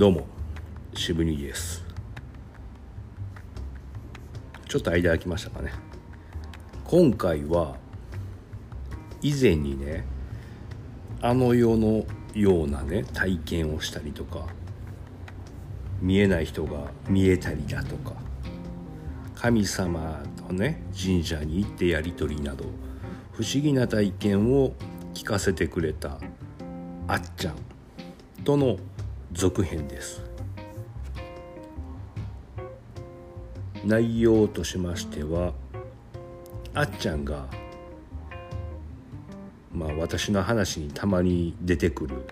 どうも渋にです。ちょっと間空きましたかね。今回は以前にねあの世のようなね体験をしたりとか見えない人が見えたりだとか神様とね神社に行ってやり取りなど不思議な体験を聞かせてくれたあっちゃんとの続編です。内容としましてはあっちゃんがまあ私の話にたまに出てくる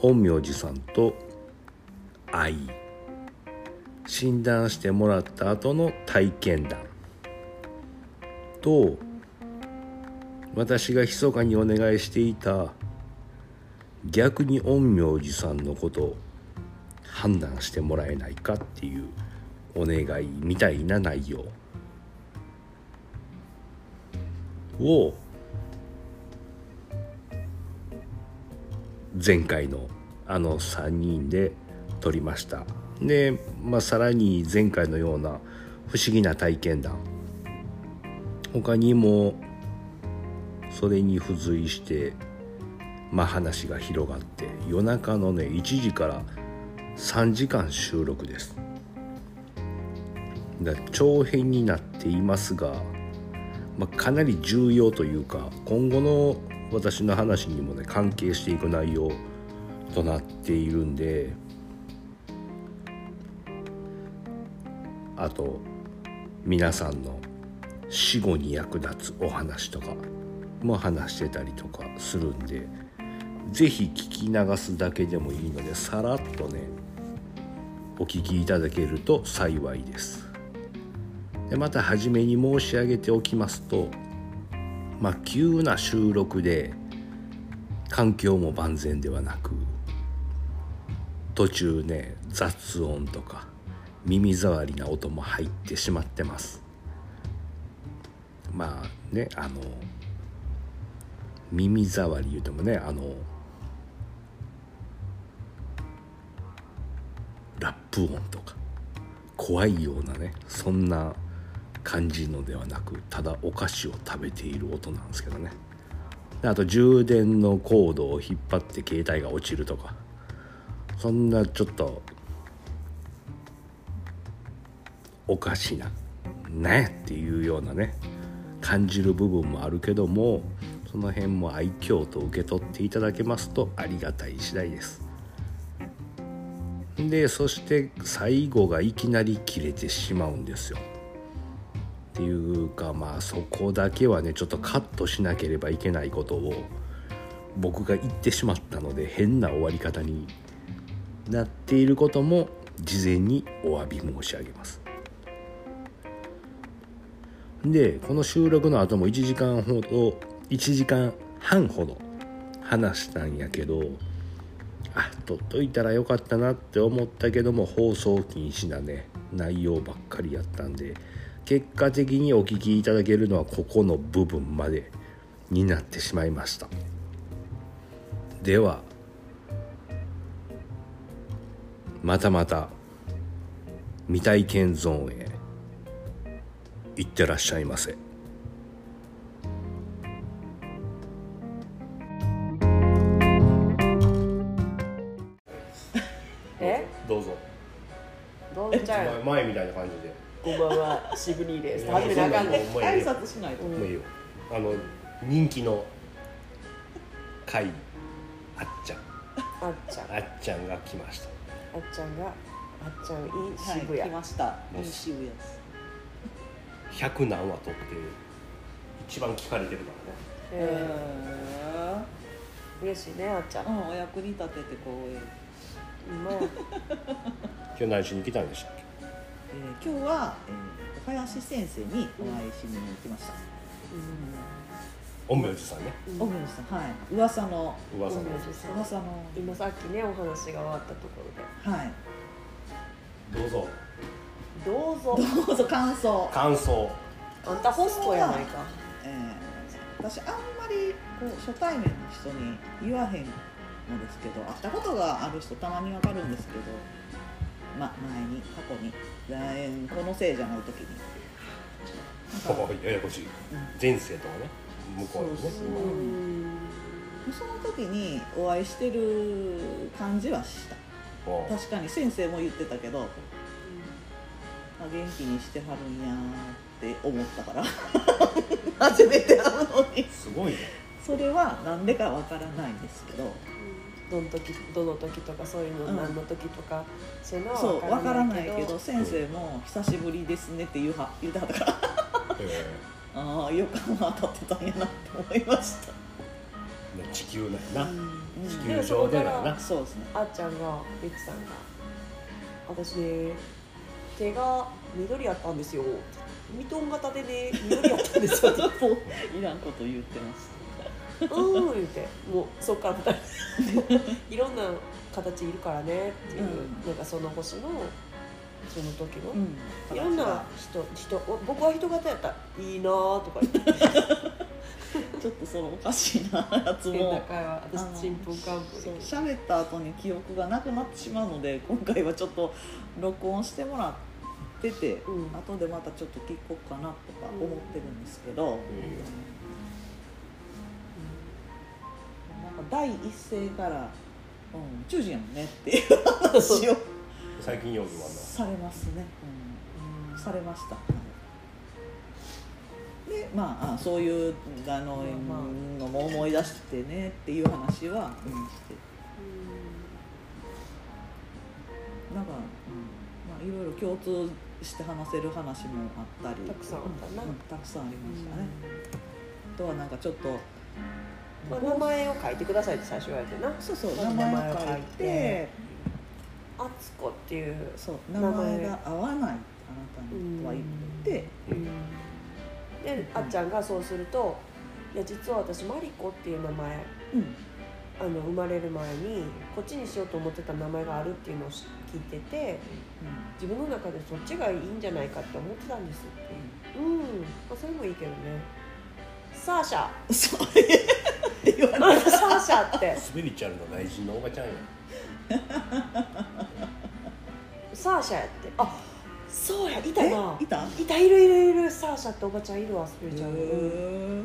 陰陽師さんと愛。診断してもらった後の体験談。と私が密かにお願いしていた逆に陰陽師さんのことを判断してもらえないかっていうお願いみたいな内容を前回のあの3人で撮りました。で、まあ、さらに前回のような不思議な体験談。他にもそれに付随してまあ話が広がって夜中のね1時から3時間収録です。だ長編になっていますが、まあ、かなり重要というか今後の私の話にもね関係していく内容となっているんであと皆さんの死後に役立つお話とかも話してたりとかするんで是非聞き流すだけでもいいのでさらっとねお聞きいただけると幸いです。でまた初めに申し上げておきますとまあ急な収録で環境も万全ではなく途中ね雑音とか耳障りな音も入ってしまってます。まあねあの耳障り言うてもねあのラップ音とか怖いようなねそんな感じのではなくただお菓子を食べている音なんですけどね。であと充電のコードを引っ張って携帯が落ちるとかそんなちょっとおかしなねっていうようなね感じる部分もあるけどもその辺も愛嬌と受け取っていただけますとありがたい次第です。でそして最後がいきなり切れてしまうんですよ。っていうかまあそこだけはねちょっとカットしなければいけないことを僕が言ってしまったので変な終わり方になっていることも事前にお詫び申し上げます。でこの収録の後も1時間ほど1時間半ほど話したんやけどあ撮っといたらよかったなって思ったけども放送禁止なね。内容ばっかりやったんで。結果的にお聞きいただけるのはここの部分までになってしまいました。ではまたまた未体験ゾーンへ行ってらっしゃいませ。どうちゃう前みたいな感じで。こんばんは渋にです。いや始めなあかんね挨拶しないと、うんもういいよ。あの人気の会あっちゃん。あっちゃん。ああっちゃんが来ました。っちゃんがあっちゃんいいはい、渋谷、来ました。いい渋谷です。100何話撮って一番聞かれてるからね。えー、嬉しいねあっちゃん。うんお役に立ててこう、え今や今日何しに来たんでしたっけ？ー今日は、えー、お林先生にお会いしに行きました、陰陽師さんね。うん小栗さんはい。噂の。噂の。噂の。今さっきねお話が終わったところで。はい。どうぞ。どうぞ。どうぞ感想、感想。あんたホストやないか。えー、私あんまりこう初対面の人に言わへんのですけど会ったことがある人たまにわかるんですけど、ま、前に過去にえーこのせいじゃない時に。ややこしい。うん。前世とかね。向こうにね。そうそうう。ん。その時にお会いしてる感じはした。確かに先生も言ってたけどあ元気にしてはるんやーって思ったから。初めて会うのに。すごいね。それは何でかわからないんですけどどの時どの時とかそういうのうん。何の時とかそういうのはそうわからないけど。けど先生も「久しぶりですね」って言うは言うてはったから。え。ああ予感は当たってたんやなって思いました。地球なんやな。うん。地球上でなんやな。そうですね。あっちゃんがリツさんが「私ね手が緑やったんですよ」ミトン型でね緑やったんですよ 」いらんこと言ってます「うん」言ってもうそっか。ら二人いろんな形いるからねっていう、うんなんかその星のその時の、うん。いろんな人人お僕は人型やったらいいなーとか言って。ちょっとそのおかしいなやつも。私ちんぷんかんぷん喋った後に記憶がなくなってしまうので今回はちょっと録音してもらってて、うん。後でまたちょっと聞こうかなとか思ってるんですけど、なんか第一声から「うん、宇宙人やもんね」っていう話を最近よく言わんのされますね、うん、されました。でまああそういうあの、まあまのも思い出してねっていう話は、うん、して。なんか、うん。まあ、いろいろ共通して話せる話もあったり。たくさんあったな。うんたくさんありましたね、あとはなんかちょっと、まあ、名前を書いてくださいって最初言われてな。そうそう名前を書いて。てあつこっていうそう名前が合わないあなたにとは言って、うん。であっちゃんがそうすると「いや実は私マリコっていう名前うん。あの生まれる前にこっちにしようと思ってた名前があるっていうのを聞いてて自分の中でそっちがいいんじゃないかって思ってたんですって。うん、まあ、それもいいけどね。サーシャ言われあんたサーシャって。スピリチュアルの内人のおばちゃんや。サーシャやって。あそうやいたな。えいた？いたいるいるいる。サーシャっておばちゃんいるわスピリチュアル。でへ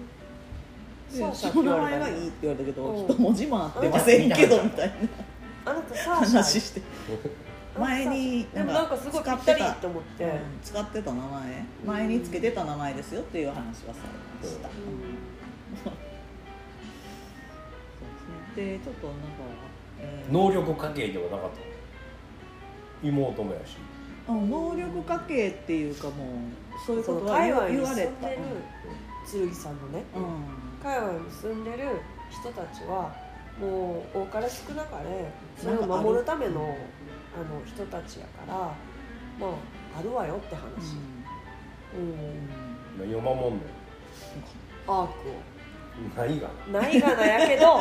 サーシャってその言われた名前がいいって言われたけどうん。一文字も合ってませんけどみたいなあなたサーシャ話して。前にでもなんかすごいぴったりと思って、うん使ってた名前。前につけてた名前ですよっていう話はされました、うそうですねでちょっとなんか、えー能力家系ではなかった妹もやし。うん能力家系っていうかもうそういうことは言わ言われた住んでる剣さんのねうん、うん。界隈に住んでる人たちはもう多かれ少なかれそれを守るためのあの人たちやからまああるわよって話。うん、何を守んの？アークないが。をないがなやけど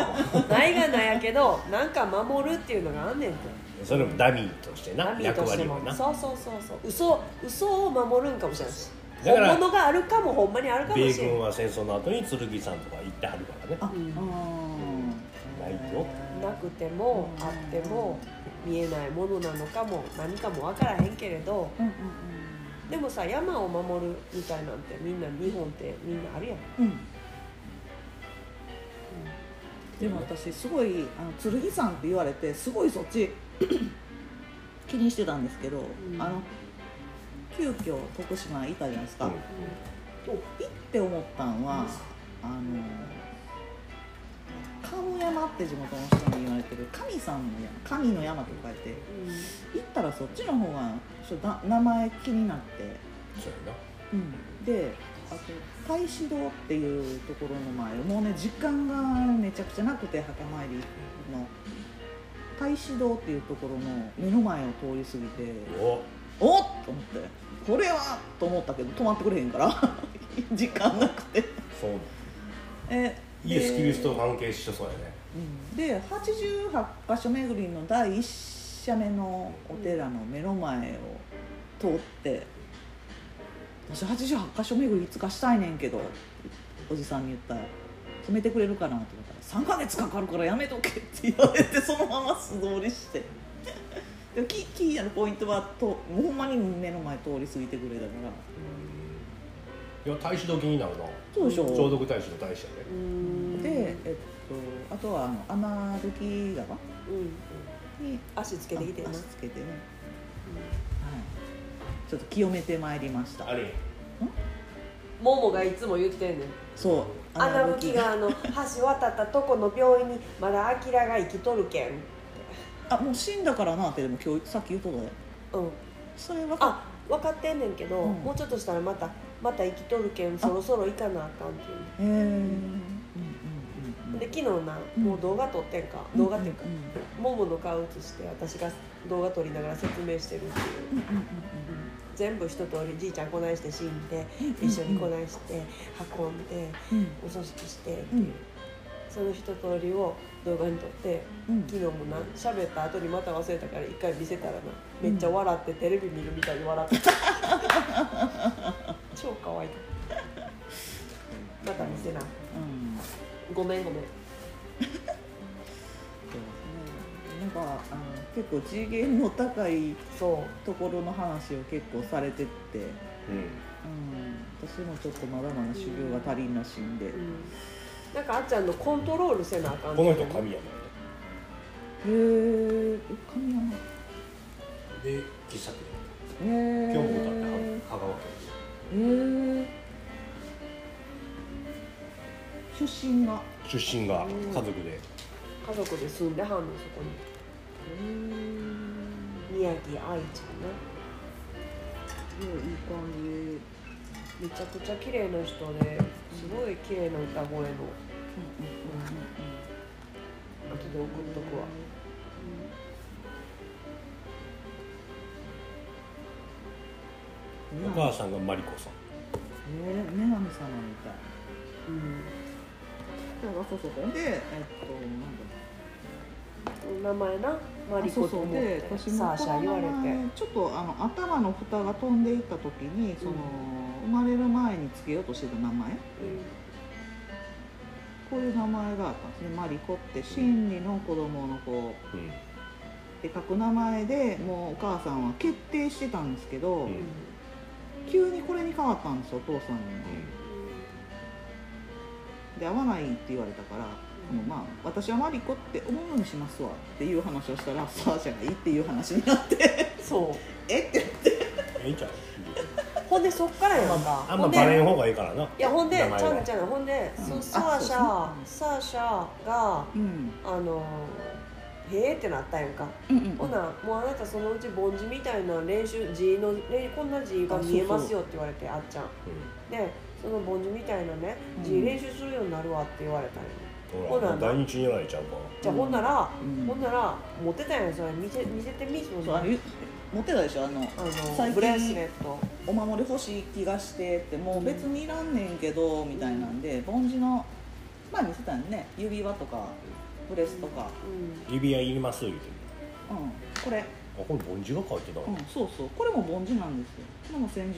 ないがなやけどなんか守るっていうのがあんねんて。それもダミーとしてなナミー役としても。割はな。そうそうそうそう。嘘嘘を守るんかもしれないし。だから本物があるかもほんまにあるかも米しれない軍は戦争の後に剣さんとか行ってはるからね。あ、うん。うんないよ。なくてもあっても見えないものなのかも何かも分からへんけれど。うんうんでもさ山を守るみたいなんてみんな日本ってみんなあるやん、うん。うんでも私すごいあの剣山って言われてすごいそっち 気にしてたんですけど、ん。あの急遽徳島行ったじゃないですか、うん。行って思ったんは、あの神山って地元の人に言われてる神さんの山神の山と書いて行ったらそっちの方がちょっとな名前気になって、そうやな。うん、であと太子堂っていうところの前もうね時間がめちゃくちゃなくて墓参りの太子堂っていうところの目の前を通り過ぎてお。おっと思ってこれはと思ったけど止まってくれへんから 時間なくて。そう。えイエス・キリストで関係してそうやね。うん。で88箇所巡りの第1社目のお寺の目の前を通って「私88箇所巡りいつかしたいねんけど」おじさんに言ったら「止めてくれるかなって言ったら「3ヶ月かかるからやめとけ」って言われてそのまま素通りして。でもキーキーやのポイントはともうほんまに目の前通り過ぎてくれたから。いや大使時になるな。そうでしょ。消毒大使の大使やねうん。で、えっと、あとはあの天吹川うん。に足つけてきて足つけてね、はい、ちょっと清めてまいりました。あれももがいつも言ってんねん。そう。穴吹川の橋渡ったとこの病院にまだアキラが生きとるけんあもう死んだからなってでも今日さっき言うとったでうん。それ分かっあ分かってんねんけど、うん。もうちょっとしたらまたまた生きとるけんそろそろ行かなあかんっていう。へえうんうんうんうん。で昨日なうんもう動画撮ってんか、動画っていうか、ももの顔映して私が動画撮りながら説明してるっていう。うんうんうん全部一通りじいちゃんこないして死んでうん一緒にこないして運んでお葬式してっていう、うん。その一通りを動画に撮ってうん。昨日もな喋った後にまた忘れたから一回見せたらな。めっちゃ笑ってテレビ見るみたいに笑ってた。超可愛い。また見せな。うん。ごめんごめん結構次元の高いそう。ところの話を結構されてって、うん、うん。私もちょっとまだまだ修行が足りんらしいんで、へうん。なんかあっちゃんのコントロールせなあかんこの人神やえー、神山で喫茶店。へえ今日も歌って香川へえ出身が。県出身が家族で。家族で住んではんのそこに宮城愛ちゃんなすごいいい感じめちゃくちゃ綺麗な人ですごい綺麗な歌声の。後で送っとくわ。お母さんがマリコさん。えー、女神様みたい。うん。そうそうそう。でえっとなんだ名前なマリコと思って。サーシャ言われて。前ちょっとあの頭の蓋が飛んでいった時にその、生まれる前につけようとしてた名前。こういう名前があったんですね。マリコって真理の子供の子。うん。って書く名前でもうお母さんは決定してたんですけど、うん。急にこれに変わったんですよお父さんに。で会わないって言われたから、うんもうまあ私はマリコって思うようにしますわ。っていう話をしたらサーシャがいいっていう話になって。そう。え？ってええんちゃうほんでそっからやんか。あんまほんでバレん方がいいからな。いやほんでち名前は。ゃんちゃん。ほんで、うん。そあサーシャサーシャがうん。あのへえってなったやんか、うんうんほなもうあなたそのうち凡字みたいな練習字の練こんな字が見えますよって言われてあっちゃん。でその凡字みたいなねうん。字練習するようになるわって言われたんよ、ほら大日にやられちゃうか。じゃあほんなら、うん。ほんなら持ってたやんそれ。見せ見せてみそのそうあれ持ってたでしょ？あのあ最近のブレスレット。お守り欲しい気がしてってもう別にいらんねんけどみたいなんで凡字の前見せたんね。指輪とかブレスとか。うん。指輪いります？言うて。うんこれ。あこれ梵字が書いてた。わうんそうそう。これも凡字なんですよ。これも先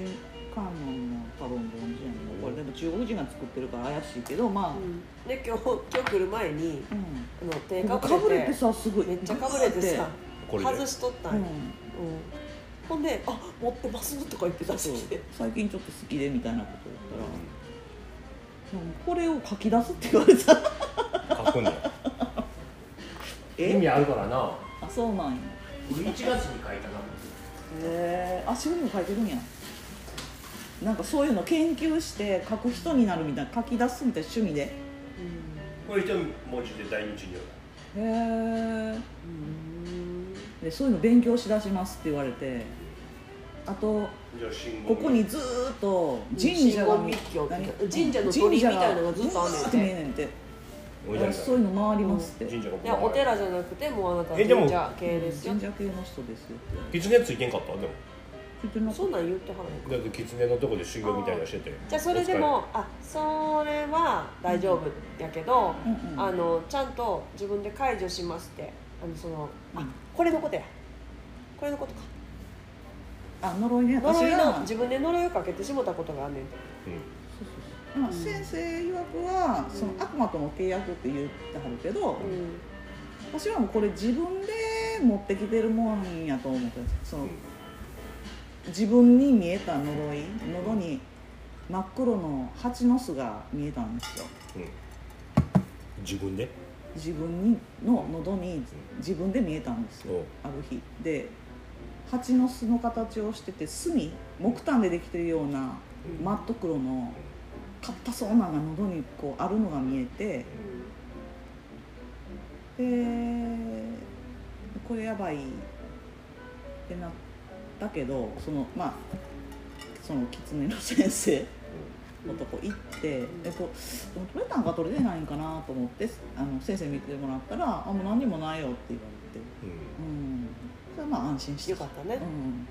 人観音の多分凡字やん。これでも中国人が作ってるから怪しいけどまあ。うん。で今日今日来る前にうん。あの手かかぶれてぶれてさすごい。めっちゃかぶれてさこれで。外しとったんうん。よ、うん。ほんで「あ持ってます」とか言って出してきて。最近ちょっと好きでみたいなこと言ったら、うん。これを書き出すって言われた。書くんだよ意え味あるからな。あそうなんや。1月に書いたな。へえあ自分にも書いてるんやなんかそういうの研究して書く人になるみたいな書き出すみたいな趣味で。これ一文字で大日によへえうん。でそういうの勉強しだしますって言われて。あとここにずーっと神社が神社の鳥居みたいなのがずっとあんねんて。見えんねそういうの回りますって、神社がいやお寺じゃなくてもうあなたはえでも神社系ですよ。神社系の人ですよって。狐ついてんかった？でもそんなん言ってはだって狐のとこで修行みたいなのしてて。じゃあそれでもあそれは大丈夫やけど、たうんうん。あのちゃんと自分で解除しますって。あのそのあうん。これのことや。これのことか。あ呪いね呪いの自分で呪いをかけてしもたことがあんねんて。うん。そうそうそう。まあ、先生曰くはその悪魔との契約って言ってはるけど、うん。私はもうこれ自分で持ってきてるもんやと思ってその自分に見えた呪い喉に真っ黒の蜂の巣が見えたんですよ。自分で？自分にの喉に自分で見えたんですよおう。ある日。で蜂の巣の形をしてて炭木炭でできてるようなマット黒の硬そうなのが喉にこうあるのが見えてでこれやばいってなったけどそのまあその狐の先生のとこ行って、えっと、でも取れたんか取れてないんかなと思ってあの先生見てもらったら「あもう何にもないよ」って言われて。うん。うん。それはまあ安心して。よかったね。うん。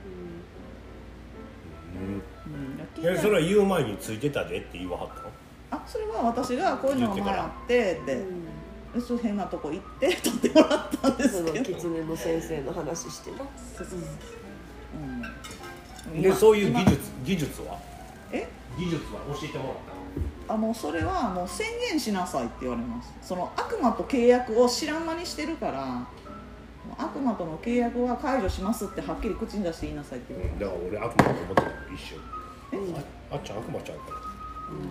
うん。うん。えそれは言う前についてたでって言わはったの？あそれは私がこういうのが前あってって。うん。でそう変なとこ行って取ってもらったんですけど、狐の先生の話してなうん、でそういう今。技術技術は？え？技術は教えてもらったあもうそれはもう宣言しなさいって言われます。その悪魔と契約を知らん間にしてるからもう悪魔との契約は解除しますってはっきり口に出して言いなさいって言われだから俺悪魔だと思ってたの一瞬。ああっちゃん悪魔ちゃうから、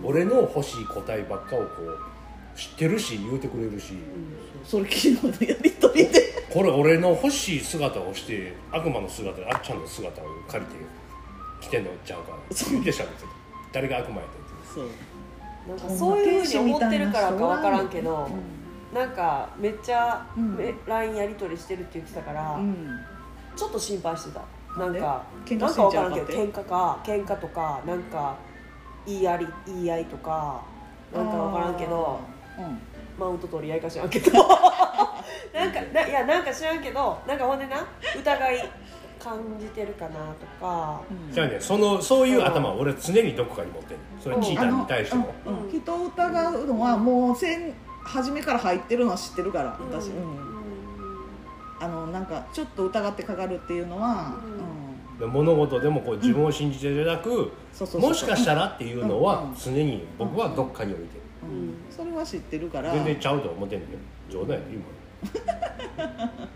俺の欲しい答えばっかをこう知ってるし言うてくれるし、それ昨日のやり取りで。これ俺の欲しい姿をして悪魔の姿であっちゃんの姿を借りて来てんのちゃうから言ってしゃべってた。誰が悪魔やったってそう。なんかそういうふうに思ってるからか分からんけどうな。んかめっちゃうん。め LINE やり取りしてるって言ってたからん、うん。ちょっと心配してた。なんで？か喧嘩なんか分からんけど喧嘩か喧嘩とかなんか言い合い言い合いとかなんか分からんけどうんマウント取り合いか知らんけど。なんかないやなんか知らんけどなんかほんでな疑い感じてるかなとか。うん。じゃあねそのそういう頭は俺常にどこかに持ってるそれ聞いたのに対しても。うん。人を疑うのはもうせん初めから入ってるのは知ってるから私、ううん。んあのなんかちょっと疑ってかかるっていうのは、うん。うんで物事でもこう自分を信じてじゃなく、もしかしたらっていうのはうん。常に僕はどっかに置いてるそれは知ってるから。全然ちゃうと思ってんねんよ。冗談やで今。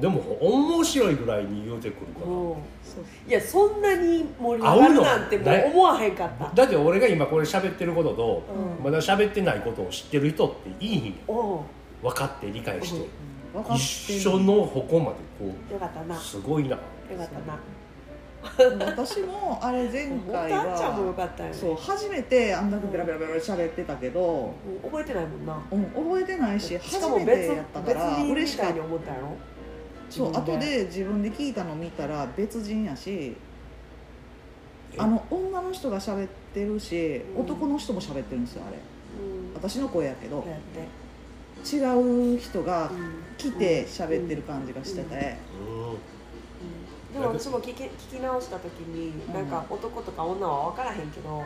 でも面白いぐらいに言うてくるから、いやそんなに盛り上がるなんてもう思わへんかった。だって俺が今これ喋ってることと、うん。まだ喋ってないことを知ってる人っていいんよ分かって理解して、うん。一緒の矛までこよかったな。ようすごいな。かったな私もあれ前回あっちゃんもよはかったよねそう初めてあんだけベラベラベラ喋ってたけど、うん。覚えてないもんな。うん、覚えてないしし初かもめて別やったか別ら人みいに嬉したかった思ったやろ？そう後で自分で聞いたの見たら別人やしえ？あの女の人が喋ってるし、うん。男の人も喋ってるんですよあれ。うん。私の声やけどそうやって。違う人がうん。来て喋ってる感じがしてて、うでも私も聞き聞き直した時にん。なんか男とか女は分からへんけど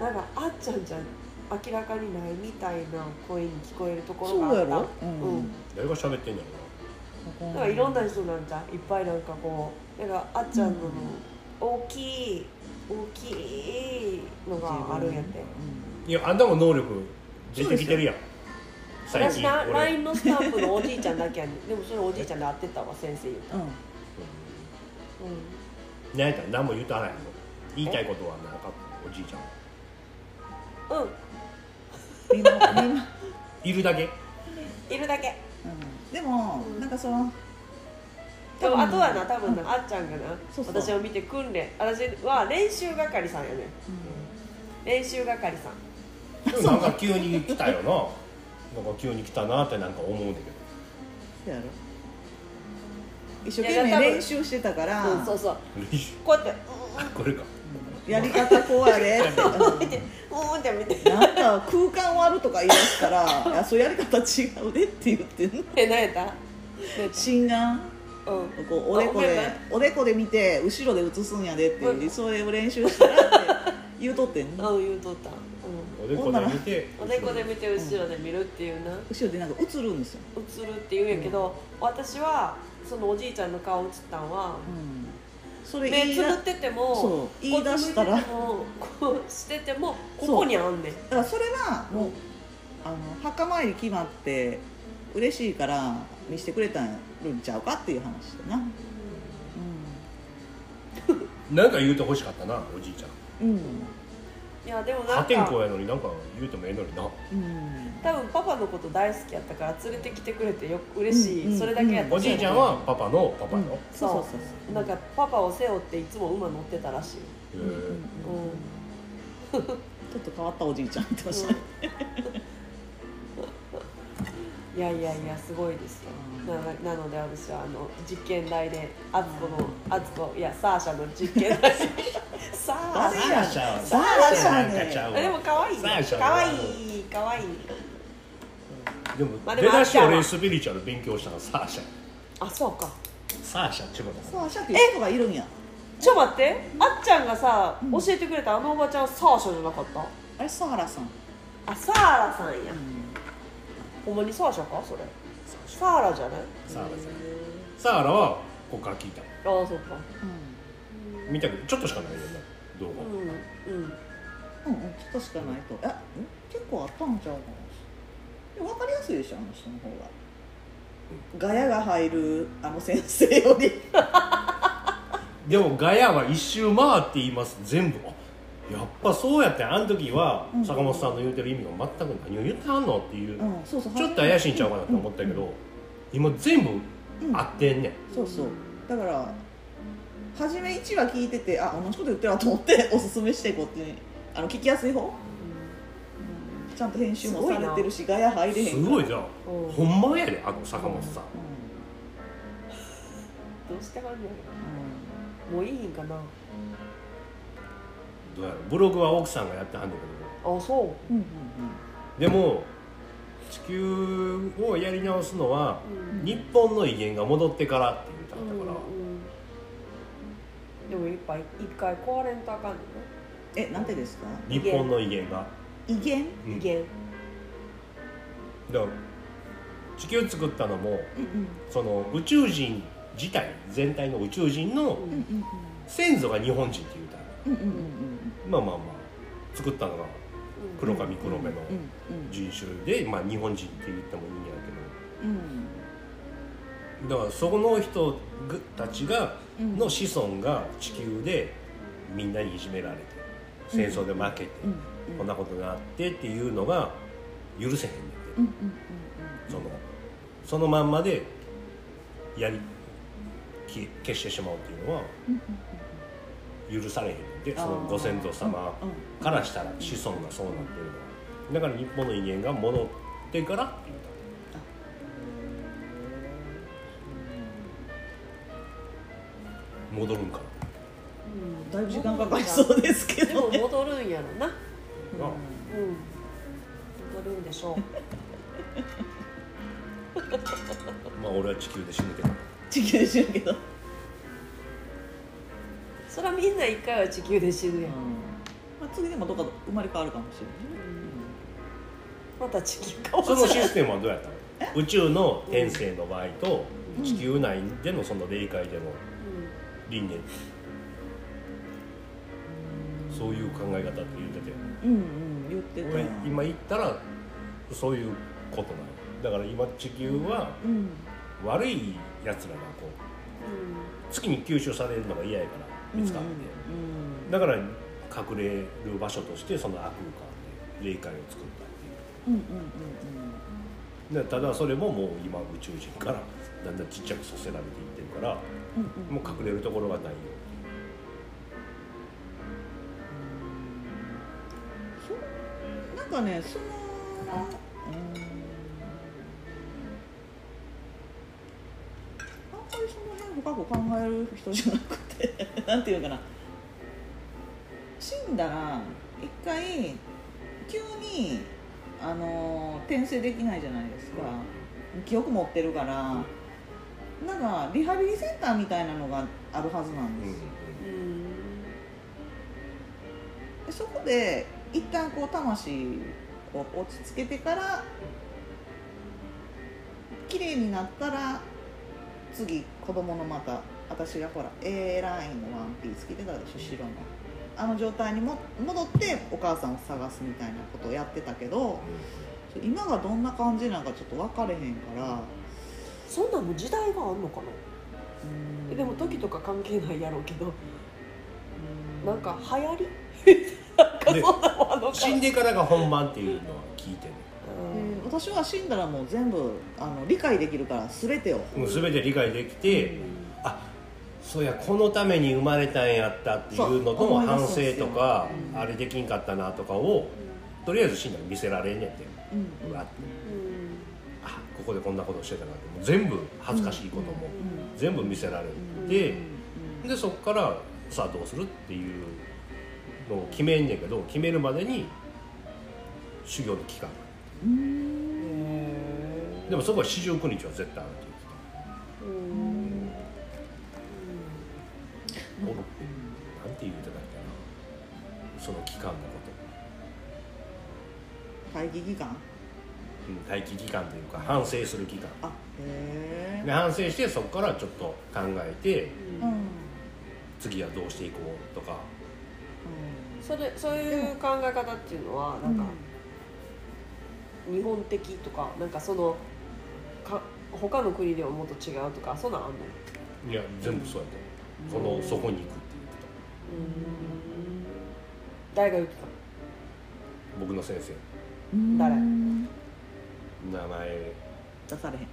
なんかあっちゃんじゃ明らかにないみたいな声に聞こえるところがあった。そうやろ、うん。ん。誰が喋ってんのやだからいろんな人なんじゃんいっぱいなんかこうなんかあっちゃんの大きい大きいのがあるんやって。ないやあんたも能力出てきてるやん。最私 LINE のスタンプのおじいちゃんだけやねん。でもそれおじいちゃんで会ってたわ先生言うたうん、うん。う何やったら何も言うとはないの。言いたいことは何かおじいちゃん。んうん。いるだけ。いるだけ。うん、でも、うん。なんかそのでもあとはな多分な、あっちゃんがなそうそう。私を見て訓練私は練習係さんやね練習係さん。でもなんか急に来たよな。なんか急に来たなってなんか思うんだけど。そうやろ一生懸命練習してたから、うんそうそう。こうやって これか。やり方こうやで。ってうん。うんってうん。って見て なんか空間割るとか言い出すから「いやそうやり方違うで」って言ってんの。え何やった？心眼？うん。こうおでこでおでこで見て後ろで映すんやでっていうそれを練習したらって言うとってんの。うん言うとった、うん、おでこで見ておでこで見て後ろで。見るっていうな、後ろでなんか映るんですよ、映るって言うんやけど、私はそのおじいちゃんの顔映ったんはうん、それ目つぶっててもそう言い出したら。こうしててもここにあんねん。だからそれはもうあの墓参り決まって嬉しいから見せてくれたんるんちゃうかっていう話だな。なんか言うてほしかったなおじいちゃんうん。うんいやでもなん破天荒かやのになんか言うてもええのにな。うん。多分パパのこと大好きやったから連れてきてくれてよ嬉しい、うん。うんそれだけやったおじいちゃんはパパのパパの、そうそうそう。そうなんかパパを背負っていつも馬乗ってたらしい、へうんうん。えうん。うん、ちょっと変わったおじいちゃん言ってましたねいやいやいやすごいですよななので私はあの実験台であつこのあつこいやサーシャの実験台。サーシ誰やサーシャはサーシャね。でも可愛い。可愛い。可愛い。でもまあでも出だしあっちゃんは俺スピリチュアル勉強したのサーシャあそうか。サーシャっことサーシャっていう人がいるんや。ちょ待って。あっちゃんがさ、うん。教えてくれたあのおばちゃんサーシャじゃなかった？あれサーラさん、あサーラさんや、うほんまにサーシャか？それサーラじゃない？サーラさんへサーラはここから聞いた。ーああそうか。ん。見たけどちょっとしかないよね動画、うんうん。うんうんうんちょっとしかないと。え結構あったんちゃうかな分かりやすいでしょあの人の方が。ガヤが入るあの先生より。でもガヤは一周回って言います全部。あやっぱそうやってあの時はうん。坂本さんの言うてる意味が全く何を言ってはんのっていう、うんそうそう。ちょっと怪しいんちゃうかなと思ったけど、今全部うん。合ってんねん、そうそう。だから初め1話聞いててあ同じこと言ってるわと思って おすすめしてこうやってあの聞きやすい方、ちゃんと編集もされてるしガヤ入れへんすごいじゃん、うん。ほんまやであの坂本さん、う どうしてはんね。やん。ろもういいんかな。どうやろブログは奥さんがやってはんねんけあそう。うんうんどでも地球をやり直すのは、うん。日本の威厳が戻ってからって言うたんだから、でもいっぱい一回壊れんとあかんね。うんえなんてですか？日本の威厳が、威厳？うん。ん威厳。だから地球作ったのもうんうん。その宇宙人自体全体の宇宙人のうんうんうん。先祖が日本人って言うたうんうんうん。まあまあまあ。作ったのが黒髪黒目の人種で、まあ、日本人って言ってもいいんやうん。けどだからそこの人たちがうん。の子孫が地球でみんなにいじめられて戦争で負けて、うん。こんなことになってっていうのが許せへんねんて、そのそのまんまでやりき消してしまうっていうのは許されへんねんであーそのご先祖様からしたら子孫がそうなってるのはだから日本の威厳が戻ってからって言うた戻るんかうんだいぶ時間かかりそうですけでもどね戻るんやろな。な、うん。戻るんでしょう。まあ俺は地球で死ぬけど。地球で死ぬけどそれはみんな一回は地球で死ぬやん、まあ次でもどっか生まれ変わるかもしれまた地球かそのシステムはどうやった？の宇宙の天性の場合と地球内でのその霊界での輪廻そういう考え方って言っててないうんうん言ってた。俺今言ったらそういうことなのだから今地球はうん。悪いやつらがこう月に吸収されるのが嫌やから見つかって、うんだから隠れる場所としてその悪空間で霊界を作ったっていう。うんうんうんでただそれももう今宇宙人からだんだんちっちゃくさせられていってるからうんうんもう隠れるところがないよ。そなんかねそのうん。あんまりその辺深く考える人じゃなくてなんていうのかな。死んだら一回急にあの転生できないじゃないですか、記憶持ってるから。なんかリハビリセンターみたいなのがあるはずなんです。よ、うん。でそこで一旦こう魂を落ち着けてから綺麗になったら次子供のまた私がほら A ラインのワンピース着てたでしょ白の。あの状態にも戻ってお母さんを探すみたいなことをやってたけど今がどんな感じなんかちょっと分かれへんから。そんなんも時代があんのかな？えでも時とか関係ないやろうけどなんか流行り？なんかでそんなもんあんのか死んでからが本番っていうのは聞いてる。えー私は死んだらもう全部あの理解できるから全てを。もう全て理解できて、あそうやこのために生まれたんやったっていうのそうの反省よとか、うん。あれできんかったなとかをとりあえず死んだら見せられんねんって。うん。うわって。うん。あここでこんなことしてたなって。もう全部恥ずかしいこともうん。全部見せられうんて、うん。でそこからさあどうするっていうのを決めんねんけど決めるまでに修行の期間うんでもそこは四十九日は絶対あるってうん言ってた、おるなんて言うてたっけなその期間のこと。会議期間。うん待機期間というか反省する期間。あへで反省してそこからちょっと考えてえうん。次はどうしていこうとか。それそういう考え方っていうのはなんか日本的とかなんかそのか他の国ではもっと違うとかそんなんあんの？いや全部そうやと思う。そのそこに行くって言って誰が言ってた？た僕の先生。うん。誰？うん名前。出されへん。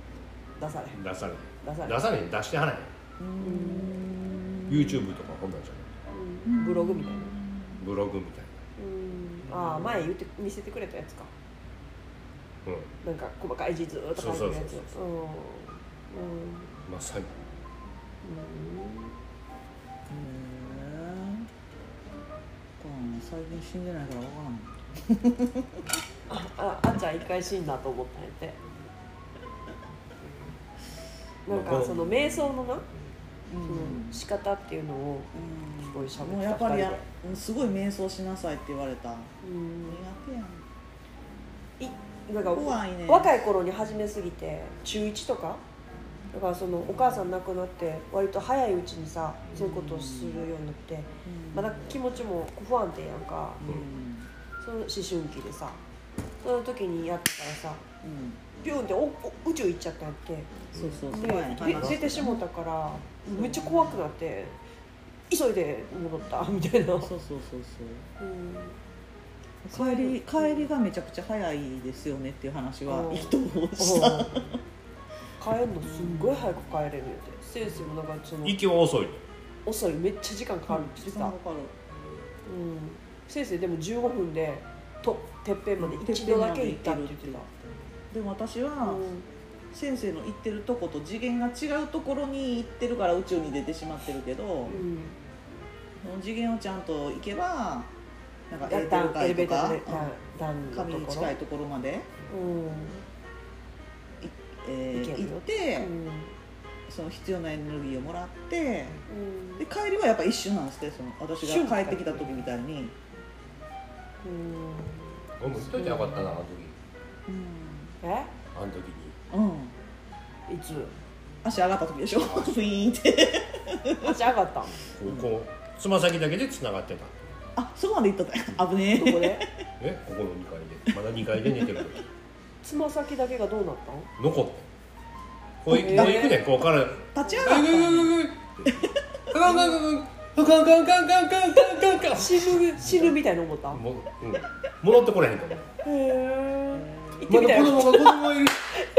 出されへん。出されへん。出されへん。出されへん出してはらへん。うん。YouTube とかこんなんじゃない？うん。ブログみたいな。ブログみたいうん。ああ前言って見せてくれたやつか。なうん。なんか細かい字ずーっと書いてるやつ。まさに。うん。最近死んでないから分からん。あああっちゃん一回死んだと思ったんやって。なんまあかその瞑想のな、うその仕方っていうのをすごい喋ってたもうやっぱりや二人うんすごい瞑想しなさいって言われた。苦うん。手やんいなんか怖いね。若い頃に始めすぎて中1とかだからそのお母さん亡くなって割と早いうちにさそういうことをするようになってまだ気持ちも不安定やんか。その思春期でさその時にやってたらさうん。ピュンっておお宇宙行っちゃったんやって。そうそうで出てしもたからめっちゃ怖くなって急いで戻ったみたいな、そうそうそうそう。うん帰り帰りがめちゃくちゃ早いですよねっていう話はうん。意図をした帰るのすんごい早く帰れるんやて先生もなんかその息は遅い遅い。めっちゃ時間かかるって言ってた、先生でも15分でとてっぺんまで一度だけ行ったって言ってた、でも私はうん。先生の行ってるとこと次元が違うところに行ってるから宇宙に出てしまってるけど、うん。次元をちゃんと行けばなんかエレベーターで段のところ神に近いところまで、うん。えー行って、うん。その必要なエネルギーをもらってうん。で帰りはやっぱ一瞬なんですってその私瞬が帰ってきた時みたいに、うん。俺も言っといてよかったなあの時。え？あの時に。うん、いつ？足上がった時でしょ。フィーンって。足上がったんこうこうつま先だけでつながってたあそこまで行ったた 危ねえ。どこで？えここの2階で。まだ2階で寝てる時。つま先だけがどうなったん？残って。こういこうえー行くねんこうから。立ち上がった。あぐぐぐぐぐってガンガンガンガンガンガンガンガンガンガンガンガン死ぬ死ぬみたいに思ったもう、うん、戻ってこれへんと思うへえ行ってまだみたいな子供が子供がいる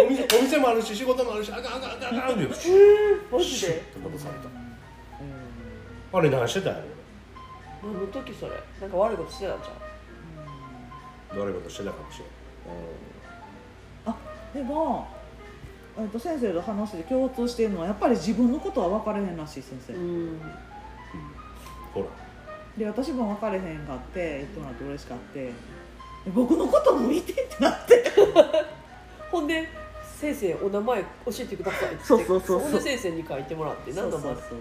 お店お店もあるし仕事もあるしあかんあかんあかんあかんってマジでシュッて戻されたあれ何してた何の時それ。なんか悪いことしてたんじろ悪いことしてたかもしれん。あでも、えっと、先生と話で共通してるのはやっぱり自分のことは分からへんらしい先生、ゃん。うん。ほら。で私も分かれへんかって言ってもらって嬉しかって。で僕のことも見てってなって。ほんで先生お名前教えてくださいってそうそうそうそう。ほんで先生に書いてもらって何だもんそうそうそ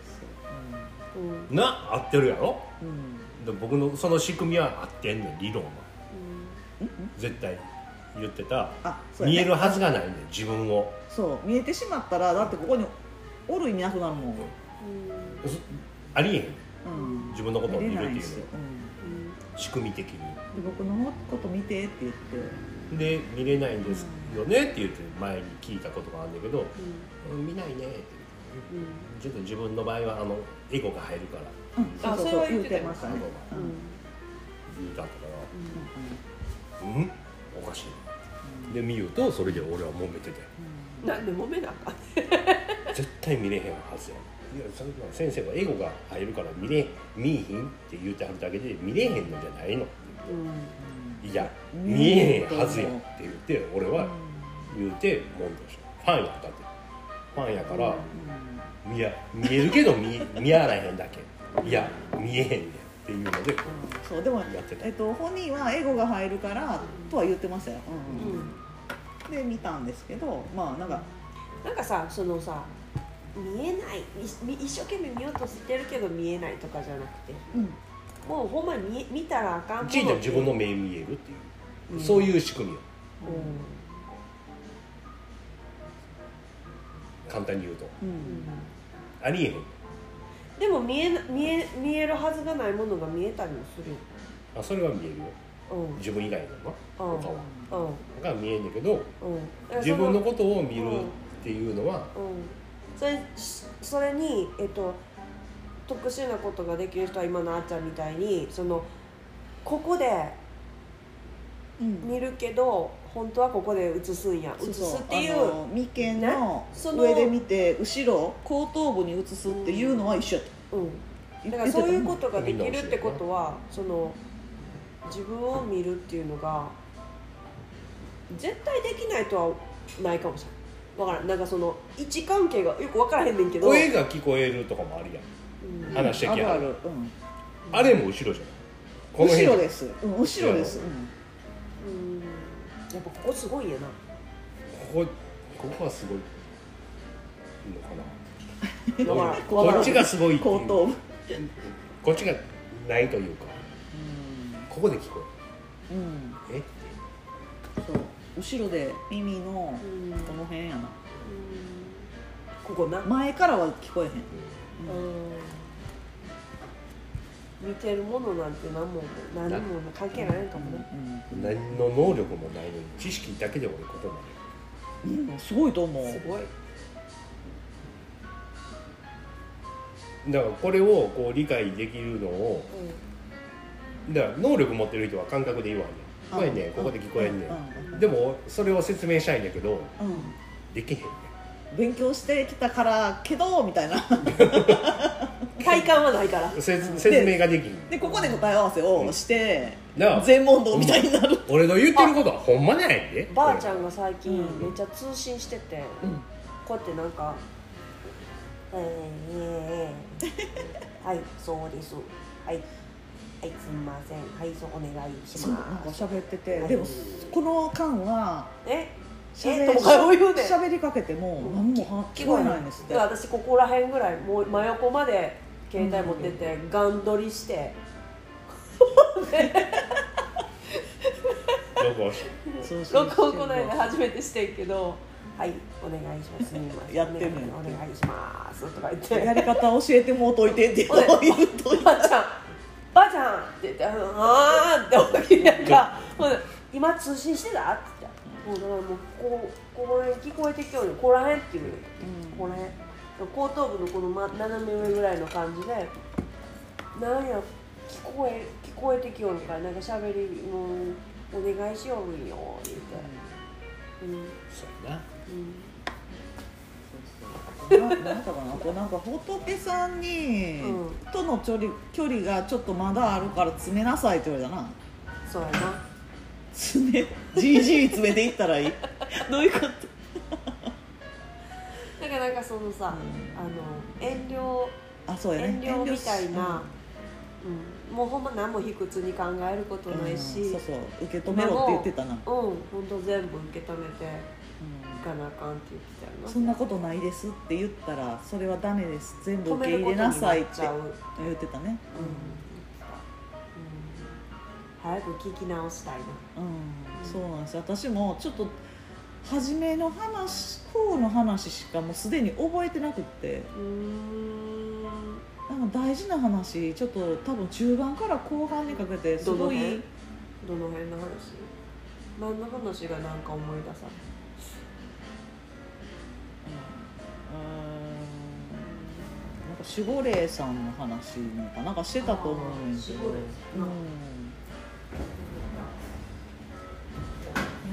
うう。ん。な合ってるやろ？そううんで僕のその仕組みは合ってんねん理論は。絶対言ってた。あそうやね。見えるはずがないねん自分を。そう見えてしまったらだってここにおる意味なくなるもん。うそありえへん。うん。自分のことを見るっていうの見れないし。うん。仕組み的に。で僕のこと見てって言って。で見れないんですよねって言って前に聞いたことがあるんだけどううん見ないねってちょっと自分の場合はあのエゴが入るからそうそうそう。言ってましたね。言うたかうん。らうん。おかしいで見るとそれで俺は揉めててなん。で揉めなあかん。絶対見れへん。はずやいや先生はエゴが入るから見れ見えひん。って言ってはるだけで見れへん。のじゃないのうん。いやうん。見えへん。はずやって言って俺は言うてもん。でしょファンやったってファンやから見や見えるけど見見やらへん。だけいや見えへんねんっていうのでこそうでも、やってた。えっと、本人はエゴが入るからとは言ってましたよ、うんうんうん。で見たんですけどまあなんかなんかさそのさ見えないみ一生懸命見ようとしてるけど見えないとかじゃなくてうん。もうほんまに見見たらあかんちいちゃん自分の目見えるっていう、そういう仕組みよ。簡単に言うと。うん。うん。ありえへんでも見えな見え見えるはずがないものが見えたりもする。よあそれは見えるよ。うん。自分以外のなうん。他は。うん。が見えんねんけどうん。自分のことを見るっていうのはうん。それそれにえっと特殊なことができる人は今のあっちゃんみたいにそのここでうん。見るけど本当はここで映すんや映すっていうあの眉間のねその上で見て後ろ後頭部に映すっていうのは一緒やったうんだからそういうことができるってことはその自分を見るっていうのが絶対できないとはないかもしれないわからん。なんかその位置関係がよく分からへんねんけど。声が聞こえるとかもあるやん。うん。話してきはるあるある、うん、あれも後ろじゃない後辺ろです、うん、後ろです、うんうんやっぱここすごいんやな。ここここはすごい。のかな。こっちがすごいっていう。こっちがないというか。ここで聞こう。んうん、え？そう。後ろで耳のこうんの辺やな。ここな。前からは聞こえへん、うん見てるものなんて何も何も関係ないんかもね。何の能力もないのに知識だけで俺ここまうんうん、すごい。と思うすごいでだからこれをこう理解できるのをだから能力持ってる人は感覚で言うわねこれねここで聞こえんねうん。ん。でもそれを説明したいんだけどうん。できへん。ね勉強してきたからけどみたいな。体感はないから。せ説明ができひん。でここで答え合わせをしてだから全問答みたいになる、俺の言ってることはほんまなんやでばあちゃんが最近うん。めっちゃ通信してて、うん。こうやってなんか「えー、えー、えー、はいそうです。はい。はいすみません。はいそうお願いしそうなんかます喋ってて。でもこの間は」え？喋えとか言うね。喋りかけても何もは聞こえないんですって。で私ここら辺ぐらいもう真横まで携帯持ってて、ガン撮りして。録音この間初めてしてんけど「はいお願いします。やってんのよ。お願いします」とか言って。やり方教えてもうといてって言うといて。ばあちゃん。ばあちゃんって言って「あのあー」って思いなん。か今通信してた?」って言ってもうだからもうこうここら辺聞こえてきようよここら辺っていうのよここら辺後頭部のこの、ま、斜め上ぐらいの感じでなんや聞こえ聞こえてきよるからなんか喋りもうお願いしよるんよ言ってうんそうやなうんななんかなこうなんか仏さんに、うんとの距離距離がちょっとまだあるから詰めなさいって言われたなそうやな詰めじいじい詰めていったらいい。どういうこと？だからなんかそのさ、あの遠慮あそうやね。遠慮みたいな、うん、もうほんま何も卑屈に考えることうんないし、うんそうそう。受け止めろって言ってたな、うん本当全部受け止めていうんかなあかんって言ってたよな。そんなことないですって言ったらそれはダメです。全部受け入れなさいって言ってたね。うん早く聞き直したいな。うん、そうなんですよ。私もちょっと初めの話方の話しかもうすでに覚えてなくって。うーん。の大事な話ちょっと多分中盤から後半にかけてすごい。どの辺どの辺の話？何の話がなんか思い出さうん。なんか守護霊さんの話なんかなんかしてたと思うんですけど、うん、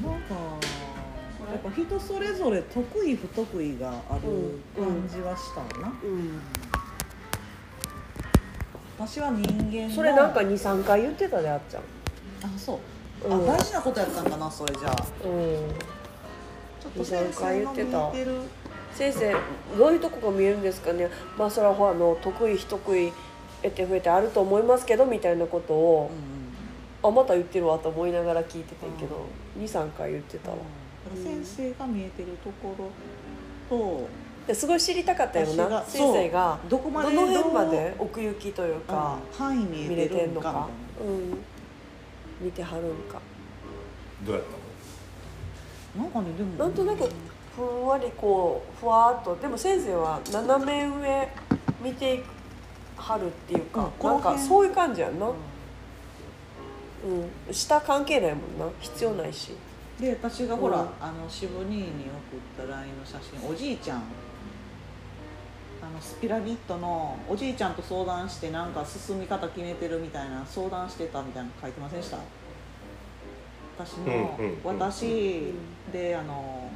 なんかやっぱ人それぞれ得意不得意がある感じはしたな、うん。私は人間のそれなんか23回言ってたであっちゃん。あそう、うん。あ大事なことやったんかなそれじゃあ。うん。ちょっと先生の見えてる。先生どういうとこが見えるんですかね。まあそれはほらあの得意非得意得て増えてあると思いますけどみたいなことをう、んあまた言ってるわと思いながら聞いててんけど、23回言ってたわ。うん。先生が見えてるところとですごい知りたかったよな先生が。どこまでどの辺まで奥行きというか、うん。範囲見見えてるれてんのかうん。見てはるんか。どうやったの？ななんかねでも。なんとなくふんわりこうふわっと。でも先生は斜め上見ていくはるっていううん。か、この辺。なんかそういう感じやんな、ううん、下関係ないもんな。必要ないし。んで私がほら、うん。あの渋兄に送った LINE の写真おじいちゃん。あのスピラミッドのおじいちゃんと相談してなんか進み方決めてるみたいな相談してたみたいなの書いてませんでした？私の、うんうんうん私であの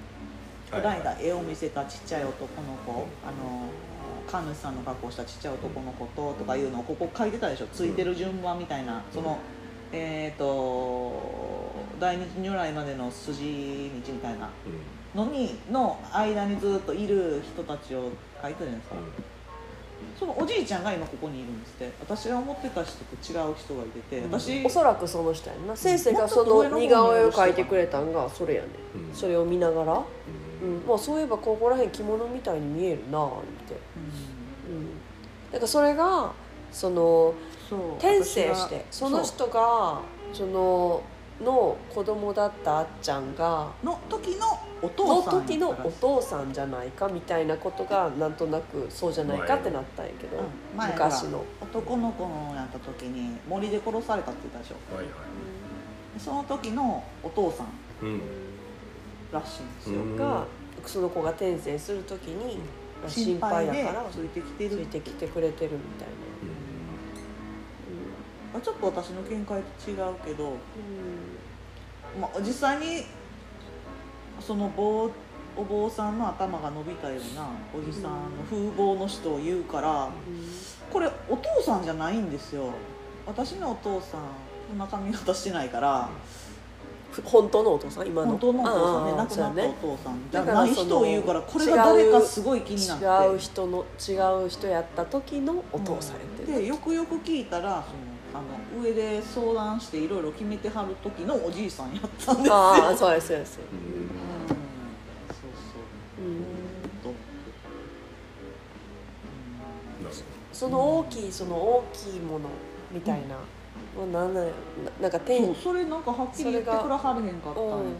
このはい間絵を見せたちっちゃい男の子、あの神主さんの格好したちっちゃい男の子ととかいうのをここ書いてたでしょ？ついてる順番みたいな、そのえっ、と大日如来までの筋道みたいなのにの間にずっといる人たちを書いてるじゃないですか、そのおじいちゃんが今ここにいるんですって。私が思ってた人と違う人がいてて私、おそらくその人やんな。先生がその似顔絵を描いてくれたんがそれやねうん。それを見ながら、うん。まあ、そういえばここら辺着物みたいに見えるなぁって、うん。うん、だからそれがその転生して。その人がそのの子供だったあっちゃんがの時のおの父さん時のやったらお父さんじゃないかみたいなことがなんとなくそうじゃないかってなったんやけど、昔の。男の子のやった時に森で殺されたって言ったでしょ。はいはい。でその時のお父さん。うん。らしいんですよ、うんがその子が転生する時に心配やからついてきてる。ついてきてくれてるみたいな。あちょっと私の見解と違うけど、うん。まあ、実際にその坊お坊さんの頭が伸びたようなおじさんの風貌の人を言うからこれお父さんじゃないんですよ。私のお父さんこんな髪型してないからふ本当のお父さん？今の？本当のお父さんね。亡くなったお父さんじゃだからない人を言うからこれが誰かすごい気になって。違う人の違う人やった時のお父さんやってるでよくよく聞いたらそのあの上で相談していろいろ決めてはる時のおじいさんやったんですよ。ああそうやそうやそうや。うんそうそうう。んん。その大きいその大きいものみたいな、もうなんなんやななんか天それなんかはっきり言ってくらはれへんかったんやけどね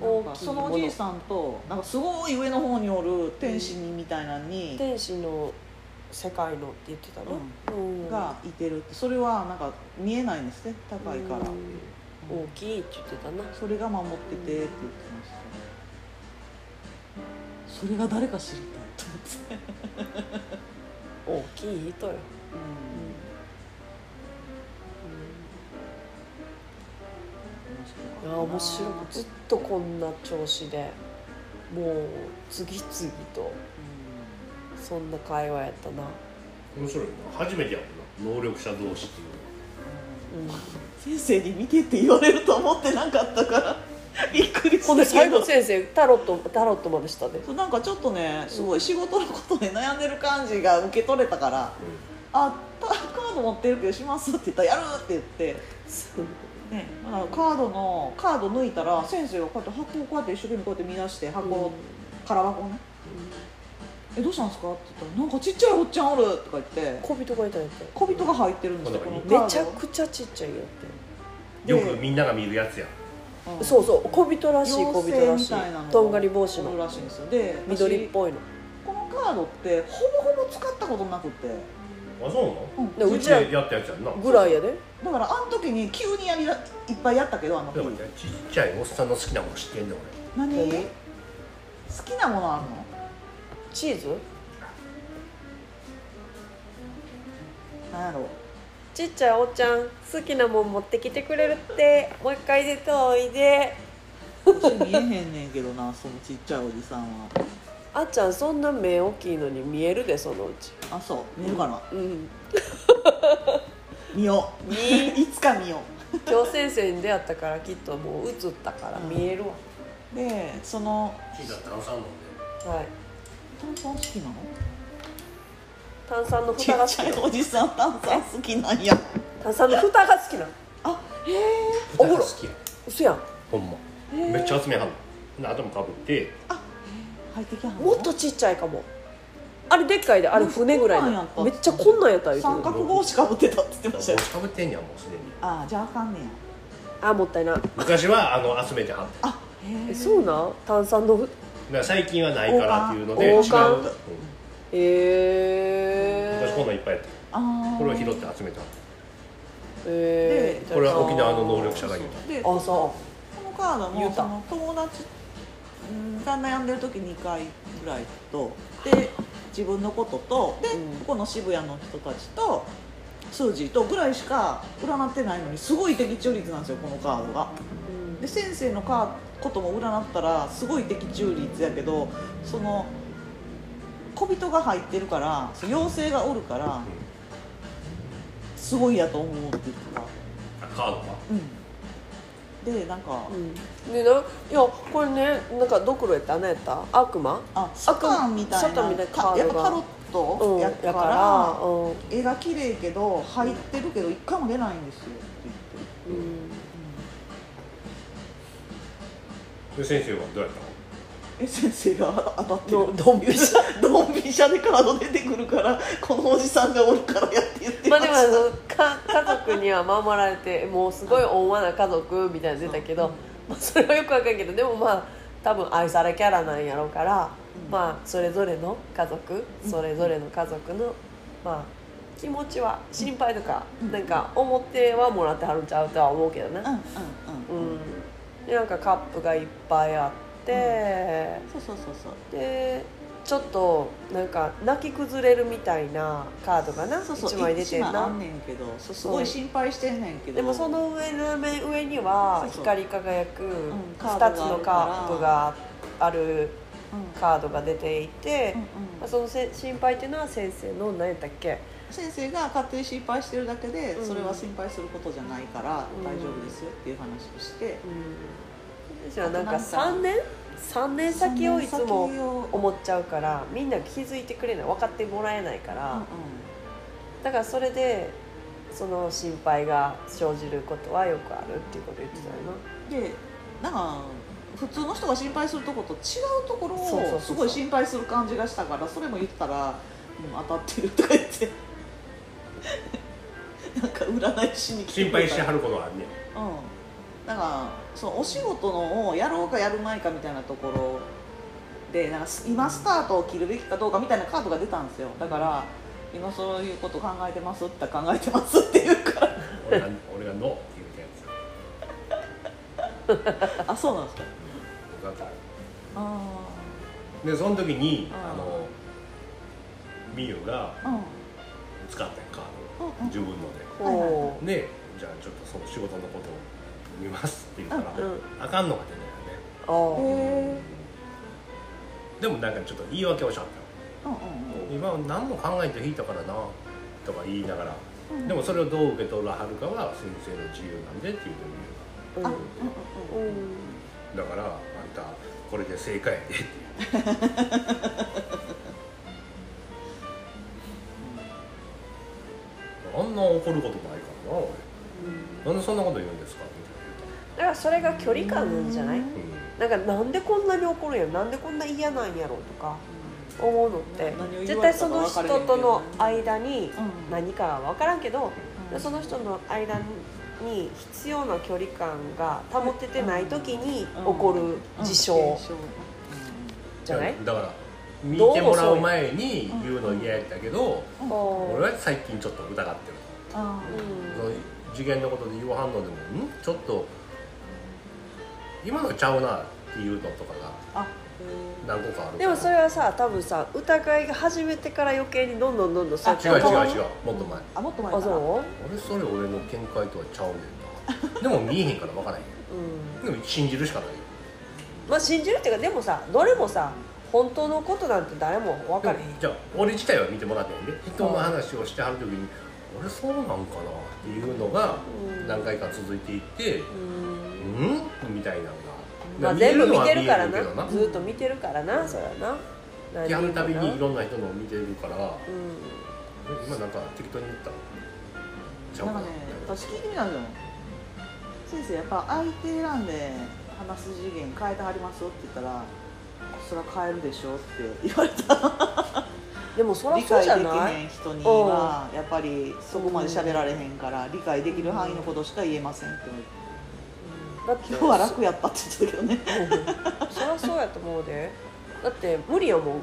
うん。なんかその。おじいさんとなんかすごい上の方におる天使にみたいなのに、天使の世界のって言ってたの、うん。がいてるって。それはなんか見えないんですね高いから、うん。大きいって言ってたな。それが守っててって言ってました。それが誰か知りたいと思って、大きい人よ、いや面白くずっとこんな調子でもう次々とそんな会話やったな、面白いな。初めてやもんな。能力者同士っていうのは。うん、先生に見てって言われると思ってなかったから。びっくりほんでしたけど。最後先生タロットタロットまでしたで。そうなんかちょっとねすごい仕事のことで悩んでる感じが受け取れたから「あたカード持ってるけどします」って言ったら「やる!」って言って、ね、カードのカード抜いたら先生がこうやって箱をこうやって一生懸命こうやって見出して箱を、空箱をね「えどうしたんですか?」って言ったら「なんかちっちゃいおっちゃんおる」とか言って。小人がいたんやって。小人が入ってるんですよこのカード。めちゃくちゃちっちゃいよって。よくみんなが見るやつやうん。そうそう小人らしい小人妖精らしいいなのがとんがり帽子おるのらしいんですよ。で緑っ私ぽいの。このカードってほぼほぼ使ったことなくて。あそうなの？うん。でうちらでやったやつやんな。ぐらいやで。だからあの時に急にやりだいっぱいやったけどあの日でもねちっちゃいおっさんの好きなもの知ってんねん何？何？好きなものあるの？チーズ？なんやろ？ちっちゃいおっちゃん好きなもん持ってきてくれるって。もう一回出ておいで私見えへんねんけどな そのちっちゃいおじさんは。あっちゃんそんな目大きいのに見えるでそのうち。あそう。見えるかな、うん。見よう。いつか見よ今日先生に出会ったからきっともう映ったから見えるわ、うでその小さい炭酸飲んではい炭酸好きなの？炭酸のちっちゃい蓋が好きなおじさん炭酸好きなんや。炭酸の蓋が好きなあへえ。お風呂豚が好きや。嘘やん。ほんま。めっちゃ集めはんので頭かぶって。入ってきはんの？もっとちっちゃいかも。あれでっかいであれ船ぐらいこんなんやっめっちゃこんなんやった言う。三角帽子かぶってたって言ってました。よかぶってんやんもうすでに。あじゃああかんねや。あもったいな昔はあの集めてはってあへえ。そうなん？炭酸のから最近はないからっていうので違う、王冠うん。え昔こんなんー、いっぱいやってあー。これを拾って集めてはっえー、てこれは沖縄の能力者が言うたであそこのカードもその友達うんが悩んでる時2回ぐらいとで自分のこととで、うん。ここの渋谷の人たちとスージーとぐらいしか占ってないのにすごい的中率なんですよこのカードが。う、うん。で先生のカーことも占ったらすごい的中率やけどその小人が入ってるから妖精がおるからすごいやと思うって言ってた。あカードが？うん、でなんか、うん、でないやこれねなんかドクロやった？何やった？悪魔？あサタンみたいなサタンみたいなカードが。やっぱタロッうんトやから,、やからうん。絵が綺麗けど入ってるけど一回も出ないんですよって言って、うんで先生はどうやったの？え先生が当たってる。どドンピシャ。ドンピシャでカード出てくるから このおじさんがおるからやって言ってまあでもあのか家族には守られてもうすごい温和な家族みたいなの出たけど、まあ、それはよくわかんないけどでもまあ多分愛されキャラなんやろうから、うん。まあそれぞれの家族それぞれの家族のまあ気持ちは心配とか、うん。なんか思ってはもらってはるんちゃうとは思うけどねうんうんうん。ううん、なんかカップがいっぱいあって、そうそうそうそう。でちょっとなんか泣き崩れるみたいなカードがなそうそう。1枚出てんなねんけどすごい心配してんねんけど。でもその上の上には光り輝くカードがある2つのカップがある。うん。カードが出ていてうんうん。まあそのせ心配っていうのは先生の何やったっけ？先生が勝手に心配してるだけで、うん。それは心配することじゃないからうん大丈夫ですよっていう話をして、うん。先生はなんかあとなんか3年？3年先をいつも思っちゃうからみんな気づいてくれない分かってもらえないかうんらだからそれでその心配が生じることはよくあるっていうことを言ってたよな。うん。でなんか普通の人が心配するとこと違うところをすごい心配する感じがしたからそれも言ったら、うん、当たってるとか言ってなんか占いしに来て心配してはることはあんねん。うん、だからそのお仕事のをやろうかやるまいかみたいなところでなんか今スタートを切るべきかどうかみたいなカードが出たんですよ。だから今そういうこと考えてますって考えてますって言うか。ら俺が俺がノーって言うたやつ。あそうなんですか。だったあでその時にあのみゆがあうん。使った自分ので。でじゃあちょっとその仕事のことを見ますって言ったら、うんあかんのが出ないよね。でもなんかちょっと言い訳をしちゃった今は何も考えて引いたからなとか言いながらうん。でもそれをどう受け取らはるかは先生の自由なんでっていううんあう。んうんうんうん。だからあんたこれで正解やでって あんな怒ることないからな俺なんでそんなこと言うんですか？だからそれが距離感なんじゃない？みたいななんかなんでこんなに怒るんやろ？なんでこんな嫌なんやろ？とか思うのって絶対その人との間にうん。何かは分からんけどうん。その人の間に必要な距離感が保ててない時に起こる事象じゃない？だから見てもらう前に言うの嫌やったけど、うん。俺は最近ちょっと疑ってる。あその次元のことで言わはんのでもん？ちょっと今のちゃうなっていうのとかがあ。何個かあるでもそれはさ多分さ疑いが始めてから余計にどんどんどんどんそう違う違う違う。もっと前。あもっと前か。なあそう？俺それ俺の見解とはちゃうねんな。でも見えへんから分からへん。うん。でも信じるしかない。よまあ信じるっていうかでもさどれもさ本当のことなんて誰も分かれへん。じゃあ俺自体は見てもらってんで人の話をしてはる時に俺そうなんかなっていうのがうん。何回か続いていってうん。うん？みたいなのが。まあ全部見てるからな。ずっと見てるからなそりゃな。やるたびにいうんろんな人のを見てるから今なんか適当に言ったの？ちゃうかな。んかね私聞いてみたんだよ先生やっぱ相手選んで話す次元変えてはりますよって言ったらそれは変えるでしょって言われた。でもそり理ゃそう解できじゃない？へん人にはやっぱりそこまで喋られへんから理解できる範囲のことしか言えませんって言われてだって今日は楽やったって言ってたけどね。うん。そりゃそうやと思うで。だって無理やもん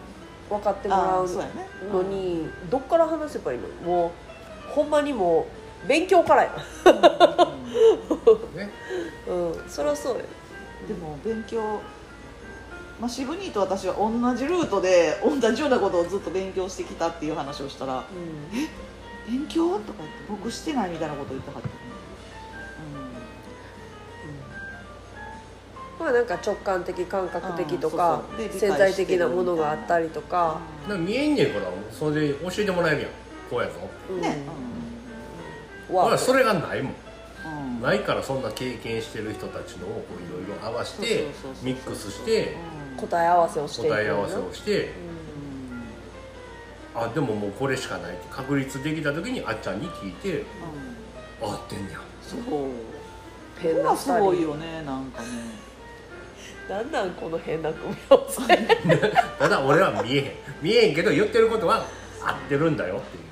分かってもらううやね。のにどっから話せばいいの？もうほんまにもう勉強からや。ね うん。そりゃそうや。でも勉強まあ、渋兄と私は同じルートで同じようなことをずっと勉強してきたっていう話をしたらうん「勉強?」とか言って「僕してない」みたいなこと言ってはって、まあなんか直感的感覚的とかうんそうそう。で潜在的なものがあったりとか、だから見えんねんからそれで教えてもらえるやん。こうやぞ。うん。ね、わほらそれがないもん。うん。うんないからそんな経験してる人たちのをこういろいろ合わせてミックスして答え合わせをして答え合わせをして。うん。あでももうこれしかないって確立できた時にあっちゃんに聞いてうあ合ってんねや。んそう。変なすごい2人よねなんかね。なんなんこの変な組み合わせ。ただ俺は見えへん。見えへんけど言ってることは合ってるんだよっていう。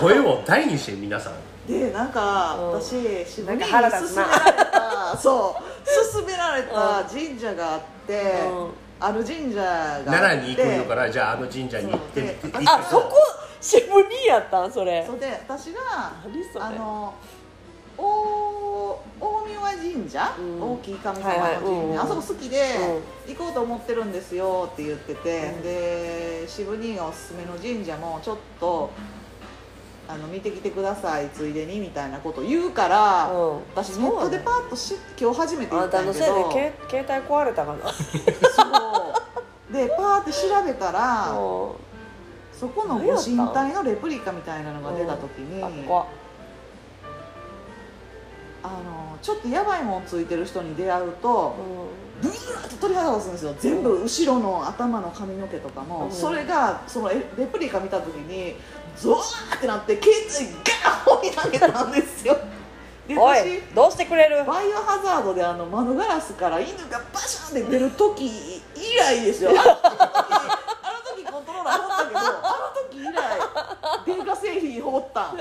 声を大にして皆さん。でなんかうん。私渋なんか谷に勧められたそう。勧められた神社があっある神社があって。奈良に行くのからじゃああの神社に行ってみてあそこ渋にやったんそれ。そうで私が何それ。あの大大宮神社、うん。大きい神様のはいはい。神社、うん。うんあそこ好きで、行こうと思ってるんですよって言ってて、うん。で渋兄がおすすめの神社もちょっとあの見てきてくださいついでにみたいなこと言うから、うん。私ネットでパッとし今日初めてあ行ったんんたのせいでけ携帯壊れたかな。そう。でパーって調べたらうん。そこのご神体のレプリカみたいなのが出た時に、あ怖っあのちょっとやばいもんついてる人に出会うとブワーッと鳥肌がするんですよ。全部後ろの頭の髪の毛とかも、うん。それがそのレレプリカ見た時にゾワーってなって携帯ガーッ放り投げたんですよ。でおい私どうしてくれる？バイオハザードであの窓ガラスから犬がバシャンって出る時以来ですよ。あの時あの時コントローラー放ったけどあの時以来電化製品放った。ん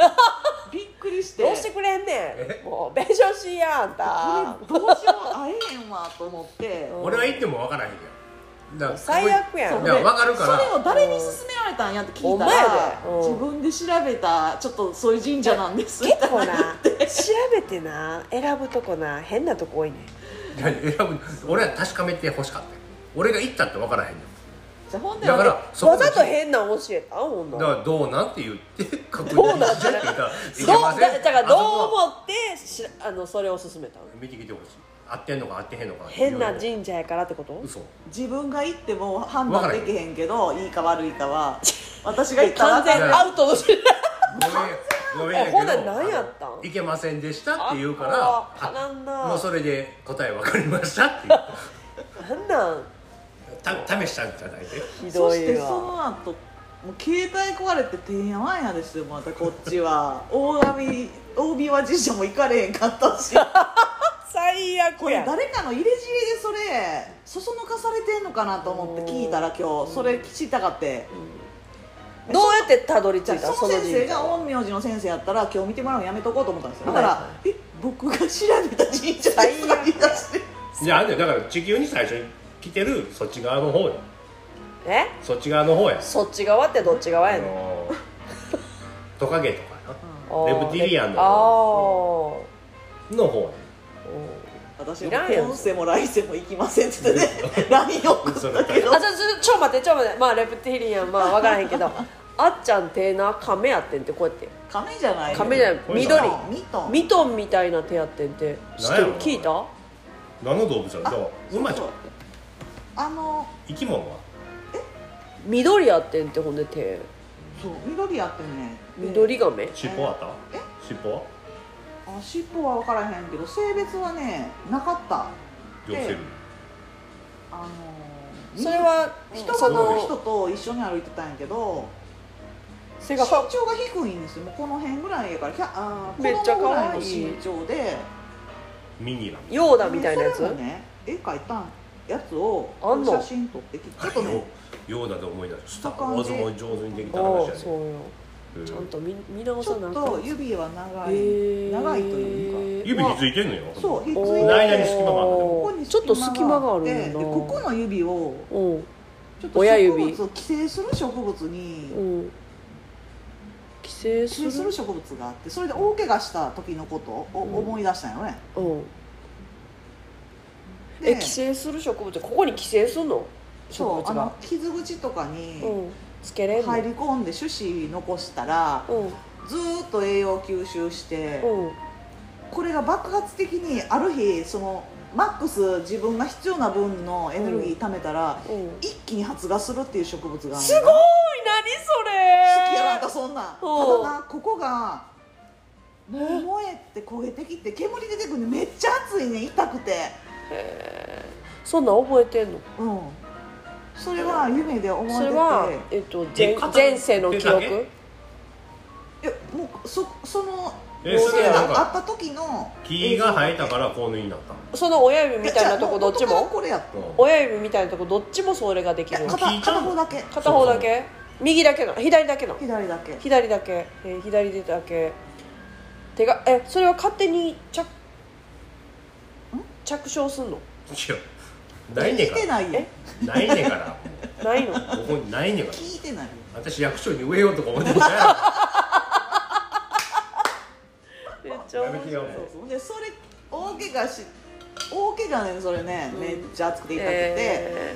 びっくりして。どうしてくれんねん？もう弁償しやあんた。これどうしよう会えへんわと思って。うん俺は行っても分からへんやん最悪やん。いや分かるから。それを誰に勧められたんやって聞いたらで。うん。自分で調べたちょっとそういう神社なんです結構な。調べてな。選ぶとこな。変なとこ多いね。選ぶ俺は確かめてほしかった。よ俺が行ったって分からへんよじゃあほんでだからわざと変なん教えたほんなだからどうなんって言って確どうなんしてって言ったらい。けどうません。だだからどう思ってしあのそれを勧めたの？見てきてほしい合ってんのか合ってへんのか変な人神社やからってこと？嘘。自分が行っても判断できへんけどいいか悪いかは 私が行ったら完全アウトごめん。ごめんやけどほんなら何やったん？いけませんでしたって言うからあんだ。もうそれで答え分かりましたって言う。なんなん？た試したんじゃないで。ひどそしていそわの後もう携帯壊れててんやわんやですよまたこっちは。大神大神は神社も行かれへんかったし 最悪これや誰かの入れ知恵でそれそそのかされてんのかなと思って聞いたら今日それ知りたかって。どうやってたどり着いたその先生が陰陽師の先生やったら今日見てもらうのやめとこうと思ったんですよ。だはい。から「え僕が調べた神社です」最悪言い出していや。だから地球に最初に来てるそっち側の方よえ？そっち側の方や。そっち側ってどっち側やの？トカゲとかあー。レプティリアンのあなの方や私いらんやん。今世も来世も行きませんって言ってね。LINE 送ったけど。ーあちょちょちょ待ってちょ待って。まあレプティリアンまあ 分からへんけどあっちゃん手な亀やってんってこうやって。亀じゃないよ。亀じゃない。緑。ミトン。ミトンみたいな手やってんって知ってる聞いた？何の動物やろ？だから馬じゃん。あの生き物は？緑やってんってほんで手。そう緑やってんねで緑亀？尻尾あった？え？尻尾は？あ尻尾は分からへんけど性別はねなかった。両セルあのそれは人そが乗る人のと一緒に歩いてたんやけど身背が長が低いんですよ。もうこの辺ぐらいやからひゃあーめっちゃ子供ぐらいの可愛い身長で。ミニラミヨーダみたいなやつ？でそれもね絵描いたやつをあんの？写真撮ってきてちょっとねヨーダで思い出すスタも上手にできたあ話やねあそうよ。うんちゃんと見見直ちょっさなあかん。と指は長い、長いというか。指ひついてんのよ。そうひっついて。おー間に隙間があるここにちょっと隙間があるんでここの指をうん。ちょっと親指植物を寄生する植物にうん。寄生す寄生するる植物があってそれで大怪我した時のことをうん。思い出したんよね、うん。でえ寄生する植物？ここに寄生すんの？植そうあの傷口とかにうんつけれんの入り込んで種子残したらうん。ずーっと栄養吸収してうん。これが爆発的にある日そのマックス自分が必要な分のエネルギー貯めたらうん。一気に発芽するっていう植物があるの。すごい！何それ！好きやなんかそんな。ん。たうんだなここが燃えて焦げてきて煙出てくるのめっちゃ熱いね。痛くて。へー。そんなん覚えてんの？うんそれは夢で思い出てそれはえっと前前世の記手だ憶えもうそそのえそれがなんかあった時の木が生えたからこうになったの？その親指みたいなとこどっちえじゃあも元からこれやっ親指みたいなとこどっちもそれができるいや片聞いちゃう片方だけ。片方だけ？右だけの？左だけの？左だけ。左だけ、えー左手だけ。手がえそれは勝手に着着床すんの？いねん聞いてないよ。え？ないねんから。ないの？ここにないねんから。聞いてないよ。私役所に植えようとか思ってたやめっちゃ面やめてよ白いそうそう。でそれ大怪我し大怪我ねそれね、うん。めっちゃ熱くて痛くて、え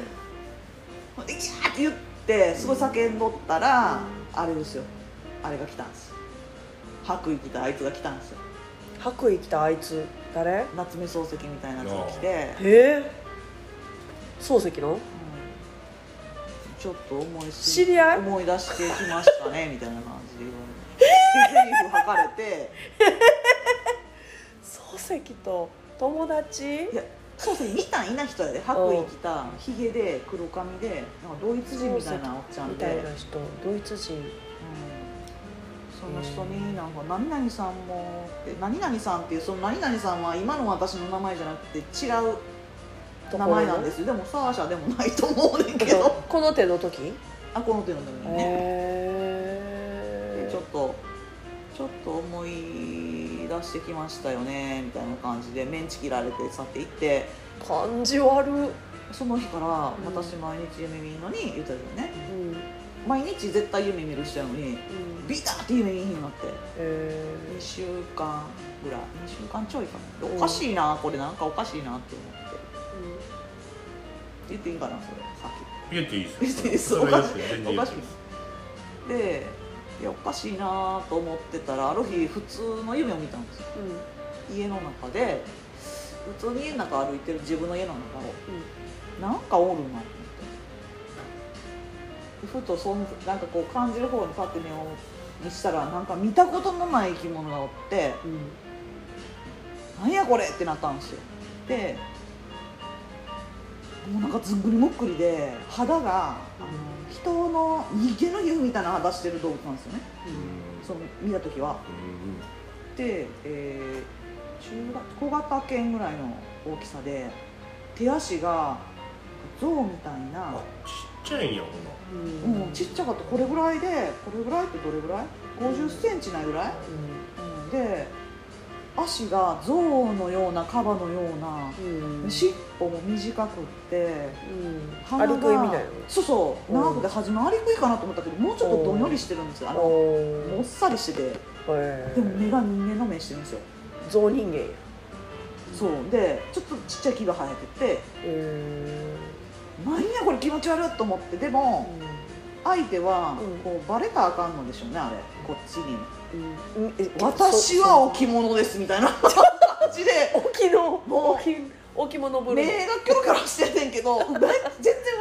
でギャーって言ってすごい叫んどったら、あれですよ。あれが来たんですよ。白衣着たあいつが来たんですよ。ー白衣着たあいつ誰？夏目漱石みたいなやつが来て、ええ漱石の？うん。ちょっと思いす知り合い？思い出してきましたね みたいな感じで。セリフ吐かれて。漱石と友達？いや漱石見たんいない人やで。白衣着たひげで黒髪でなんかドイツ人みたいなおっちゃんみでたいな人ドイツ人。うん。その人になんか「何々さんも」って「何々さん」っていうその「何々さん」は今の私の名前じゃなくて違う名前なんですすよ。でもサーシャでもないと思うねんけど。この手の時？あこの手の名前ね、へえでちょっとちょっと思い出してきましたよねみたいな感じでメンチ切られて去っていって。感じ悪。うその日からうん。私毎日夢見るのに言ったよね。んうん。毎日絶対夢見る人やのにビターって夢見になって。え2週間ぐらい。2週間ちょいかな。うんおかしいなこれなんかおかしいなって思って言っていいんかなそれさっき。言っていい言っていいですそれは言って全然言っおかしていでいやおかしいなと思ってたらある日普通の夢を見たんですよ。家の中で普通に家の中歩いてる自分の家の中をなんかおるなと思って。ふとそんなんかこう感じる方にパッて目をにしたらなんか見たことのない生き物がおってうんうん。なんやこれってなったんですよ。でもうなんかずんぐりむっくりで肌があの人の人間の皮膚みたいな肌してる動物なんですよね。その見た時は。で、えー中型小型犬ぐらいの大きさで手足が象みたいな。あちっちゃいんやほうんもうちっちゃかった。これぐらいでこれぐらいってどれぐらい？5 0ンチないぐらい、うん、で足が象のようなカバのようなうん。尻尾も短くってうん。アリクイみたいな。そうそう。う。ん長くて初めアリクイかなと思ったけどもうちょっとどんよりしてるんですよ。あのおもっさりしてて。へでも目が人間の目してるんですよ。象人間や。そう。でちょっとちっちゃい牙が生えてて。へなんやこれ気持ち悪いと思って。でも相手はうん。こうバレたらあかんのでしょうねあれ。こっちに私は置物ですみたいな感じで。置物もう。置置物ブルー。目がキョロキョロしてんねんけど全然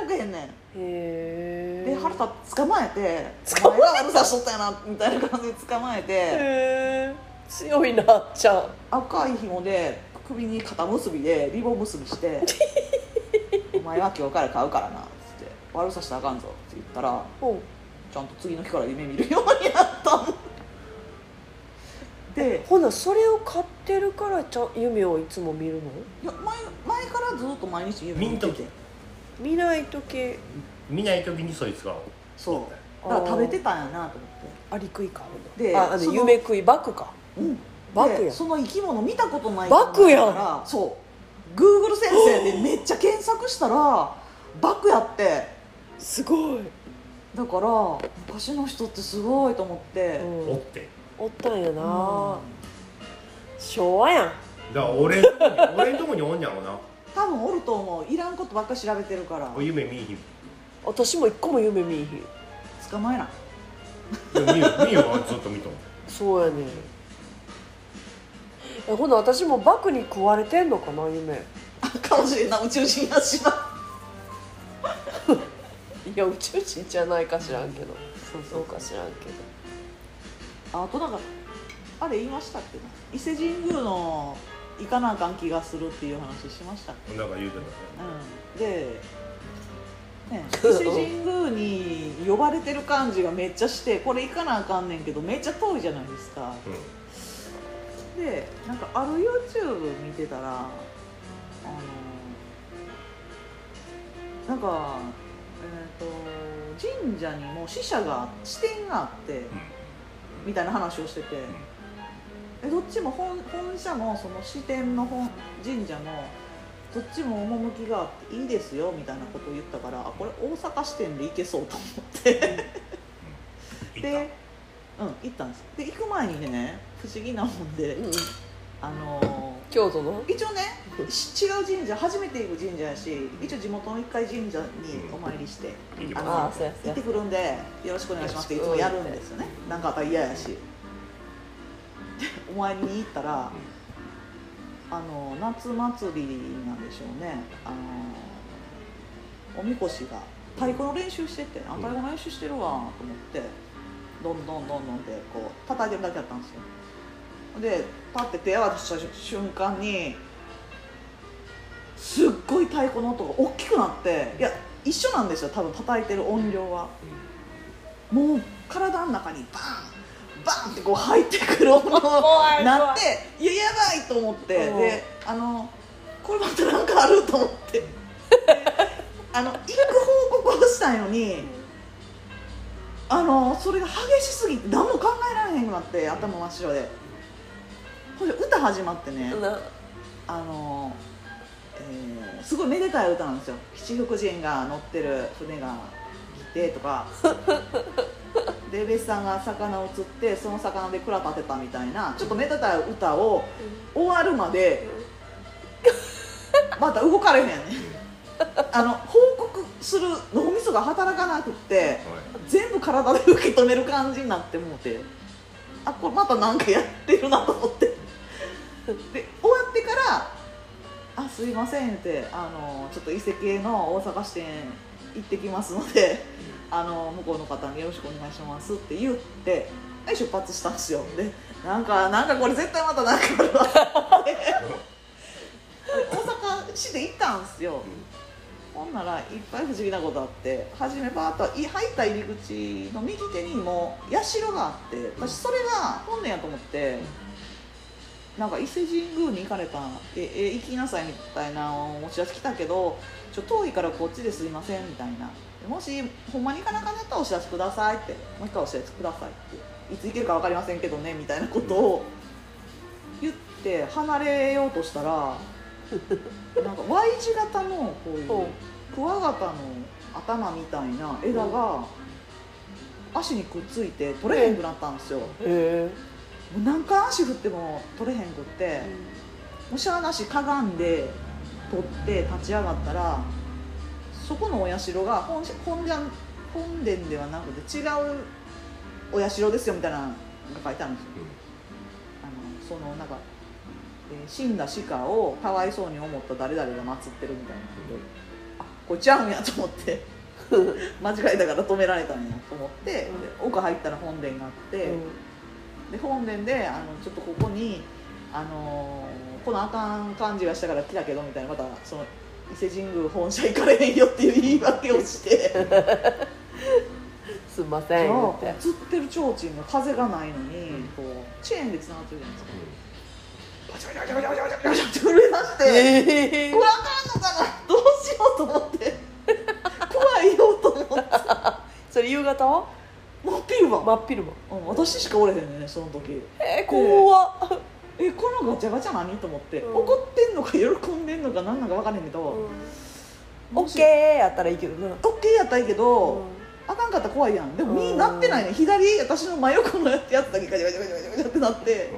動けへんねん。へえで腹立って捕まえて「捕まえお前が悪さしとったやな」みたいな感じで捕まえて。へえ強いなあっちゃん。赤い紐で首に肩結びでリボン結びして「お前は今日から買うからな」っつって「悪さしたらあかんぞ」って言ったらう。んちゃんと次の日から夢見るようになったのでほなそれを買ってるからちゃん夢をいつも見るの？いや前前からずっと毎日夢見てて。見んとき見ない時見ない時にそいつが。そう。だから食べてたんやなと思って。アリクイか。でああの夢食いバクか。うん。バクやでその生き物見たことないバクやん。からそう。Google 先生でめっちゃ検索したらバクやって。すごい、だから昔の人ってすごいと思って、うん。おっておったんやな、うん。昭和やん。だから俺んとこに俺んとこにおんねやろな。多分おると思う。いらんことばっか調べてるから。夢見いひん。私も一個も夢見えへん。捕まえな。でも見よ見よ。はずっと見とん。そうやね。んえほな私もバクに食われてんのかな夢。かもしれんな。宇宙人やしな。いや宇宙人じゃないか知らんけど。そうそうか知らんけどあとなんかあれ言いましたっけな？伊勢神宮の行かなあかん気がするっていう話しましたっけ？なんか言うてたね。うん。で、ね、伊勢神宮に呼ばれてる感じがめっちゃしてこれ行かなあかんねんけどめっちゃ遠いじゃないですか。でなんかある YouTube 見てたらあのなんか、えー、と神社にも死者が支店があってみたいな話をしてて、えどっちも本本社もその支店の本神社もどっちも趣があっていいですよみたいなことを言ったからあこれ大阪支店で行けそうと思って。うん。で、うん、行ったんです。で行く前にね不思議なもんで、うんあのー京都の？一応ねし違う神社初めて行く神社やし一応地元の一回神社にお参りして、いいよあの行ってくるんでよろしくお願いしますっていつもやるんですよね。なんかあったら嫌やし。でお参りに行ったらあの夏祭りなんでしょうね。あのおみこしが太鼓の練習しててあ太鼓の練習してるわと思ってどんどんどんどんってこう叩いてるだけだったんですよでパッて手を渡した瞬間にすっごい太鼓の音が大きくなっていや一緒なんですよ多分叩いてる音量は。もう体の中にバーンバーンってこう入ってくる音が怖いなっていややばいと思ってうん。であのこれまたなんかあると思って。で あの行く報告をしたいのにあのそれが激しすぎて何も考えられへんくなって頭真っ白でほんで歌始まってねなあの、えーすごいめでたい歌なんですよ。七福神が乗ってる船が来てとか。で別さんが魚を釣ってその魚で蔵立てたみたいなちょっとめでたい歌を終わるまでまた動かれへんねん。あの報告する脳みそが働かなくって全部体で受け止める感じになってもうて。あこれまたなんかやってるなと思って で終わってから「あすいません」ってあのちょっと伊勢系の大阪支店行ってきますのであの向こうの方によろしくお願いしますって言ってはい出発したんですよ。でなんかなんかこれ絶対またなんかあるわ。大阪市で行ったんですよ。ほんならいっぱい不思議なことあって初めバーッとい入った入り口の右手にも社があって私それが本殿やと思ってなんか伊勢神宮に行かれたええ行きなさいみたいなお知らせ来たけどちょ遠いからこっちですいませんみたいな。もしほんまに行かなかったらお知らせくださいって。もう一回お知らせくださいって。いつ行けるか分かりませんけどねみたいなことを言って離れようとしたら なんか Y 字型のこういうほクワガタの頭みたいな枝が足にくっついて取れへんくなったんですよ、もうへう何回足振っても取れへんくって、えもうしゃあなしかがんで取って立ち上がったらそこのお社が本社本殿本殿ではなくて違うお社ですよみたいなのが書いてあるんですよ。あのそのなんか、えー死んだ鹿をかわいそうに思った誰々が祀ってるみたいな。あこれちゃうんやと思って 間違えたから止められたんやと思って、で奥入ったら本殿があって、で本殿であのちょっとここに、あのーこのあかん感じがしたから来たけどみたいなまたその伊勢神宮本社行かれへんよっていう言い訳をして。すんません言って。釣ってる提灯が風がないのにこうチェーンでつながってるじゃないですか。バチャバチャバチャバチャバチャバチャって震え出して、ええこれあかんのかなどうしようと思って怖いよと思ってそれ夕方は真っ昼間、真っ昼間。うん私しかおれへんねその時。えー、怖っ。えこのガチャガチャ何と思って、うん。怒ってんのか喜んでんのか何なのか分かんないけど、オッケーやったらいいけどなオッケーやったらいいけど、あかんかったら怖いやん。でもうん。身なってないね左私の真横のやつだけガチャガチャガチャガチャガチャってなって。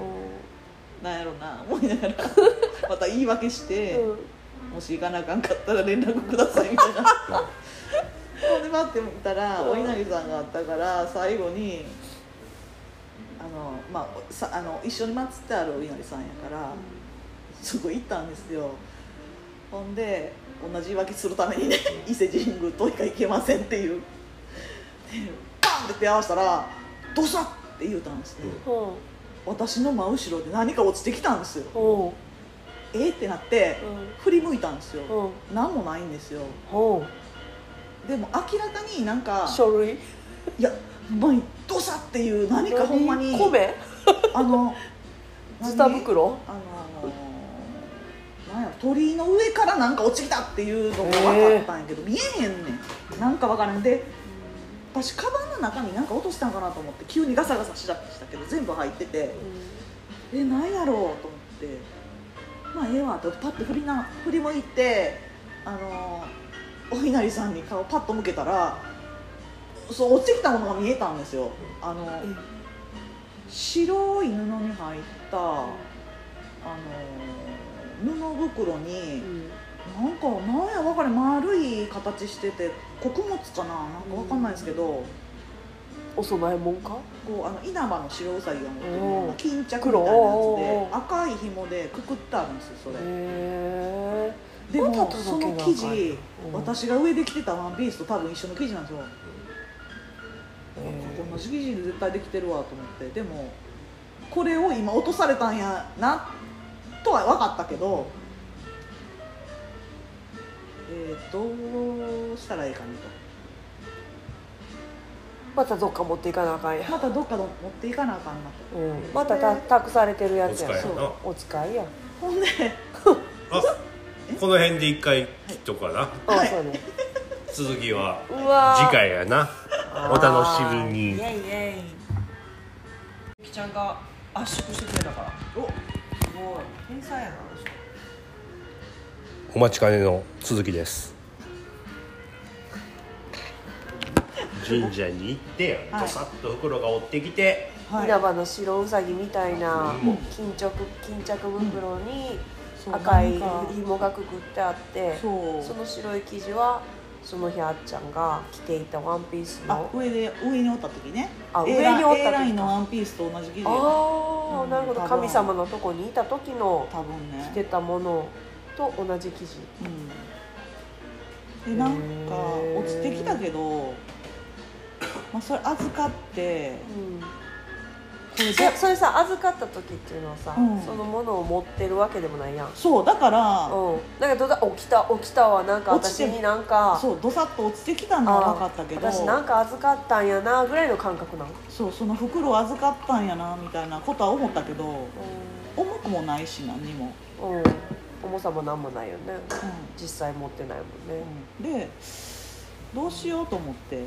なんやろな思いながら。また言い訳して、もし行かなあかんかったら連絡くださいみたいな ほんで待ってみたらうん。お稲荷さんがあったから最後にあの、まあ、さあの一緒に祀ってあるお稲荷さんやから、そこ行ったんですよ。ほんで同じ言い訳するためにね伊勢神宮といか行けませんっていう。でパンって手合わせたらドサッって言うたんですね、うん。私の真後ろで何か落ちてきたんですよ。うん。えーってなって振り向いたんですよ。うん。何もないんですよ。うんでも明らかになんか書類？いやほんまにドサっていう何かほんまに米？あの ズタ袋？あのなんやろ鳥居の上からなんか落ちてきたっていうのが分かったんやけど、見えへんねん。なんか分からん。で私カバンの中に何か落としたんかなと思って急にガサガサしだしたけど全部入っててえなんやろうと思って。まあええわとパッと振りな振り向いてあのお稲荷さんに顔パッと向けたらそう落ちてきたものが見えたんですよ。あの白い布に入ったあの布袋になんかなんや分かれ丸い形してて穀物かななんか分かんないですけど、お供え物か？こうあの稲葉の白うさぎが持ってるようおー。な巾着みたいなやつで黒。赤い紐でくくってあるんですよそれ、へでもその生地うん。私が上で着てたワンピースと多分一緒の生地なんですよ、え同じ生地で絶対できてるわと思って。でもこれを今落とされたんやなとは分かったけどえー、どうしたらいいかなまたどっか持っていかなあかんや。とまたどっかの持っていかなあかんなと。うん。またた託されてるやつや。お使いやな。お使いや。ほんであこの辺で一回切っとくかな。はい。あそうね続きは。うわ。ー次回やな。お楽しみに。イエイイエイ。ゆきちゃんが圧縮してくれたから。お。すごい。天才やなお待ちかねの続きです。神社に行ってはい。どさっと袋が追ってきて、はい。稲葉の白うさぎみたいなうん。巾着巾着袋に赤い紐がくくってあってその白い生地はその日あっちゃんが着ていたワンピースあの上で上におった時ね。あ上におった時 A ラインのワンピースと同じ生地ああ、うんなるほど。神様のとこにいた時の多分ね。着てたものと同じ生地。うん。でなんか落ちてきたけど、まあ、それ預かってうんこれいやそれさ預かった時っていうのはさ、うん。そのものを持ってるわけでもないやん。そうだから、うん。だけどだ起きた起きたわなんか私になんかそうどさっと落ちてきたのは分かったけど私なんか預かったんやなぐらいの感覚なの、そうその袋を預かったんやなみたいなことは思ったけどう重くもないし何にも、んうん、重さもなんもないよね。う実際持ってないもんね、ん。でどうしようと思ってう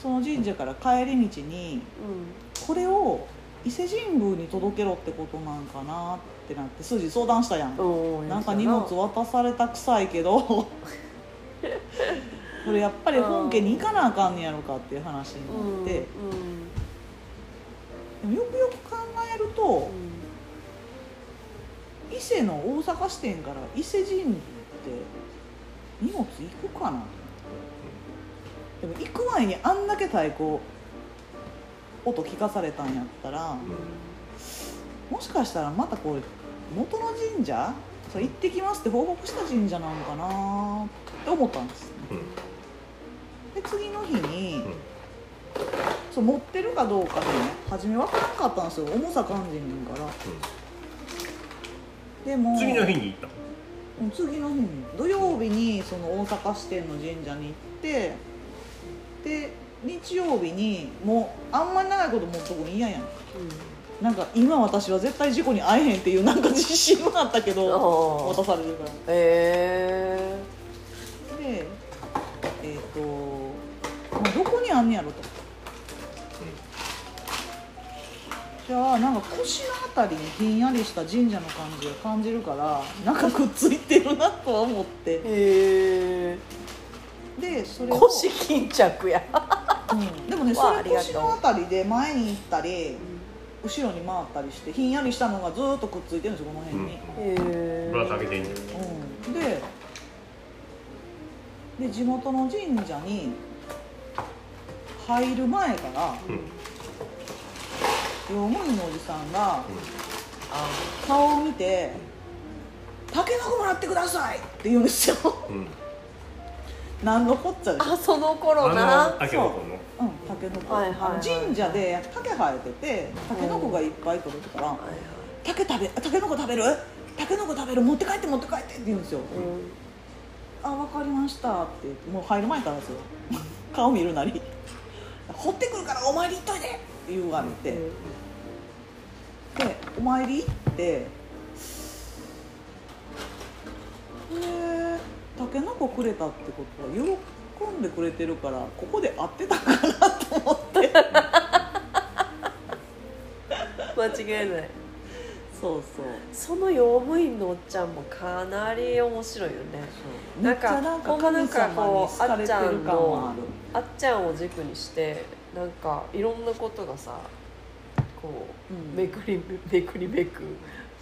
その神社から帰り道にん。これを伊勢神宮に届けろってことなんかなってなって筋相談したやん、うんな。んか荷物渡された臭いけど。これやっぱり本家に行かなあかんねやろかっていう話になって、でもよくよく考えると伊勢の大阪支店から伊勢神宮って荷物行くかなでも行く前にあんだけ太鼓音聞かされたんやったらもしかしたらまたこれ元の神社そう行ってきますって報告した神社なのかなって思ったんですで次の日に、そう持ってるかどうかね初め分からんかったんですよ重さ感じねんから。でも次の日に行ったうん次の日に。土曜日にその大阪支店の神社に行ってで日曜日にもうあんまり長いこと持っとくの嫌やん。なんか今私は絶対事故に遭えへんっていうなんか自信はあったけど 渡されるから。え。でえっ、と、まあ、どこにあんねやろと、じゃあなんか腰のあたりにひんやりした神社の感じを感じるからなんかくっついてるなとは思って。ー、へでそれを、腰巾着や。うん、でもねそれ腰のあたりで前に行ったり後ろに回ったりしてひんやりしたのがずーっとくっついてるんですよこの辺に、へえぶら下げてん。ねんうん、でで地元の神社に入る前から用務員のおじさんが顔を見て「タケノコもらってください」って言うんですよ。うん何のこっちゃでしょ？あその頃あのなタケノコの。う。ん、タケノコ、はいはいはい。あの神社で竹生えててタケノコがいっぱい取れてからはいはい「竹食べタケノコ食べる？タケノコ食べる？持って帰って持って帰って」って言うんですよ「あ分かりました」って言ってもう入る前からですよ。顔見るなり「掘ってくるからお参り行っといて」って言われて、うんでお参り行ってでタケノコくれたってことは喜んでくれてるからここで会ってたかなと思って。間違いない。そうそう。その用務員のおっちゃんもかなり面白いよね。なんかゃなんかなんかこう神様に好かれてる感はあっちゃんを軸にしてなんかいろんなことがさこう、うん。めくりめくりめく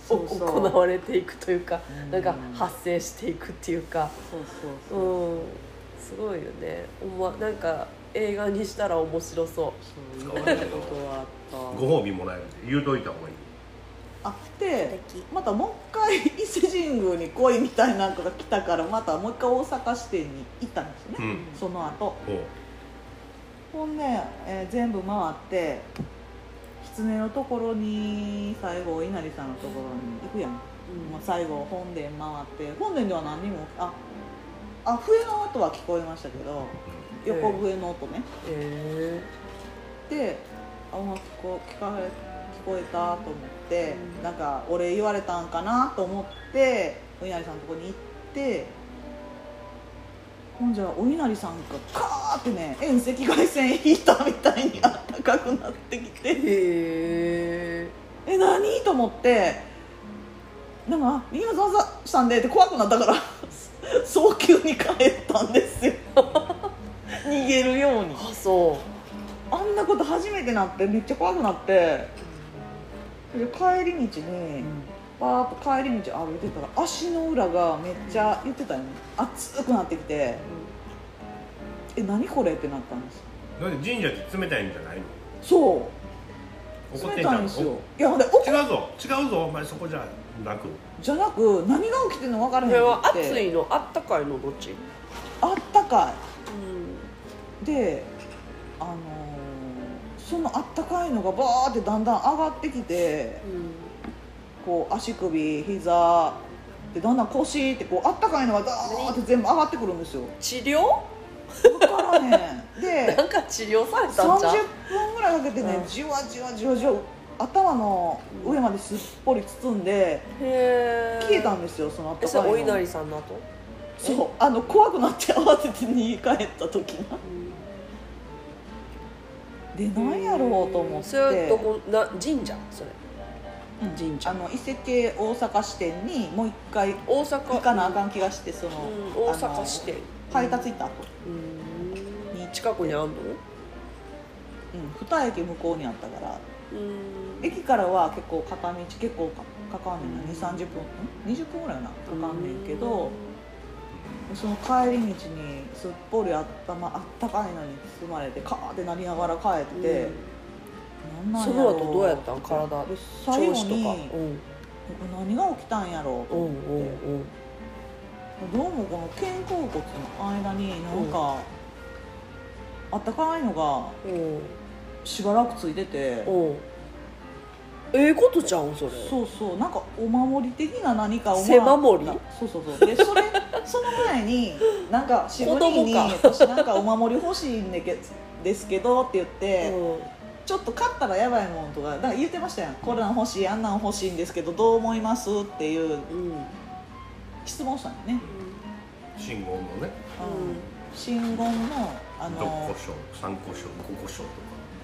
行われていくというか、うん。なんか発生していくっていうか。そうそうそう、うん。すごいよね。おまなんか映画にしたら面白そう。そう言われたことはあった。ご褒美もらえる？んで言うといた方がいい？あってまたもう一回伊勢神宮に来いみたいなのが来たからまたもう一回大阪支店に行ったんですね、うん。その後。ほんで、えー全部回って狐のところに最後お稲荷さんのところに行くやん、まあ、最後本殿回って本殿では何にもああ笛の音は聞こえましたけど横笛の音ね、えであ音楽こう聞かれ聞こえたと思って、うん。なんかお礼言われたんかなと思ってお稲荷さんのとこに行ってほんじゃお稲荷さんがカーってね遠赤外線引いたみたいにあったかくなってきて。ー、へええ何？と思って。なんか「今ざわざわしたんで」って怖くなったから 早急に帰ったんですよ。逃げるように。あそう。あんなこと初めてなってめっちゃ怖くなって。で帰り道にパーッと帰り道歩いてたら足の裏がめっちゃ言ってたよね。熱くなってきて「え何これ?」ってなったんです。よだって神社って冷たいんじゃないの？そう。冷怒ってんじゃん。たいんですよ。いやほんで怒違うぞ。違うぞ。お前そこじゃなく。じゃなく何が起きてるの分からへんこれはくて暑いの？あったかいのどっち？あったかうん。いであのーそのあったかいのがバーってだんだん上がってきてこう足首膝でだんだん腰ってこうあったかいのがダーって全部上がってくるんですよ。治療？分からへん。でなんか治療されたんじゃん。30分ぐらいかけてね、うん。じわじわじわじわ頭の上まですっぽり包んでへえ消えたんですよそのあったかいの。稲荷さんの後？そうあの怖くなって慌てて逃げ帰った時なでなんやろうと思って。それはどこな神社？それ。うん神社。あの伊勢系大阪支店にもう一回大阪。行かなあかん気がしてその、うん。大阪支店。配達行った後。うん。に近くにあんの？うん、二駅向こうにあったから。うん。駅からは結構片道結構かかかんねんな。2 3 0分。ん20分ぐらいかな。かかんねんけどその帰り道にすっぽりあったまあったかいのに包まれてカーってなりながら帰って、その後どうやったん？体。で最後調子とか。にうん。何が起きたんやろうとうん思って、うんどうもこの肩甲骨の間になんか、あったかいのがうん。しばらくついてて、うん。ええことちゃうん？それ。そうそう。なんかお守り的な何かを背守り？そうそうそう。でそれ その前になんか渋子供にか私なんかお守り欲しいんだけですけどって言って、うんちょっと買ったらやばいもんとかだから言ってましたやん。これなん欲しいあんなん欲しいんですけどどう思います？っていううん質問したのね、信号のね。うん。信言のあ6の個章3個章5個章とか。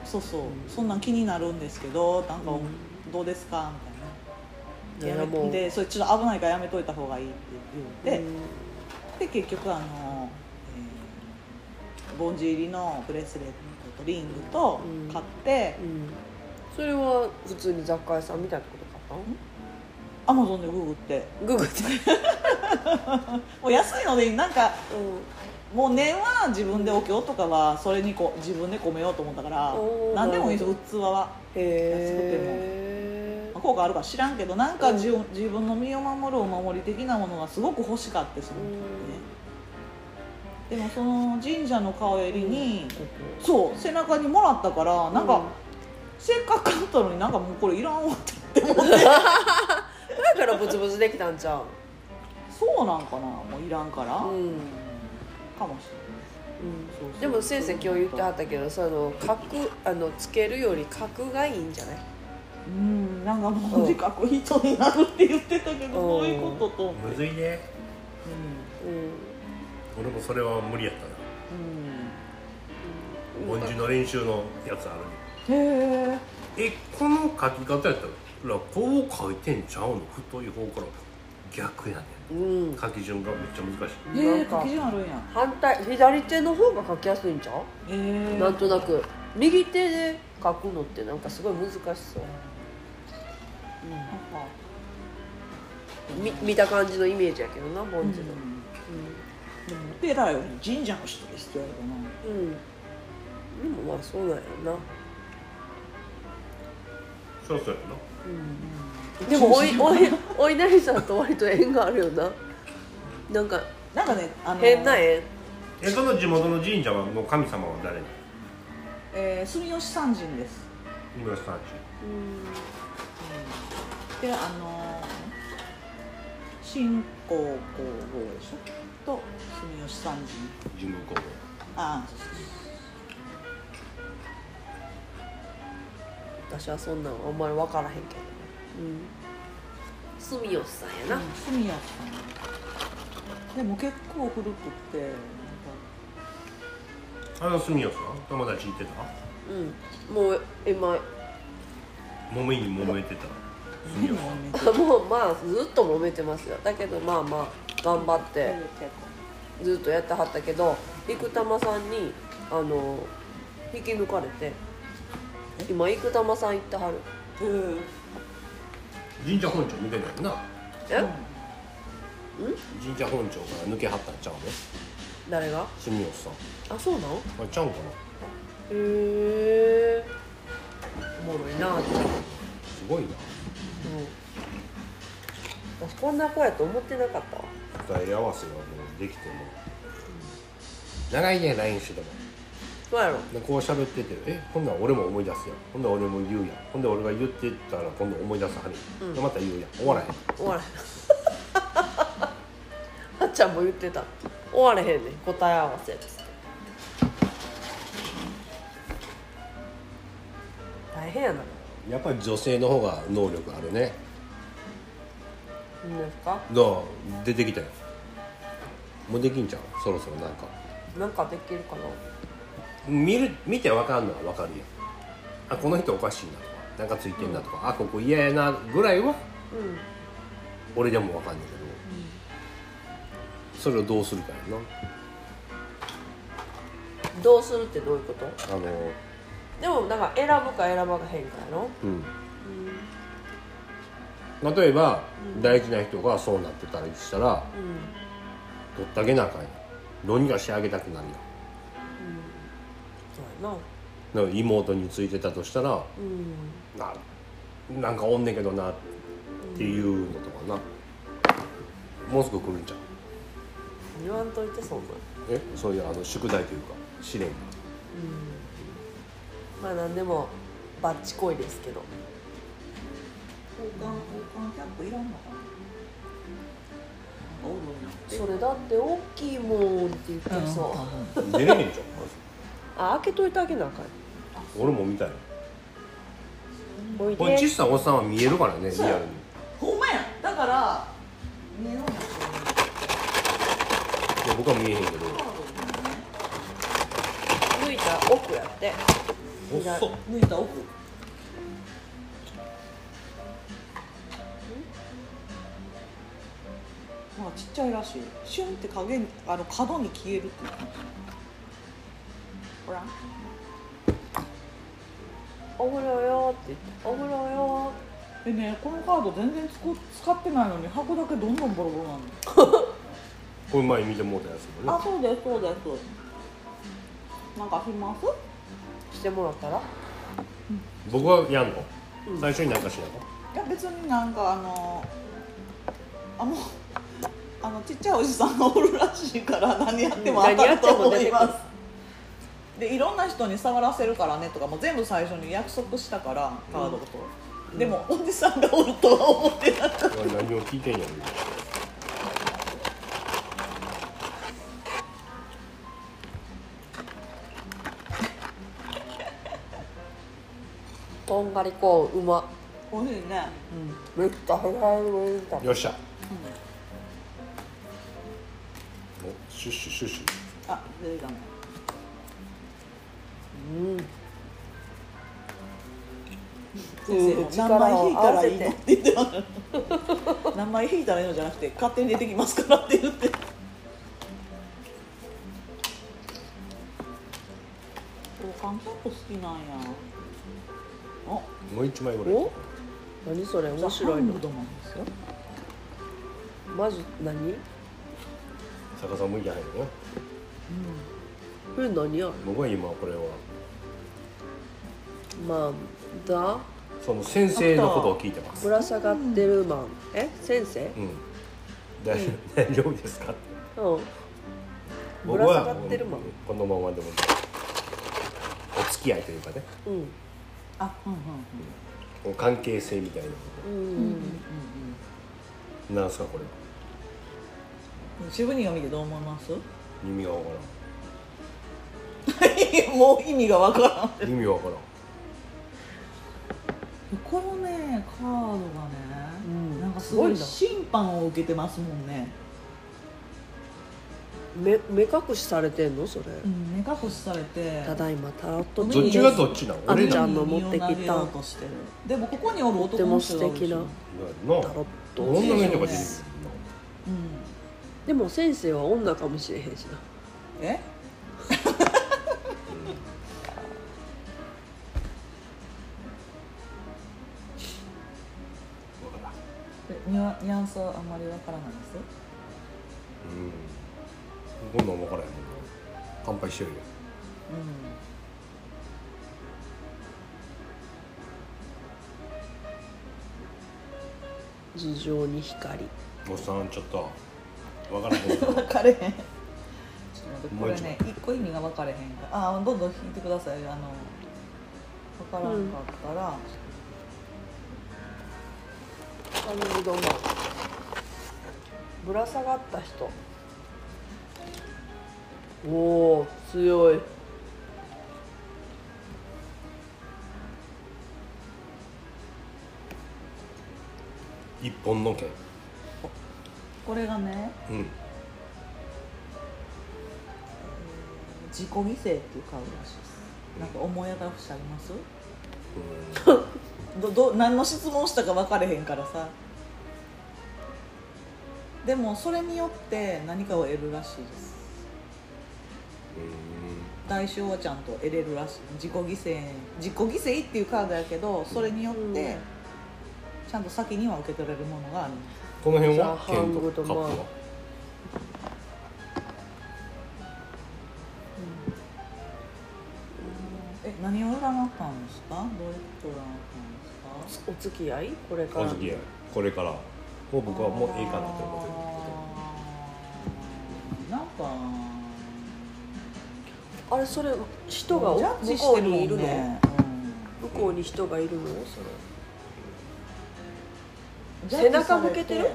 そうそう、うんそんなん気になるんですけどなんか、うん。どうですか？みたいな。やめでそれちょっと危ないからやめといた方がいいって言って、うん。で結局あの、えーボンジ入りのブレスレットとリングとうん。買って。うん。それは普通に雑貨屋さんみたいなとこで買っアマゾンでググって。たのググって。もう安いのでなんかうもう念は自分でお経とかはそれにこう自分で込めようと思ったから何でもいいですよ。器は。んへえ効果あるか知らんけどなんか自分自分の身を守るお守り的なものがすごく欲しかってその時ねでもその神社の顔襟に、そう背中にもらったからなんか、せっかく買ったのになんかもうこれいらんわって言って。もだからブツブツできたんちゃう？そうなんかなもういらんから、うん、うん、かもしそうそう。でも先生今日言ってはったけどその角あのつけるより角がいいんじゃない？れないうんなんかもう自覚人になるって言ってたけどうん。どういうことと思って。むずいね。うん。うん俺もそれは無理やったな。凡字の練習のやつあるうん。へえ。えこの書き方やったらこう書いてんちゃうの？太い方から。逆やねうん。ん書き順がめっちゃ難しい。へえなんか書き順あるんや。反対左手の方が書きやすいんちゃう、へえ。なんとなく。右手で書くのってなんかすごい難しそう、なんかみ見た感じのイメージやけどな凡字の。でもお寺より神社の人ですって言われたなう。ん、うん、でもまあそうなんやろな。そうそうやでもおい おいお稲荷さんと割と縁があるよな。なんかなんかねあの変な縁。なえその地元の神社はの神様は誰？えー住吉三神です。今さん。であの新興工房でしょと住吉三神神宮公ああそうそう私はそんなんあんまり分からへんけどうん。住吉さんやな、そう住吉さん。でも結構古くってあの住吉さん？友達いてた？うん。もう今。揉めに揉めてた？もうまあずっと揉めてますよ。だけどまあまあ頑張ってずっとやってはったけど生玉さんにあの引き抜かれて今生玉さん行ってはる。うん神社本庁抜けないな。え、神社本庁から抜けはったんちゃうの？誰が？住吉さん。あそうなん？へあれちゃうんかな？え。おもろいな。すごいなうん。私こんな子やと思ってなかったわ。答え合わせがもうできても。長いね LINE してても。そうやろ。でこう喋っててえほんなら俺も思い出すやん。ほんなら俺も言うやん。ほんで俺が言ってたら今度思い出さはるやん、うん。でまた言うやん。終わらへん。終われへん。はっちゃんも言ってた。終われへんねん。答え合わせっつって。大変やなやっぱり女性の方が能力あるね。いいですか？どう？出てきたよ。もうできんちゃう？そろそろなんか。なんかできるかな？見る見て分かんのは分かるやんあこの人おかしいなとか。なんかついてんなとか、あここ嫌やなぐらいはうん。俺でもわかんないけど。それをどうするかやどうするってどういうこと？なあのでもなんか選ぶか選ばがへんかやろうん。例えば、大事な人がそうなってたりしたらうんうん取ってあげなあかんやん。どうにかしてあげたくなるやん。そうやな。妹についてたとしたらうん。ななんかおんねんけどなっていうのとかな。もうすぐ来るんじゃん言わんといてそんな。んえ？そういうあの宿題というか試練。がまあ何でもバッチこいですけど。交換交換キャップいらんのかな。それだって大きいもんって言ってそう、出れへんじゃんまずあ開けといてあげなあかん。俺も見たい。おいこれ小でさいおっさんは見えるからねリアルに。ほんまや。だから見え僕は見えへんけど。抜いた奥やって抜いた奥。なん？かちっちゃいらしい。シュンって影にあの角に消えるってほら。お風呂よって言って。お風呂よでねこのカード全然つこ使ってないのに箱だけどんどんボロボロなのこれ前見てもうたやつもね。あそうですそうです。なんかします？してもらったら？僕はやんの、うん。最初になんかしなのいや別になんかあのあもうあのちっちゃいおじさんがおるらしいから何やっても当たると思います、でいろんな人に触らせるからねとかもう全部最初に約束したからカードと、でもおじさんがおるとは思ってなかった。俺何を聞いてんやろとんがりコーンうま。美味しいね。めっちゃ早いよっしゃ、おシュッシュシュッシュ。あ出てきたね。うん。先生力何枚引いたらいいの。って言ってました何枚引いたらいいのじゃなくて勝手に出てきますからって言って。韓キャップ好きなんや。おもう一枚ぐらい。お？何それ？面白いのザハンドマンですよ。マジ何？逆さ向いてないのよ。これ何や？僕は今これは。まあだその先生のことを聞いてます。ぶら下がってるマン。え？先生？うん。大大丈夫ですか？うん。ぶ僕ら下はがってるマン。このままでもお付き合いというかね。うんあうんうん関係性みたいなうんうんうんうんなんすかこれ？うん渋荷が見てどう思います？意味がわか もう意味がわからん。らん意味わからん。このねカードがね、うん。なんかすごいす審判を受けてますもんね、目目隠しされてんの？それ。うん、目隠しされて。ただいまタロットどっちがどっちなの？あ俺らのんちゃんの持ってきた。身を投げようとしてるでもここにおるとても男の人がおる敵な。な。タロット女の人が出てくるうん。でも先生は女かもしれへんしな。え？ニュアンスはあんまりわからないですうんこん分からへん乾杯してるよ。頭上に光。おっさんちょっと分からへん。うん分かれへん。ちょっと待ってこれね一個意味が分かれへんから。あどんどん引いてください。あの分からんかったら、カルビドマンぶら下がった人おお強い。一本の剣。これがねうん。自己犠牲っていうカードらしいです。なんか思い当たる節あります？どど何の質問したか分かれへんからさ。でもそれによって何かを得るらしいです代償はちゃんと得れるらしい。自己犠牲自己犠牲っていうカードやけどそれによってちゃんと先には受け取れるものがあるこの辺は？剣とカップはまあえ何を占ったんですか？どういうことを占ったんですか？お付き合い？これから。お付き合い。これから。もう僕はもうええかなって思ってるれそれ人がジャッジ向こうにいるのね、向こうに人がいるの？それうん背中向けてる？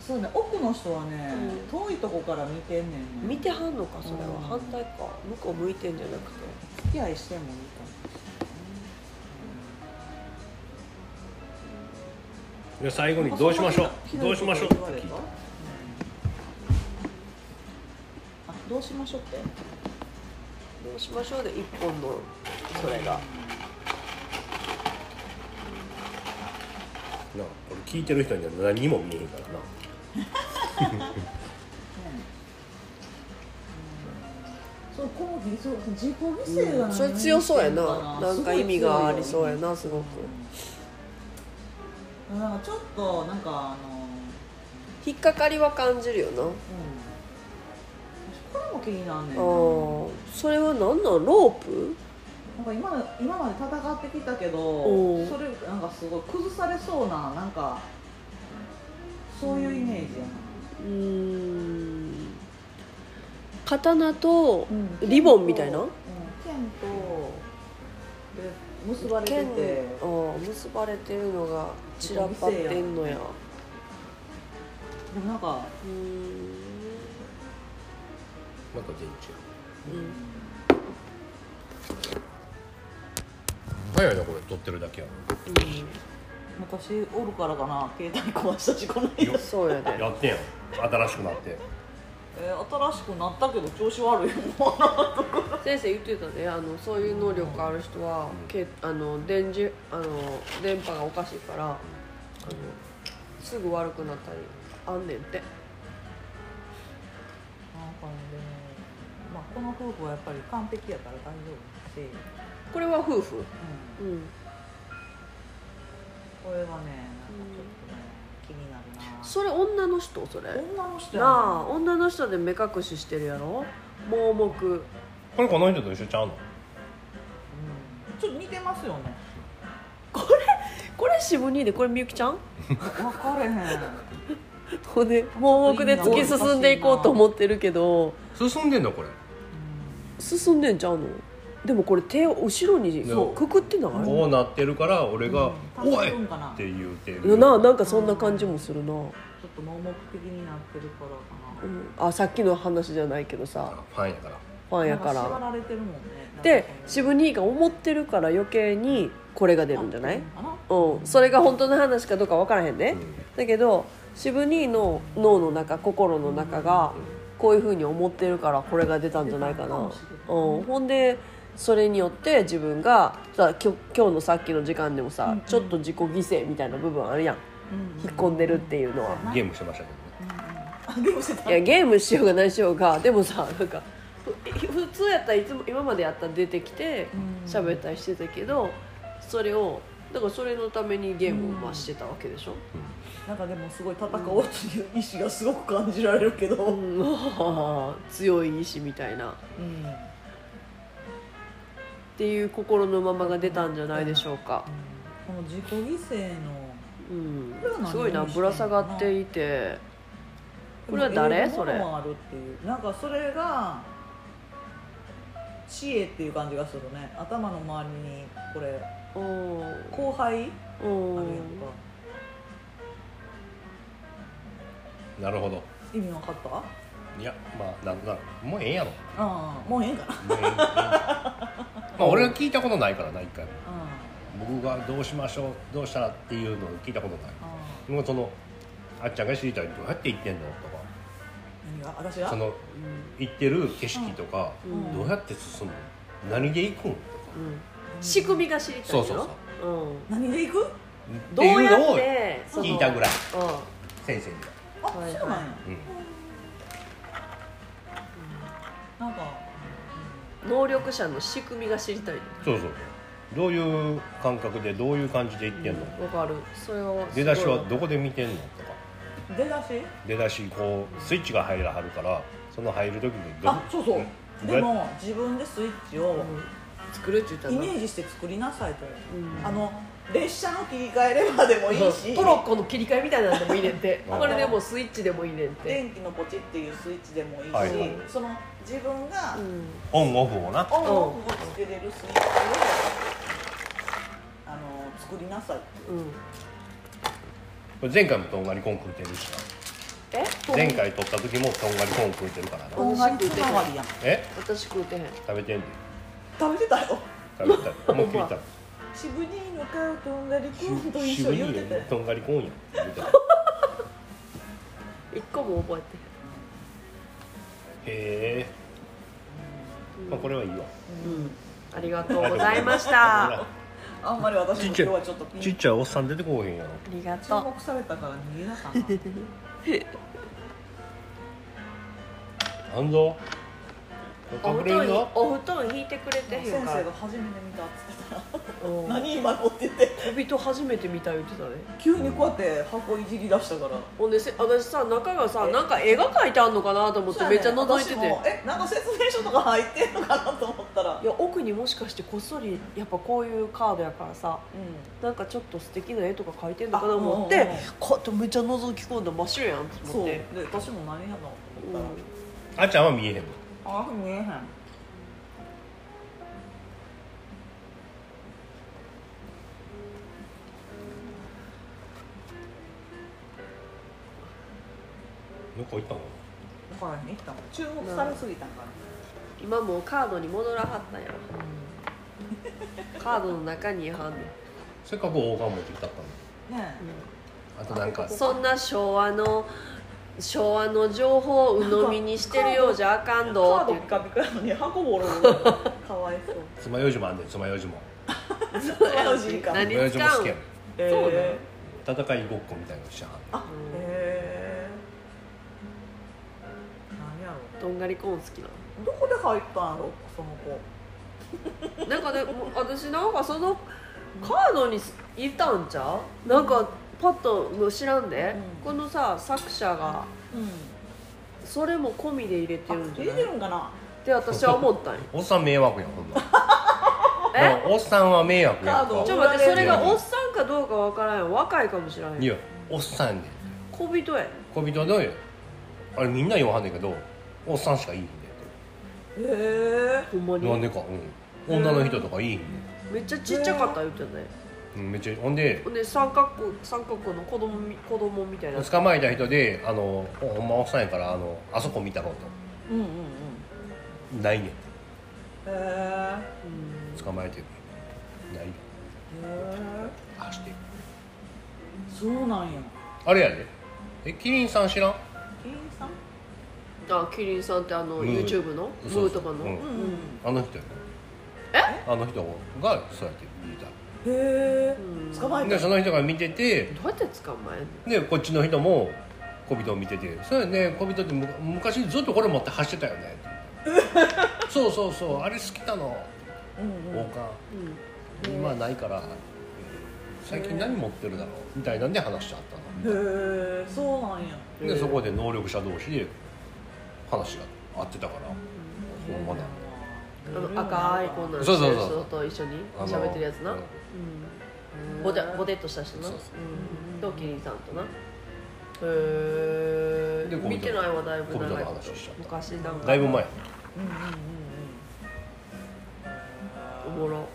そうね。奥の人はね、う遠いとこから見てんねんね。見てはんのか？それは。うん。反対か。向こう向いてんじゃなくて。付き合いしてもいいかもで最後にどうしましょう？どうしましょうあどうしましょうって？どうしましょうで一本のそれが。なあこれ聞いてる人には何にも見えへんからな。そうこの日そう自己犠牲が何それ強そうやな。何なんか意味がありそうやなすごく。なんかちょっとなんかあの引っかかりは感じるよな。うんも気になんねんあなーそれは何なん？ロープ？なんか今まで今まで戦ってきたけどそれなんかすごい崩されそうななんかそういうイメージやうーん。刀とな、リボンみたいな？うん。剣とで結ばれて剣てあー結ばれてるのが散らばってんのや。でもなんかうーんまた電池う。ん早いなこれ撮ってるだけや私おるからかな携帯壊したしこの間うんそうやで。やってんや。ん新しくなって。えー新しくなったけど調子悪いもん先生言ってたねあのそういう能力ある人は、けあの電磁あの電波がおかしいからあのすぐ悪くなったりあんねんってまあ、この夫婦はやっぱり完璧やから大丈夫し、これは夫婦？うん、うん。これがねなんかちょっとね気になるな。それ女の人？それ。女の人やなあ女の人で目隠ししてるやろ？盲目。これこの人と一緒ちゃうの？うん。ちょっと似てますよね。これ渋兄でこれみゆきちゃん？分かれへん。ほんで盲目で突き進んでいこうと思ってるけど。進んでんのこれ進んでんちゃうの？でもこれ手を後ろにそうくくってない？こうなってるから俺が「うん。おい!」って言うてるななんかそんな感じもするな、ちょっと盲目的になってるからかな。うん、あさっきの話じゃないけどさ。ファンやから。ファンやかなん縛らられてるもんね。で渋兄が思ってるから余計にこれが出るんじゃない？うん。それが本当の話かどうか分からへんね、うん。だけど渋兄の脳の中心の中がこういうふうに思ってるからこれが出たんじゃないかな、うん、ほんでそれによって自分がさきょ今日のさっきの時間でもさ、うんちょっと自己犠牲みたいな部分あるやん。うん引っ込んでるっていうのは、ゲームしてましたけどね。あゲームしてた？いやゲームしようが何しようがでもさなんかふ普通やったらいつも今までやったら出てきてうん。喋ったりしてたけどそれをだからそれのためにゲームをまあしてたわけでしょ、なんかでもすごい戦おうという意志がすごく感じられるけど、うん、強い意志みたいなっうん。ていう心のままが出たん。じゃないでしょうか、この自己犠牲のうん。すごいなぶら下がっていてこれは誰それなん。かそれが知恵っていう感じがするね頭の周りにこれ後輩あるやん。かなるほど。意味分かった？いやまあなんとなくもうええんやろ。ああもうええんかな。もうええええまあ俺は聞いたことないからな一回も。う僕がどうしましょうどうしたらっていうのを聞いたことない。もうそのあっちゃんが知りたいどうやって行ってんの？とか。何が？私が？その行ってる景色とか、うん。どうやって進む？の何で行くん？とか。うん。仕組みが知りたいそうそうのそう。うん。何で行く？どうやっっていうのをてその聞いたぐらい。うん。先生にいはいそうなんや、うん。なんか。能力者の仕組みが知りたい。のそうそう。どういう感覚でどういう感じで言ってんの、わかる。それは出だしはすどこで見てんの？とか。出だし？出だしこうスイッチが入らはるからその入る時にどあそうそう。うん。でも自分でスイッチをうん。作るって言ったらイメージして作りなさいと、うん。あの列車の切り替えレバーでもいいし。トロッコの切り替えみたいなんでもいいねんて。うんこれでもスイッチでもいいねんて。電気のポチっていうスイッチでもいいし、はいはい。その自分がうん。オンオフをな。オンオフをつけれるスイッチをあの作りなさいうんこれ前回もとんがりコン食うてるしえ？な前回撮った時もとんがりコン食うてるからな。とんがり。つながりやん。え？私食うてへん。食べてんで。食べてたよ。食べた。思いっきり食べ渋ニーの買うとんがりコーンと一緒言ってて。とんがりコンや言うてた一個も覚へえ、えてへん。まあ、これはいいわ。うん。ありがとうございました。ああんまり私も今日はちょっとピンちっちゃいおっさん出てこうへんやろりが注とう目されたから逃げなかった。あんぞお布団お布団引いてくれてへん先から。生が初めて見たっつってたうん。何今のって言って。小人初めて見た言ってたね急にこうやって箱いじり出したから。ほんでせ私さ中がさなんか絵が描いてあんのかなと思ってめっちゃ覗いてて、え？なんか説明書とか入ってんのかなと思ったら。いや奥にもしかしてこっそりやっぱこういうカードやからさうなんかちょっと素敵な絵とか描いてんのかなと思ってあうんうんうんこうやってめっちゃ覗き込んだ真っ白やんとんそう。で思って私も何やろうと思ったら、あっちゃんは見えへんのあ見えへんどこ行ったの？だからね行ったの。注目されすぎたんかな。今もうカードに戻らはったん。やろカードの中にはんねん。せっかく王冠持ってきたったのねあとなんかそんな昭和の昭和の情報を鵜呑みにしてるようじゃあかんど。カードピカピカやのに箱ボロボロ かわいそう。爪楊枝もあんねん爪楊枝も。マジか。何爪楊使う枝も好きやそうなのえ戦いごっこみたいなのしちゃあへえ何やろとんがりコーン好きなどこで入ったんやろ？その子。のなんかね私なんかそのカードにいたんちゃう？なんかパッともう知らんで、うん。このさ作者が。うん。それも込みで入れてあるんじゃ入ない？れてるんかな？って私は思ったんよ。おっさん迷惑やんほんな え？らおっさんは迷惑やんカードちょっと待ってそれがおっさんかどうかわからんよ。若いかもしれんよいやおっさんやねん。小人や小人どうよ。あれみんな言わはんねんけどおっさんしかいいひんねへえほんまに。んなんでかうん。女の人とかいいひんねめっちゃちっちゃかった言ってたねんうんめっちゃほんでほんで三角三角の子供み子供みたいな。捕まえた人であのほんまおっさんやからあのあそこ見たろうんうんうん。とないねん。へえうん。捕まえてないへえあして。そうなんや。あれやで。えキリンさん知らん？キリンさん？あキリンさんってあのムー。YouTube の？ムそうそう。ーとかの？うん。うんあの人やえ？あの人がそうやってへえうん。捕まえたでその人が見てて。どうやって捕まえんの？でこっちの人も小人を見てて「そうやね小人ってむ昔ずっとこれ持って走ってたよね」そうそうそう。あれ好きなの。うんうん。王冠。うん。今はないから。最近何持ってるだろう？みたいなんで話しちゃったの。へえそうなんや。でそこで能力者同士で話が合ってたから。ほんまだ。あの赤いこんなんそうそうそう。と一緒に喋ってるやつな、うんうん、ボテボテっとした人な。そうそうう。ん。とキリンさんとな。へえで見てないわだいぶ長い昔なんか。だいぶ前。うんうんうんうん。おもろ。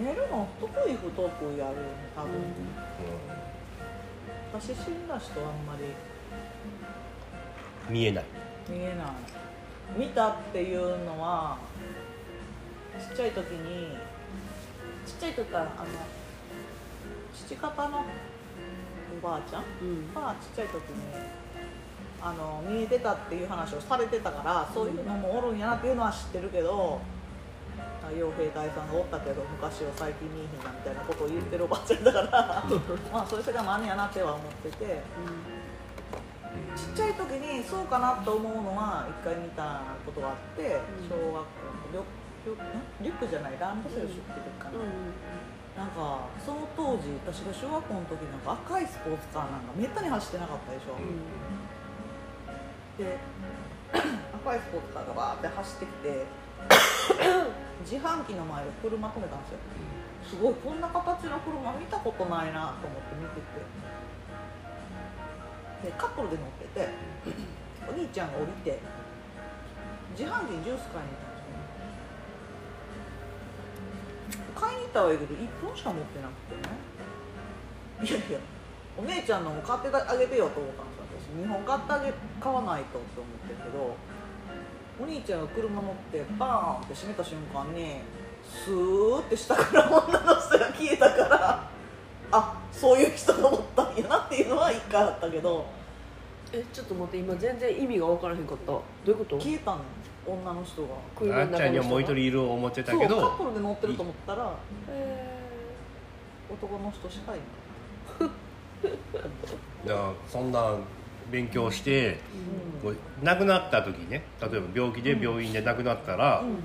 見えるの得意不得意やるよね多分、私死んだ人あんまり。うん見えない。見えない。見たっていうのはちっちゃい時にちっちゃい時からあの父方のおばあちゃんうん。がちっちゃい時にあの見えてたっていう話をされてたからそういうのもおるんやなっていうのは知ってるけど太陽兵隊さんがおったけど昔は最近見えへんなみたいなことを言ってるおばあちゃんだからまあそういう世界もあんねやなっては思っててちっちゃい時にそうかなと思うのは一回見たことがあって小学校のリュックじゃないランドセル背負ってるかな、なんかその当時私が小学校の時なんか赤いスポーツカーなんかめったに走ってなかったでしょ、で 赤いスポーツカーがバーって走ってきて 自販機の前で車止めたんですよ。すごいこんな形の車見たことないなと思って見てて。でカップルで乗っててお兄ちゃんが降りて自販機にジュース買いに行った買いに行ったはいいけど1本しか持ってなくてねいやいやお姉ちゃんのも買ってあげてよと思ったんですよ。私2本買ってあげ買わないとって思ってるけどお兄ちゃんが車乗ってバーンって閉めた瞬間にスーって下から女の人が消えたからあそういう人がおったんやなっていうのは一回あったけど。えちょっと待って今全然意味が分からへんかった。どういうこと？消えたの女の人があっちゃんにはもう一人いる思ってたそうカッけどプルで乗ってると思ったらへ男の人しかいない。だからそんな勉強してうこう亡くなった時にね例えば病気で病院で亡くなったら、ん。うん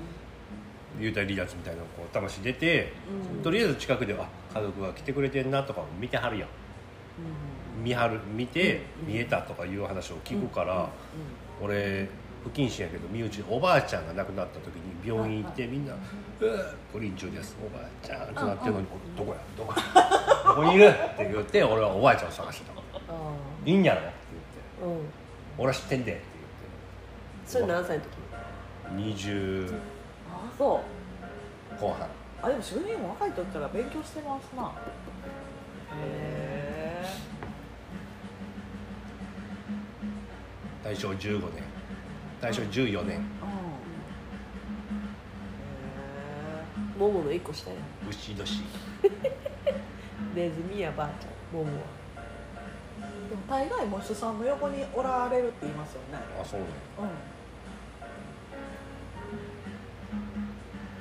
幽体離脱みたいなのこう魂出て、うん。とりあえず近くであ家族が来てくれてんなとか見てはるやん。見はる見て、うん。見えたとかいう話を聞くから、う俺不謹慎やけど身内おばあちゃんが亡くなった時に病院行ってみんな「うわ不倫中ですおばあちゃん」ってなってるのに「どこや？どこや？どこにいる?」って言って俺はおばあちゃんを探してたあ「いいんやろ?」って言って。うん「俺は知ってんで」ってそれ何歳の時？言って20あそう。後半。あでも主任も若い時から勉強してますな。へえ大正15年大正14年。うん。へモモの一個下や。牛年。ネズミやばあちゃんモモは。えでも大概喪主さんの横におられるって言いますよね。あそうねう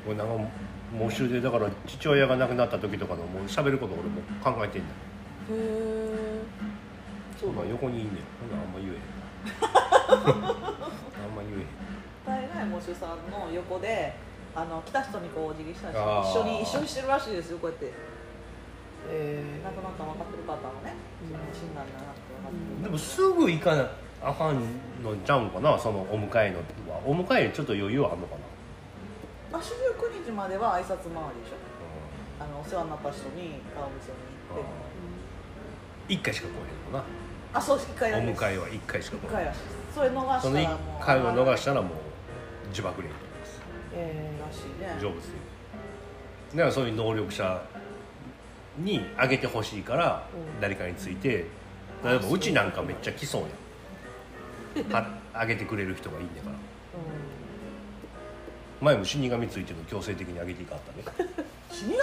ん。俺なんか喪主でだから父親が亡くなった時とかのもう喋ること俺も考えてんだよ。へえそうまあなの横にいんねん。ほんならあんま言えへんあんま言えへん。大概喪主さんの横であの来た人にこうお辞儀したりあー。一緒に一緒にしてるらしいですよこうやって。え亡くなったの分かってる方はね死んだんだなって分かってる。でもすぐ行かなあかんのちゃうんかなそのお迎えのは。お迎えちょっと余裕あんのかな、まあ、四十九日までは挨拶回りでしょ。あのお世話になった人に顔見せに行って。1回しか来へんのなあそう一回おだけです。迎えは1回しか来一回らしいですそれ逃したその1らもう回を逃したらもう自爆霊になります。えらしいね。成仏でだからそういう能力者にあげてほしいからうん。誰かについて例えばうちなんかめっちゃ来そうやん。はあげてくれる人がいいんだから。前も死神ついてるの強制的にあげていかったね。死神？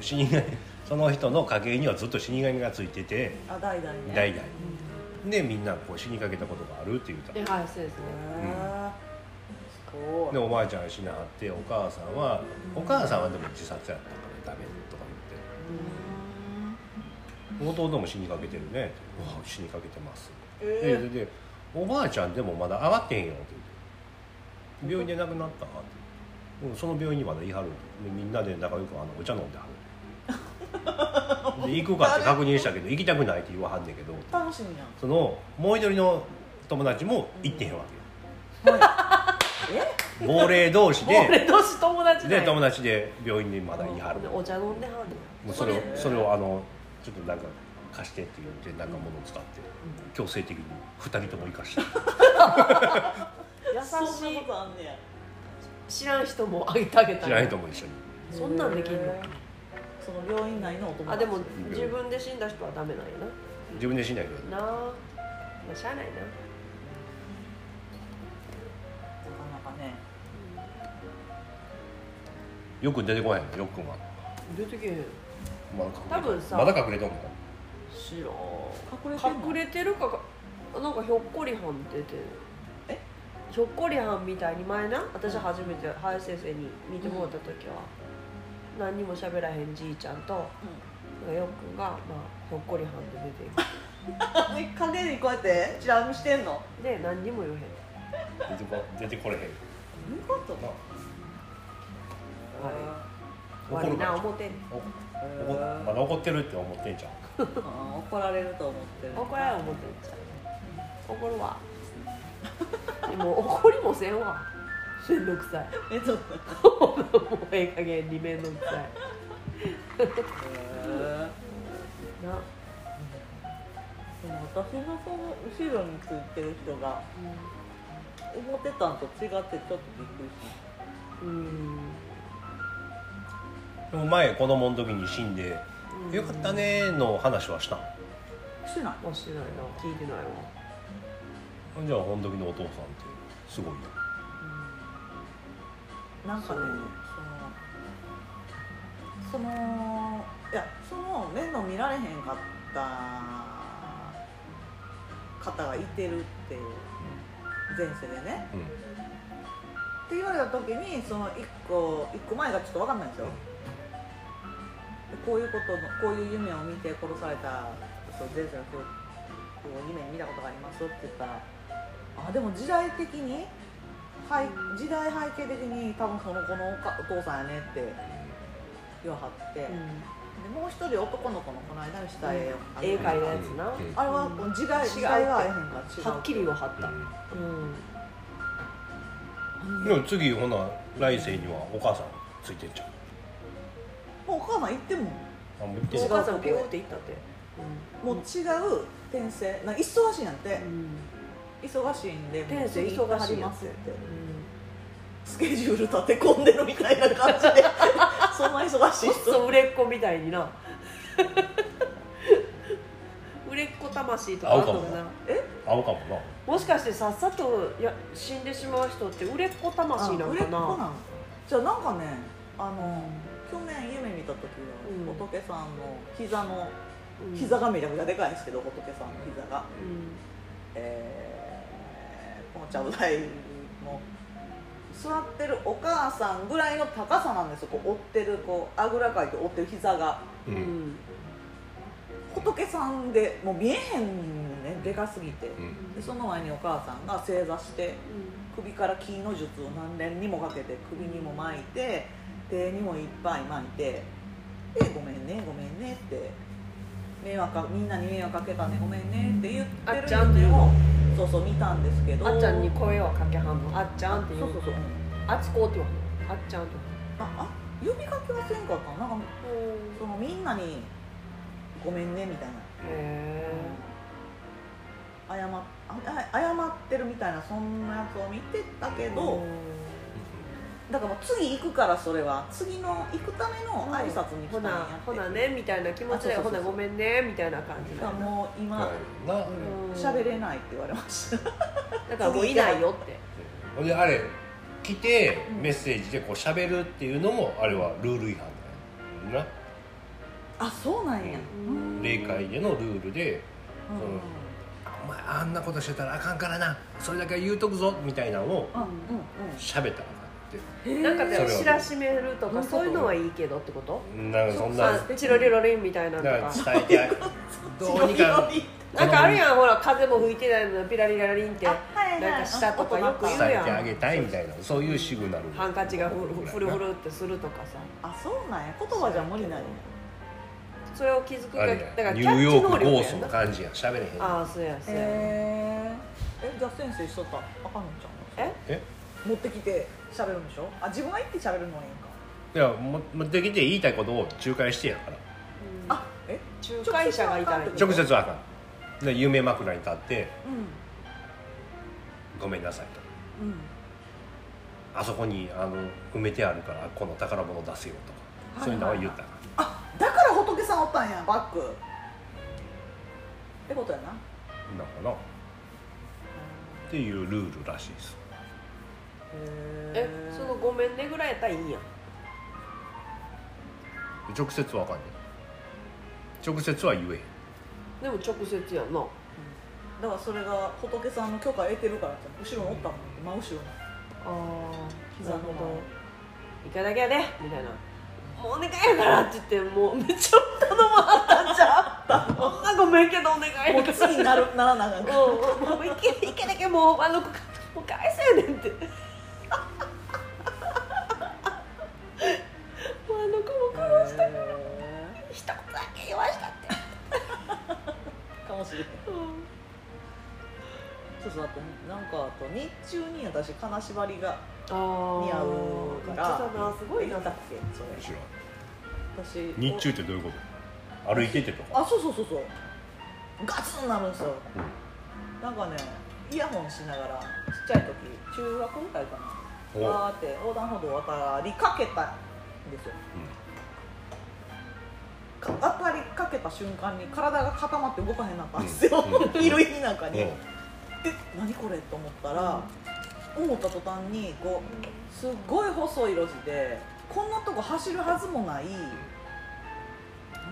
死神。その人の家系にはずっと死神がついててあ代々ね。代々でみんなこう死にかけたことがあるって言うたえはいそうですね。へーすごいでおばあちゃんが死なはってお母さんはお母さんはでも自殺やったからダメとか言って。弟も死にかけてるね。死にかけてます。でえででおばあちゃんでもまだ上がってへんよって言って。病院で亡くなったってうんその病院にまだいはるでみんなで仲良くあのお茶飲んではるで行くかって確認したけど行きたくないって言わはんねんけどー、楽しみやん。そのもう一人の友達も行ってへんわえけよ。亡霊同士で俺同士友達で友達達で病院にまだいはる。お茶飲んではるもうそれをそれをあのちょっとなんか貸してって言ってなんか物を使って強制的に2人とも生かして。優そんなしいことあんねや。知らん人もあげてあげた知らない人も一緒に。そんなんできんの？その病院内のお友達。あでも自分で死んだ人はダメなんや自分でしないけどななあ。まあしゃあないな。なかなかね。よく出てこないの？よっくんは。出てけへん。まだ隠れ多分さ。まだ隠れとんの知らん。隠れてんの？隠れてるかかあなんかひょっこりはん出てるえ？ひょっこりはんみたいに前な私初めて林先生に見てもらった時は、何にも喋らへんじいちゃんと、なんかよっくんが、まあ、ひょっこりはんで出ていく。え影にこうやってチラ見してんの？で何にも言えへん。出てこ出てこれへん。どういうこと？な悪い怒るかな思てんお怒まだ怒ってるって思ってんじゃん。怒られると思ってる。怒られ思ってんちゃう。怒るわ。でも怒りもせんわめんどくさい。えちょっともうええ加減にめんどくさい。なでも私のその後ろについてる人が思ってたんと違ってちょっとびっくりしうん。でも前子供の時に死んでうん「よかったね」の話はしたしない？あしてないな。聞いてないわ。じゃあ本時のお父さんってすごいよなんかねそのそのいやその面倒見られへんかった方がいてるっていう前世でね。うん。って言われた時にその1個一個前がちょっと分かんないんですよ。でこういうことのこういう夢を見て殺されたそう前世の記憶を夢に見たことがありますって言ったらあでも時代的にはい時代背景的に多分その子のおかお父さんやねって言わはって、でもう一人男の子のこの間にした絵を、絵て描いたやつなうん。あれは時代時代が合えへんから違うはっきり言わはった。ううん。んでも次ほな来世にはお母さんついてんじゃんもうお母さん行っても。あもう言ってんおの母さんピューって言ったって。もう違う転生。な忙しいなんて、うん忙しいんで転生忙しいますって。スケジュール立て込んでるみたいな感じで。そんな忙しい人。そう売れっ子みたいにな。売れっ子魂とか合うかな。合うかもな。もしかしてさっさとや死んでしまう人って売れっ子魂なのあ売れっ子なかなのじゃあなんかねあの去年夢見た時うん。は仏さんの膝のうん。膝がめちゃくちゃでかいんですけど仏さんの膝が、うん。えーこのちゃぶ台の座ってるお母さんぐらいの高さなんですよ。こう折ってるこうあぐらかいて折ってる膝が。ううん。ん仏さんでもう見えへんねでかすぎて。うん。でその前にお母さんが正座して首から木の術を何年にもかけて首にも巻いて手にもいっぱい巻いてで「ごめんねごめんね」って迷惑かみんなに迷惑かけたねごめんねって言ってあっるちゃんって言うのをそうそう見たんですけど。あっちゃんに声をかけはんの？あっちゃんって言そううそうそう、う。んあっちこうって言わん。のあっちゃんってああ呼びかけはせんかった？ななんかそのみんなに「ごめんね」みたいな。へ謝っあ謝ってるみたいなそんなやつを見てたけえど、だからもう次行くからそれは。次の行くための挨拶に来たんやほなってほなねみたいな気持ちでほあそうそうそうなごめんねみたいな感じだからだもう今なうん。喋、れないって言われました。だからもういないよって。ほんであれ来てメッセージでこう喋るっていうのもあれはルール違反だよなあそうなんや、うん。霊界でのルールでうんお前あんなことしてたらあかんからな。それだけは言うとくぞみたいなのをうん。うん。喋ったらって。うんなんかで知らしめるとかうんそういうのはいいけどってこと？なんかそんなあチロリロリンみたいなのとだかどうにか。なんかあるやんほら風も吹いてないのにピラリラリンってなんか下とかよく言う伝えやんてあげたいみたいな。そういうシグナルハンカチがフルフルフルってするとかさ。あそうなんや。言葉じゃ無理なんや。それを気づくかだからやキャッチニューヨーク能力やんなゴーストの感じやれへん。ああそうやそうや。えー、えじゃあ先生しとった。らあかんのちゃうえ？え？持ってきて喋るんでしょ？あ自分が行って喋るのはいいんか。いやも持ってきて言いたいことを仲介してやから。あえ？仲介者がいたらいい直接はあかん。で夢枕に立ってう「ごめんなさい」と。んうん。あそこにあの埋めてあるからこの宝物出せよとかそういうのは言ったら。あだから仏さんおったんやバックってことやな。なんかな。っていうルールらしいですえそのごめんねぐらいやったらいいんや。直接はあかんねん。直接は言えへん。でも直接やんな。だからそれが仏さんの許可得てるからって後ろにおったもん真後ろの。ああ膝のなるほど。行かなきゃねみたいな。もうお願いやからって言ってもうめっちゃ頼まはったんちゃうほんなごめんけどお願い前もうやから。次になるならなあかん。からもうもう行け行けなきゃもうあの子もう返せやねんってあの子も殺したからへ一言だけ言わしたって、ーかもしれないそうそうあとなんかあと日中に私金縛りが似合うから。すごいな言ったっけそれ。私日中ってどういうこと？歩いててとか？あそうそうそうそう。ガツンなるんですよ。なんかねイヤホンしながらちっちゃい時中学ぐらいかおなわーって横断歩道を渡りかけたんですよ。か当たりかけた瞬間に体が固まって動かへんなったんですよ、うんうん 見る意味なんかに、う。んえ何これと思ったら、思った途端にこうすっごい細い路地でこんなとこ走るはずもないなん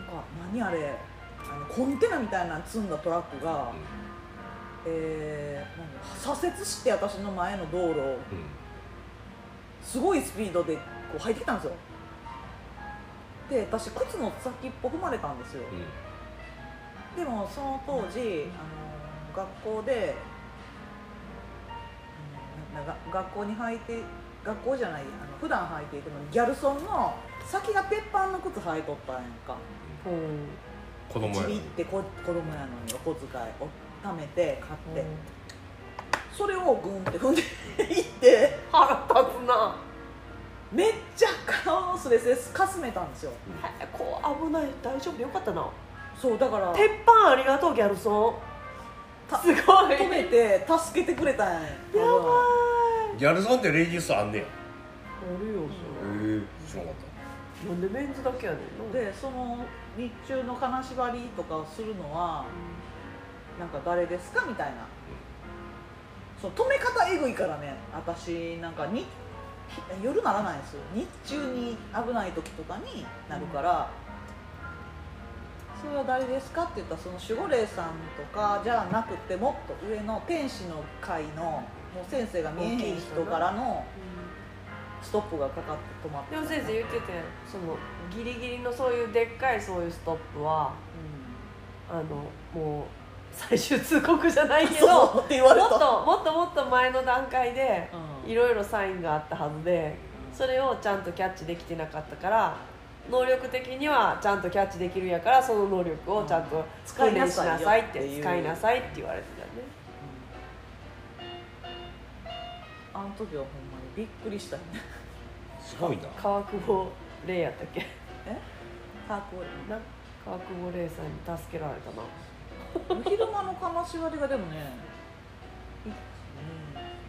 か何あれあのコンテナみたいなの積んだトラックが、えー、左折して私の前の道路をすごいスピードでこう入ってきたんですよ。で私靴の先っぽ踏まれたんですよ。でもその当時あの学校で、うんなが学校に履いて学校じゃないあの普段履いていくのにギャルソンの先が鉄板の靴履いとったんやんか。うん。子供やのに。ちびってこ子供やのにお小遣いを貯めて買って、それをグンって踏んでいって腹立つな。めっちゃ顔のすれすれかすめたんですよ。へこう危ない。大丈夫？でよかったな。そうだから鉄板ありがとうギャルソン。たすごい。止めて助けてくれたんや。やばい。ギャルソンってレディースあんねや。へあるよえ知らなかっそれなんでメンズだけやねんなでその日中の金縛りとかをするのはなんか誰ですか？みたいなそう止め方えぐいからね私なんかに夜ならないんですよ。日中に危ない時とかになるから、それは誰ですかって言ったらその守護霊さんとかじゃなくてもっと上の天使の会のもう先生が見えへん人からのストップがかかって止まってでも先生言っててそのギリギリのそういうでっかいそういうストップはあのもう最終通告じゃないけどもっともっともっと前の段階でうん。いろいろサインがあったはずでそれをちゃんとキャッチできてなかったから能力的にはちゃんとキャッチできるやからその能力をちゃんと訓練しなさいって使いなさいよっていう。使いなさいって言われてたよね。あの時はほんまにびっくりしたね。たすごいな。川久保玲やったっけ？え？川久保玲さんに助けられたな昼間の金縛りがでもね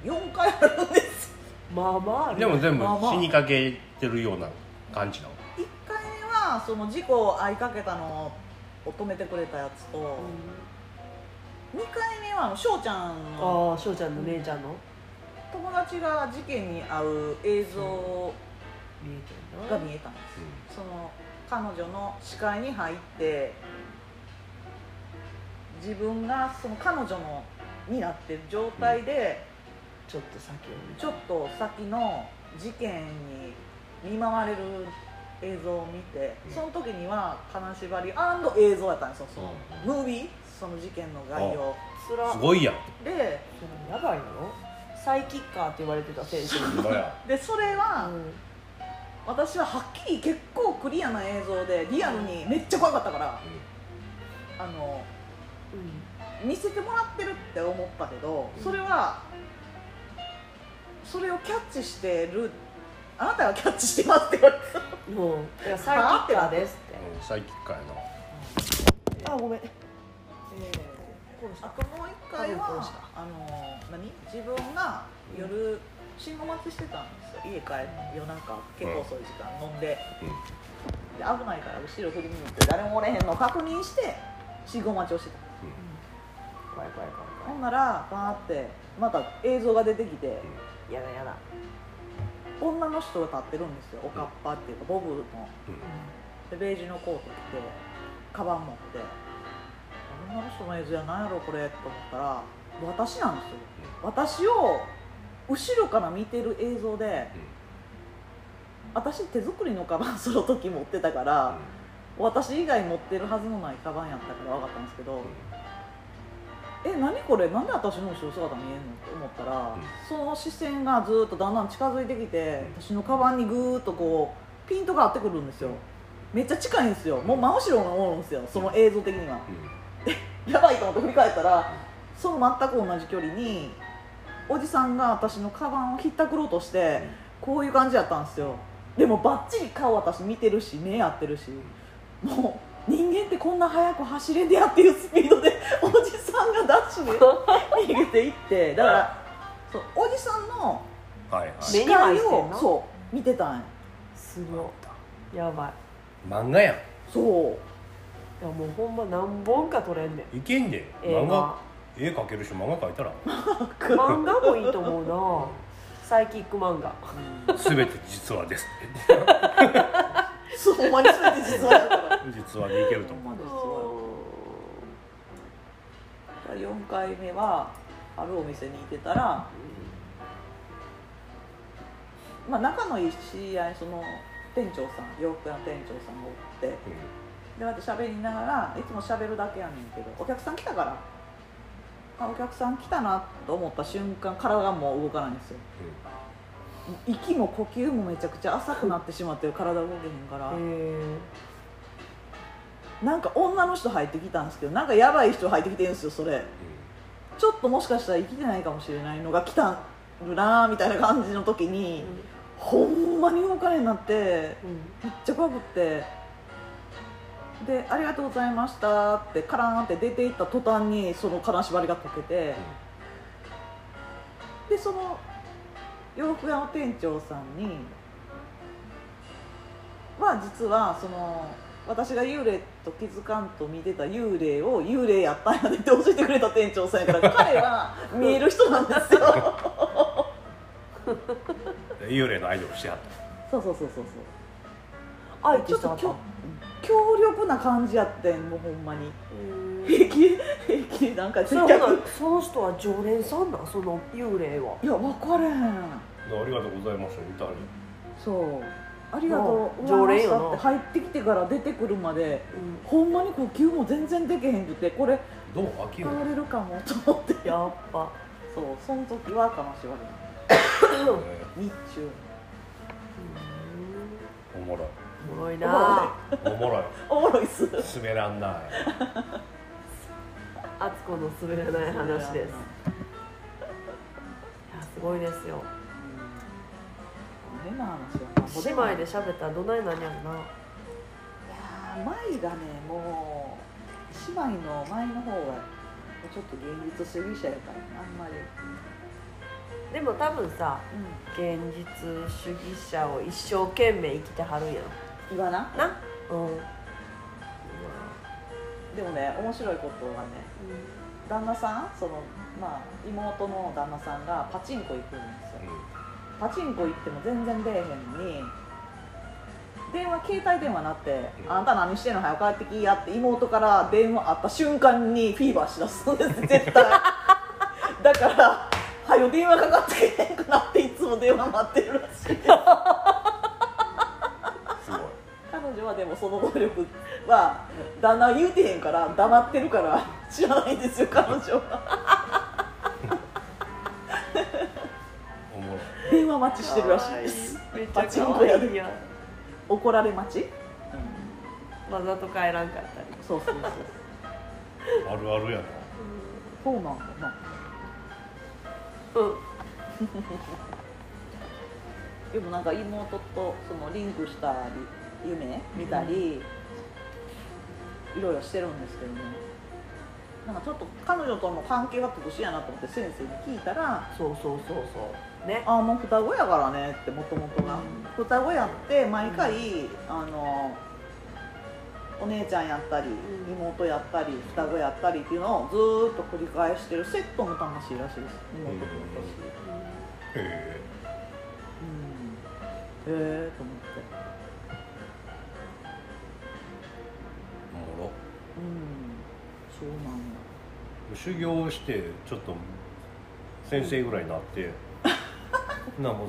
4回あるんですまあまああるでも全部死にかけてるような感じなの？1回目はその事故を合いかけたのを止めてくれたやつと、う2回目はあの翔ちゃんのんああ翔ちゃんの姉ちゃんの？友達が事件に遭う映像が見えたんです、その彼女の視界に入って自分がその彼女のになってる状態で、ちょっと先を見ちょっと先の事件に見舞われる映像を見て、うん。その時には金縛り映像やったんですよ。その、うムービー？その事件の概要。すごいやん。でそれやばいのサイキッカーって言われてた選手 でそれは、うん。私ははっきり結構クリアな映像でリアルにめっちゃ怖かったから、あの見せてもらってるって思ったけどそれはそれをキャッチしてるあなたがキャッチしてますって言われてうんもういやサイキッカーですって。うんサイキッカーやな。あごめん。あともう一回はあの何？自分が夜信号待ちしてたんですよ。家帰って夜中結構遅い時間飲んで。うん。で危ないから後ろ振り向いて誰もおれへんのを確認して信号待ちをしてた怖い怖い怖いほんならバーってまた映像が出てきてやだやだ。女の人が立ってるんですよ。おかっぱっていうかボブの。うん。でベージュのコート着てカバン持って。女の人の映像やなんやろこれと思ったら私なんですよ。私を後ろから見てる映像で私手作りのカバンその時持ってたから私以外持ってるはずのないカバンやったから分かったんですけどえ何これ？なんで私の後ろ姿見えんの？って思ったら、うん。その視線がずっとだんだん近づいてきて私のカバンにぐーっとこうピントが合ってくるんですよ。めっちゃ近いんですよ。もう真後ろにおるんですよその映像的には。やばいと思って振り返ったらその全く同じ距離におじさんが私のカバンをひったくろうとしてこういう感じやったんですよ。でもバッチリ顔私見てるし目合ってるしもう人間ってこんな速く走れんでやっていうスピードでおじさんがダッシュで逃げていって。だからそうおじさんのはいはい。目に視界をそう見てたんや。すごい。やばい。漫画やん。そう。いやもうほんま何本か撮れんねん。いけんで。映漫画画絵描けるし漫画描いたら。漫画もいいと思うな。サイキック漫画。全て実話です そうほんまに全て実は。やから実話でいけると思うんまですよ4回目はあるお店に行ってたら、まあ、仲のいい知り合いその店長さん洋服屋の店長さんがおってで私喋りながらいつも喋るだけやねんけどお客さん来たから。あお客さん来たなと思った瞬間体がもう動かないんですよ。息も呼吸もめちゃくちゃ浅くなってしまって体動けへんから、えなんか女の人入ってきたんですけどなんかやばい人入ってきてるんですよそれ。ちょっともしかしたら生きてないかもしれないのが来たるなーみたいな感じの時ーに、ほんまに動かねえなってめっちゃ怖くって。で「ありがとうございました」ってカラーンって出ていった途端にその金縛りが解けて。でその洋服屋の店長さんには実はその私が幽霊と気づかんと見てた幽霊を幽霊やったんやでって教えてくれた店長さんやから 彼は見える人なんですよ。うん幽霊のアイドルしてはった。そうそうそうそうそう。愛知さんちょっときょ強力な感じやってんもうほんまに。うん平気？で 平気？でなんか接それほな客その人は常連さんなん？その幽霊は。いや分かれへん。ありがとうございましたみたいにそう。ありがとう。常連よな。たって入ってきてから出てくるまでほんまに呼吸も全然できへんくてこれどう？飽きる倒れるかも。と思って。やっぱ。そうその時は金縛り日中。おもろ。いおもろいな。おもろい。おもろい。っす。滑らんなあつこの滑らない話です。いやすごいですよ。変な話は姉妹で喋ったらどないなんやろ。ないやがねもう姉妹の舞の方がちょっと現実主義者やからねあんまり、でも多分さ現実主義者を一生懸命生きてはるんやろ言わな？な？うん。でもね面白いことはね旦那さん？そのまあ妹の旦那さんがパチンコ行くんですよ。パチンコ行っても全然出えへんのに電話携帯電話なって「うん。あんた何してんの？早く帰ってきや」って妹から電話あった瞬間にフィーバーしだすんです 絶対。だから「はよ電話かかってけへんくなっていつも電話待ってるらしい女はでもその能力は旦那は言うてへんから黙ってるから 知らないんですよ彼女は。電話待ちしてるらしいです。めっちゃパチン可コやで怒られ待ち、わざと帰らんかったり。そうそうそう。あるあるやな。そうなんだな。うん。でもなんか妹とそのリンクしたり夢見たり、いろいろしてるんですけどね。なんかちょっと彼女との関係が特殊やなと思って先生に聞いたらそうそうそうそう。ね「あもう双子やからね」ってもともとが、うん。双子やって毎回、あのお姉ちゃんやったり、うん。妹やったり双子やったりっていうのをずーっと繰り返してるセットの魂らしいです。妹と私、へえうん、へえと思っそうなんや修行してちょっと先生ぐらいになって、なもう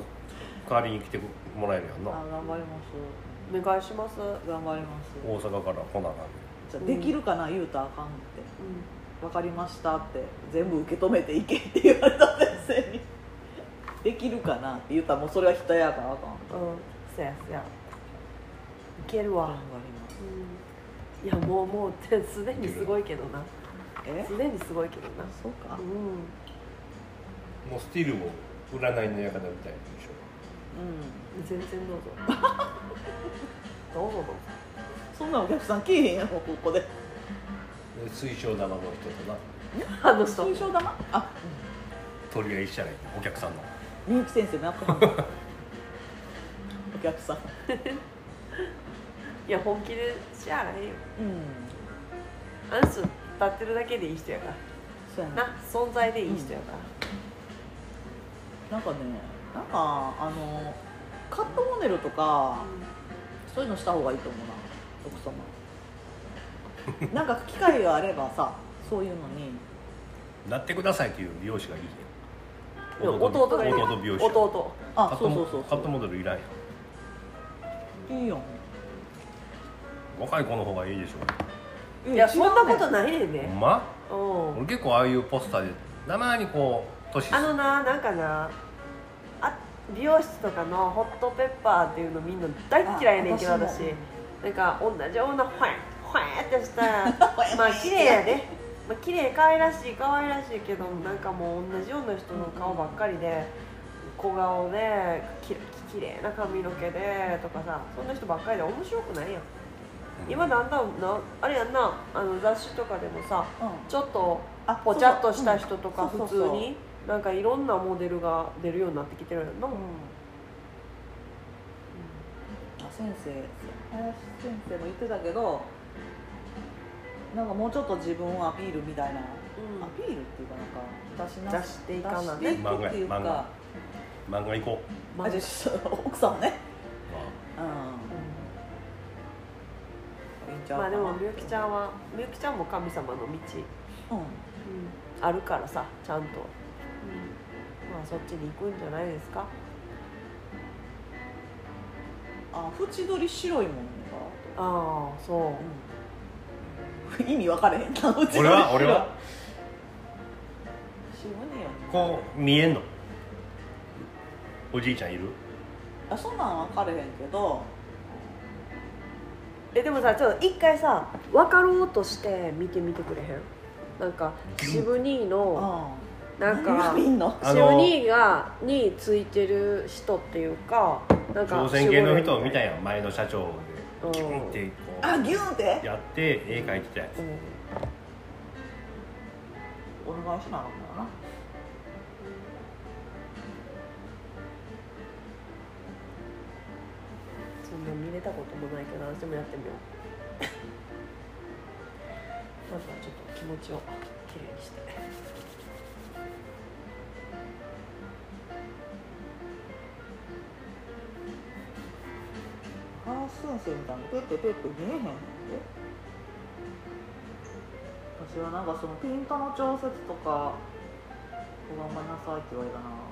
代わりに来てもらえるやんな。あ頑張ります。お願いします、頑張ります大阪から来なあかんじゃあできるかな言うたらあかんって。分かりましたって。全部受け止めていけって言われた先生に。できるかなって言ったらもうそれは人やからあかん。うん、うん、そやそや。いけるわ。頑張ります。うんいやもうもうてすでにすごいけどな。え？すでにすごいけどな。そうか。うん。もうスティールも占いの館みたいでしょ。うん。全然どうぞ。どうぞ。どうぞそんなお客さん来えへんやろここで。で水晶玉の人とな。あの人。水晶玉？あ。取り合いしたらいいお客さんの。みゆき先生のやってはんのお客さん いや本気でしゃあないようん。あの人立ってるだけでいい人やから。そうやなな存在でいい人やから、なんかねなんかあのカットモデルとかそういうのした方がいいと思うな奥様。なんか機会があればさそういうのに。なってくださいっていう美容師がいいでも弟がいる。弟美容師弟。あカットモそうそうそうカットモデルいらんやん。いいよ若い子の方がいいでしょいやそんなことないね。んねほんま？うん。俺結構ああいうポスターでたまにこう年あのななんかなあ美容室とかのホットペッパーっていうのみんな大っ嫌いやねんけどあ私なんか同じようなほやほやってした まあ綺麗やで、まあ綺麗可愛らしい可愛らしいけどなんかもう同じような人の顔ばっかりで小顔でき綺麗な髪の毛でとかさそんな人ばっかりで面白くないやん今だんだんなあれやんなあの雑誌とかでもさうん。ちょっとあぽちゃっとした人とか普通になんかいろんなモデルが出るようになってきてるやんな、うん。あ先生林先生も言ってたけどなんかもうちょっと自分をアピールみたいな、アピールっていうかなんか出しな出していかなね。出していくっていう漫画か漫画。行こまああじゃあちょっと奥さんね。う、まうんんちゃうまあでもみゆきちゃんはみゆきちゃんも神様の道、うん。あるからさちゃんと、まあそっちに行くんじゃないですか。あ縁取り白いもんああそう。が、うん、意味分かれへんな縁取り。俺は俺は。こう見えんの。おじいちゃんいる？あそんなん分かれへんけどえでもさちょっと一回さ分かろうとして見てみてくれへん？なんか渋兄のあなんか何が見んの？あの渋兄がについてる人っていうかなんか朝鮮系の人を見たよ、やん前の社長うん。でギュンってこあギュンってうやって絵描いてたやつ。うん。お願いしなかそんな見れたこともないけど私もやってみよう。まずはちょっと気持ちをきれいにして。ハースンみたいなプッププップ見えへんって。私はなんかそのピントの調節とか頑張りなさいって言われたな。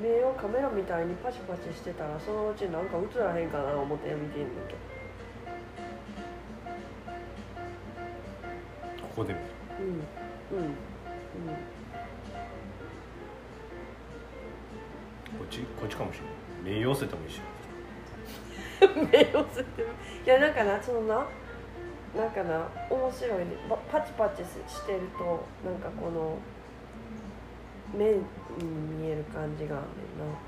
目をカメラみたいにパチパチしてたらそのうちなんか映らへんかな思って見てんねんけど。ここで見る。うんうんこっちこっちかもしれない目寄せてもいいし。う ん目をつってるいやなんかなそのななんかな面白いね。パパチパチしてるとなんかこの目に見える感じがあん。ねん。な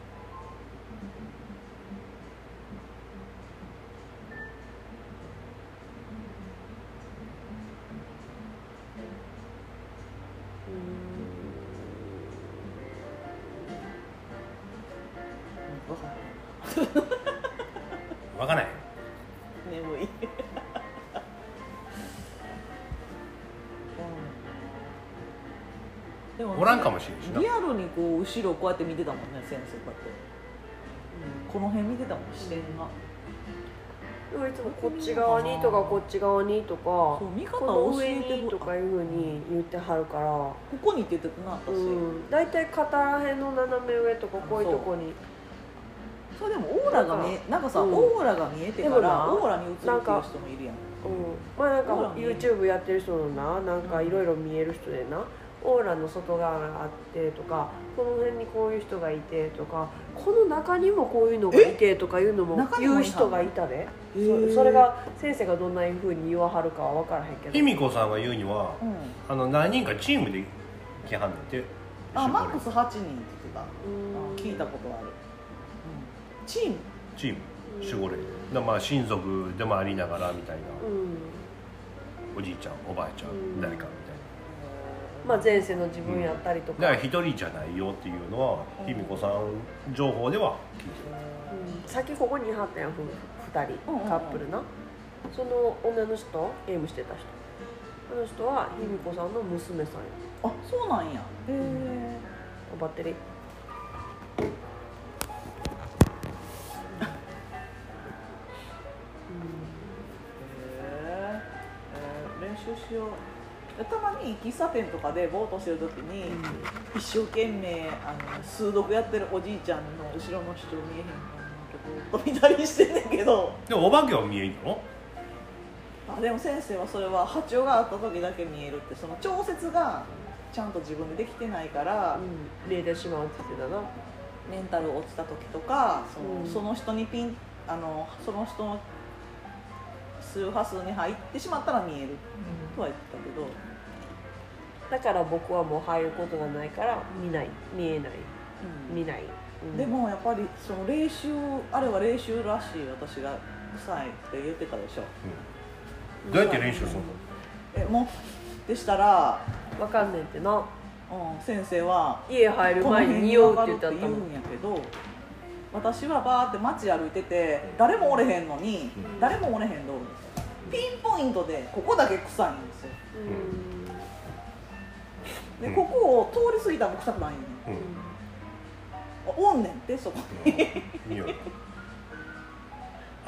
分かんない。眠い でもおらんかもしれんしな。リアルにこう後ろこうやって見てたもんね先生こうやって、この辺見てたもん視点がでもいつもこっち側にとかこっち側にとかそう見方この教上えてとかいうふうに言ってはるから。ここにって言ってたな私、うん。大体肩らへんの斜め上とかこういうとこに。それでもオーラが見えなんかさ、うん。オーラが見えてからオーラに映るっていう人もいるやん。うん、まあなんか YouTube やってる人のななんかいろいろ見える人でなオーラの外側があってとかこの辺にこういう人がいてとかこの中にもこういうのがいてとかいうのも言う人がいたで。そそれが先生がどんなふうに言わはるかは分からへんけど。卑弥呼さんが言うにはうん。あの何人かチームで来はんねんてあマックス8人って言ってた、聞いたことある、うん、チーム？チーム。守護霊。だまあ親族でもありながらみたいな、うん。おじいちゃんおばあちゃん、うん。誰かみたいまあ前世の自分やったりとか、なだから一人じゃないよっていうのは卑弥呼さん情報では聞いてうん。さっきここにいはったやんふ2人。うんうんうん。カップルな。その女の人ゲームしてた人。あの人は卑弥呼さんの娘さんや。あそうなんや。へえバッテリー。へえ練習しようたまに喫茶店とかでぼーっとしてる時に、一生懸命あの数読やってるおじいちゃんの後ろの人見えへんかと見たりしてんねんけど。でもお化けは見えんの？あでも先生はそれは波長があった時だけ見えるってその調節がちゃんと自分でできてないから、うん、見えてしまうって言ってたなメンタル落ちた時とかその,、うん。その人にピンあのその人の周波数に入ってしまったら見えるとは言ってたけど、だから僕はもう入ることがないから見ない。見えない。見ない、うん。でもやっぱりその練習あれは練習らしい私が臭いって言ってたでしょ。うん。どうやって練習するの？えもうでしたら、わかんねんってな。うん、先生は家入る前に匂うって分かるって言ってあったもん言うんやけど私はバーって街歩いてて誰もおれへんのに、うん。誰もおれへん道路ピンポイントでここだけ臭いんですよ。で、うんここを通り過ぎたら臭くないんねうん。うんあおんねんってそこに。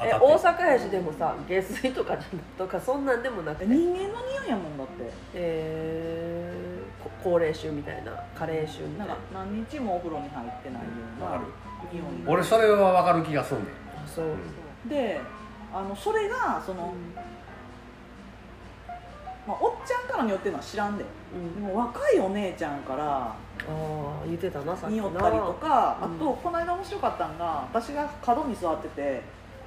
え大阪市でもさ下水とかじゃとかそんなんでもなくて。人間の匂いやもんだって。えー、こ高齢臭みたいな加齢臭みたな。ないんか何日もお風呂に入ってないようなある匂い。俺それは分かる気がすんねん。あそう、うんであのそれがその、まあ、おっちゃんから匂ってるのは知らんで。うん。でも若いお姉ちゃんからああ言ってたなさっきな。匂ったりとかあうん。とこの間面白かったんが私が角に座ってて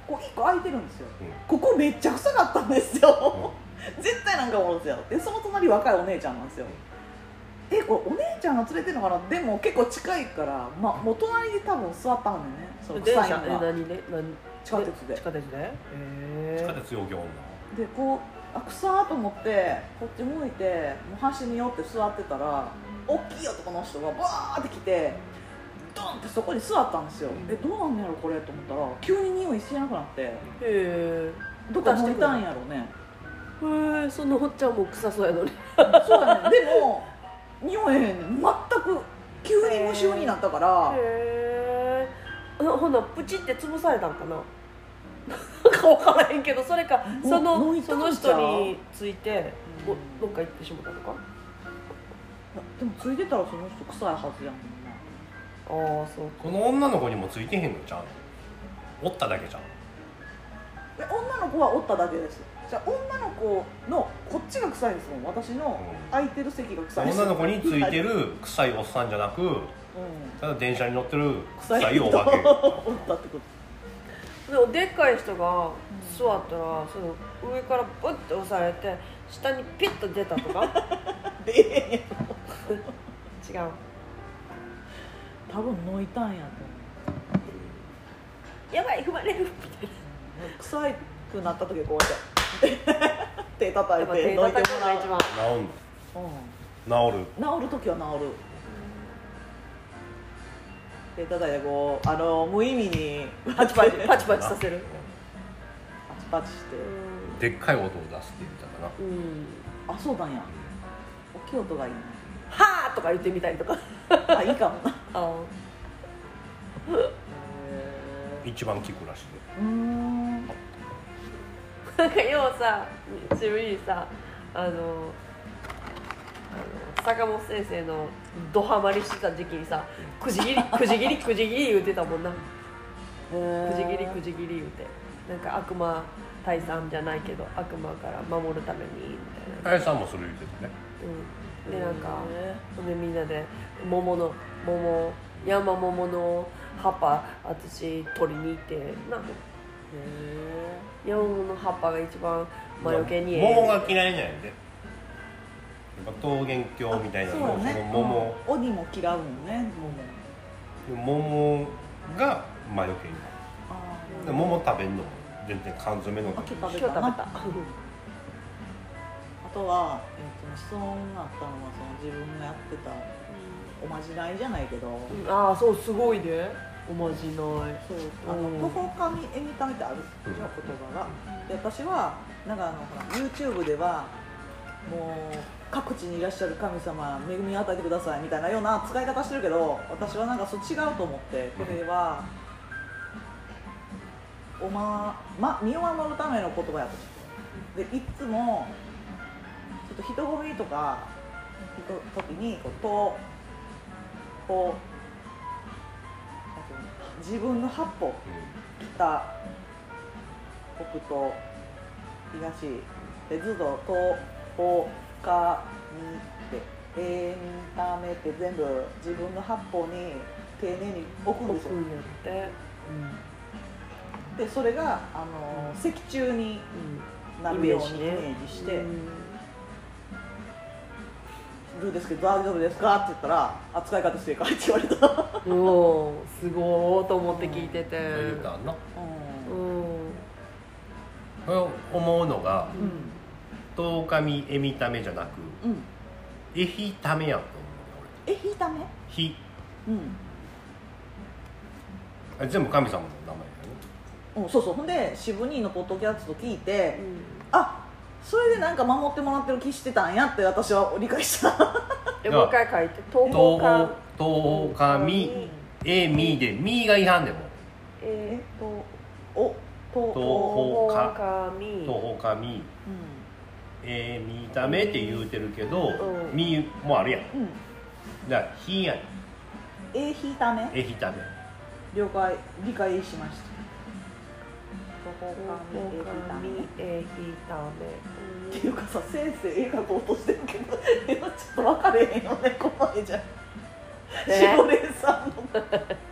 ここ1個空いてるんですよ。うん。ここめっちゃ臭かったんですよ。絶対なんかおるんですよでその隣若いお姉ちゃんなんですよ。えこれお姉ちゃんが連れてるのかな？でも結構近いから、まあ、もう隣で多分座ったんだよね。その臭いのが。何で何？地下鉄で。地下鉄で？へえ地下鉄要求女でこうあ臭ーと思ってこっち向いてもう端に寄って座ってたら大きい男の人がバーって来てドンってそこに座ったんですよ、えどうなんのやろこれと思ったら急に匂いしなくなってへえどっか抜いたんやろね。へえそのおっちゃんも臭そうやのに。そうやねでも匂えへん全く急に無臭になったから。へえほなプチって潰されたんかな？分からへんけどそれかもそのその人についてうん。どどっか行ってしまったのか？でもついてたらその人臭いはずやもん。なああそうこの女の子にもついてへんのちゃうおっただけじゃん。で女の子はおっただけです。じゃあ女の子のこっちが臭いんですもん。私の空いてる席が臭い。んです女の子についてる臭いおっさんじゃなくうん。ただ電車に乗ってる臭いお化け。おったってことでもでっかい人が座ったらその上からブッて押されて下にピッと出たとか？でええ違う。多分抜いたんやとやばい踏まれる。みたい思う臭いくなった時はこうやって。手叩いてぱ手叩くのが一番。治んうの治る。ん、治る時は治る手叩いてこうあの無意味にパチパチ パチパチさせる。パチパチして。でっかい音を出すって言ったかなうん、うん、あそうなんや。大きい音がいいはーとか言ってみたりとか。な あいいかも。なあ一番効くらしい。でうーん。なんかようさ自分にさあのあの坂本先生のドハマりしてた時期にさくじ切りくじ切りくじ切り言うてたもんな。くじ切りくじ切り言うて。なんか悪魔退散じゃないけど悪魔から守るためにみたいな。林さんもそれ言ってたね。うん、でなんかほんでみんなで桃の桃山桃の葉っぱ私取りに行ってな山桃の葉っぱが一番魔除けにええ。桃が嫌いなんやで桃源郷みたいなのもそそうねの桃。鬼も嫌うもんね桃。が魔除けに。あで桃食べんのも全然缶詰のあ今日食べた あとは、えー、と質問があったのはその自分がやってたおまじないじゃないけど、うん。ああそうすごいでおまじない。そう。あのうん。徒歩紙絵みためってあるうん。言葉が。で私はなんかあのほら YouTube ではもう各地にいらっしゃる神様恵みを与えてくださいみたいなような使い方してるけど私はなんかそう違うと思ってこれはおまま身を守るための言葉やと。でいつもちょっと人混みとか人時にこうとこう自分の八歩北北東東でずっと東方かにってえー、ためって全部自分の八方に丁寧に置くんですよ。置くんやってでそれがあの石柱になるようにイメージしてうん「どうですけど大丈夫ですか?」って言ったら「扱い方正解」って言われた、おおすごーと思って聞いてて。言うたん。なううん。これ思うのがうん十日えみためじゃなくうん。えひためやんと思うねえ引いた目俺ひ。うん。あれ全部神様の名前やね。うん、そうそう。ほんで渋兄のポッドキャスト聞いて、ん。あそれでなんか守ってもらってる気してたんやって私は理解した。えもう一回書いて。東方か十日えみでみがいはんでも。えーっとおと東お方東方神十日み。うえみためって言うてるけどうん。みもあるやん。んうん。だからひやねん。え引いた目えひため。了解理解しました。とほ東かみ方えひため。っていうかさ先生絵描こうとしてるけど今ちょっと分かれへんよねこの絵じゃ。ねしおれんさんの。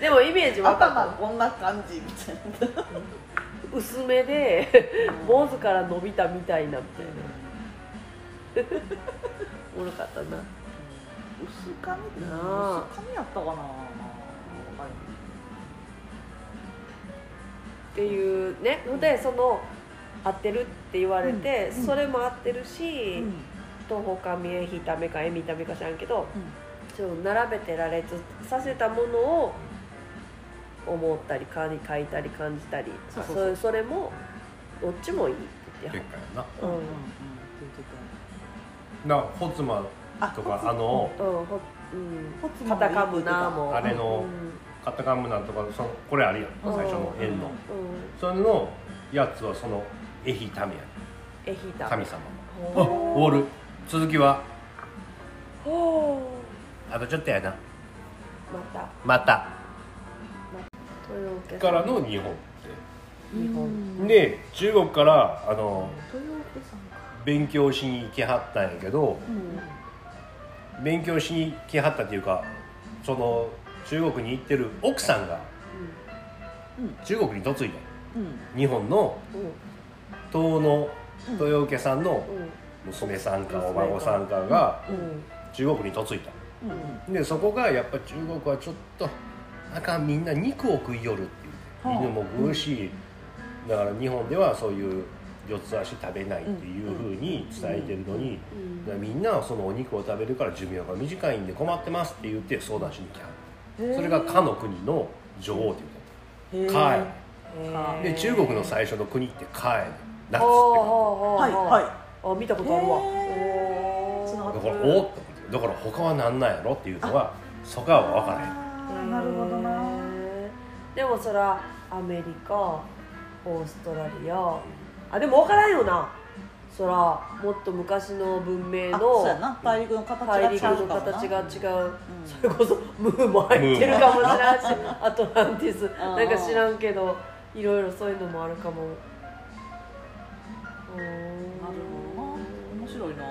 でもイメージ分か頭こんな感じみたいな薄めで坊主から伸びたみたいなみたいな。おもろかったな。薄紙ってなあ。薄紙やったかな。っていうね。のでその合ってるって言われて、うん。それも合ってるし、うん。東方かみえひためかえみためか知らんけどうん。その並べて羅列させたものを思ったりかに書いたり感じたりそうそうそう。そそれもどっちもいいって言って結果やな。うんうんうん。うん。だからホツマあとかあのうんカタカムナもあれのうん。カタカムナとかそのこれあるやん。うん。最初の円の。うん。それのやつはそのエヒタメやえひた神様。ほあオール続きは？あとちょっとやな。うまた。またからの日本っ日本てで中国からあの勉強しに来はったんやけどうん。勉強しに来はったっていうかその中国に行ってる奥さんが中国に嫁いでうん。日本のうん。うん東のうん。豊家さんのうん。娘さんかお孫さんかがうん。中国に嫁いたうん。でそこがやっぱ中国はちょっとなんかみんな肉を食いよるっていう。はあ。犬も食うし、だから日本ではそういう四つ足食べないっていうふうに伝えてるのに、みんなはそのお肉を食べるから寿命が短いんで困ってますって言って相談しに来はるそれがかの国の女王って言うへー。のカエへー。で中国の最初の国ってカエナッツってはいはい。あ見たことあるわ。だからおおっと思ってだから他は何なんやろっていうのはそこは分からへんなるほどな。でもそらアメリカオーストラリア。あでも分からんよな。そらもっと昔の文明あそうやのな。大陸の形が大陸の違うかもな。形が違う、うん。それこそムーも入ってるかもしれないし アトランティス。なんか知らんけどいろいろそういうのもあるかも。うーんなるほどな。面白いな。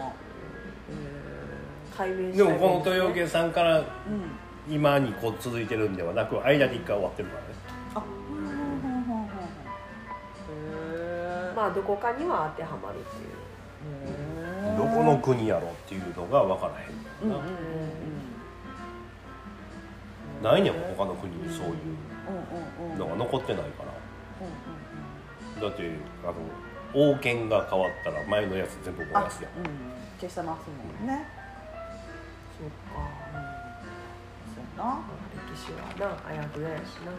解明しでたいもこの豊家さんからうん今にこう続いてるんではなく間に一回終わってるからね。あうんうんうんうんう。んへえまあどこかには当てはまるっていう。どこの国やろっていうのが分からへんな、うんうんうんないねん他の国にそういううんうんうんのが残ってないから。うんうんだってあの王権が変わったら前のやつ全部燃やすやん。うん。消してますもんね。そっかな。歴史はなあやふややしな。う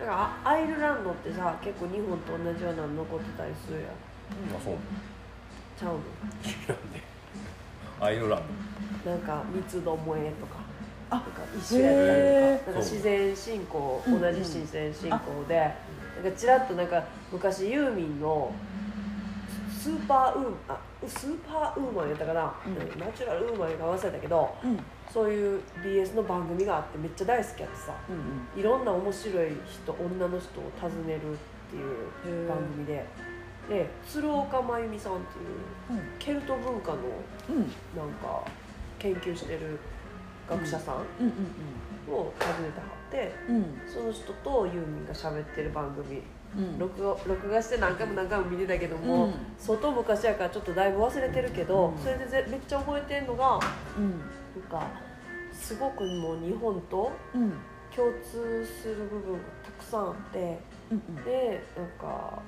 だからあアイルランドってさ結構日本と同じようなの残ってたりするやん。あそう。ちゃうの？で。アイルランなんか密度萌えとか。あなんか一緒やったりとか。なんか自然信仰うん同じ自然信仰で、なんかちらっとなんか昔ユーミンのスーパーウーあスーパーウーマンやったかな、うん。ナチュラルウーマンか忘れたけどんうんそういう BS の番組があってめっちゃ大好きやってさ。うんいろんな面白い人女の人を訪ねるっていう番組で。で鶴岡真由美さんっていううん。ケルト文化のうん。なんか研究してる学者さんうん。うんを訪ねてはってうん。うんその人とユーミンが喋ってる番組。うん。録画録画して何回も何回も見てたけども、うん。相当昔やからちょっとだいぶ忘れてるけど、うん。それでぜめっちゃ覚えてんのがうんなんかすごくもう日本とうん。共通する部分がたくさんあってうんでなんか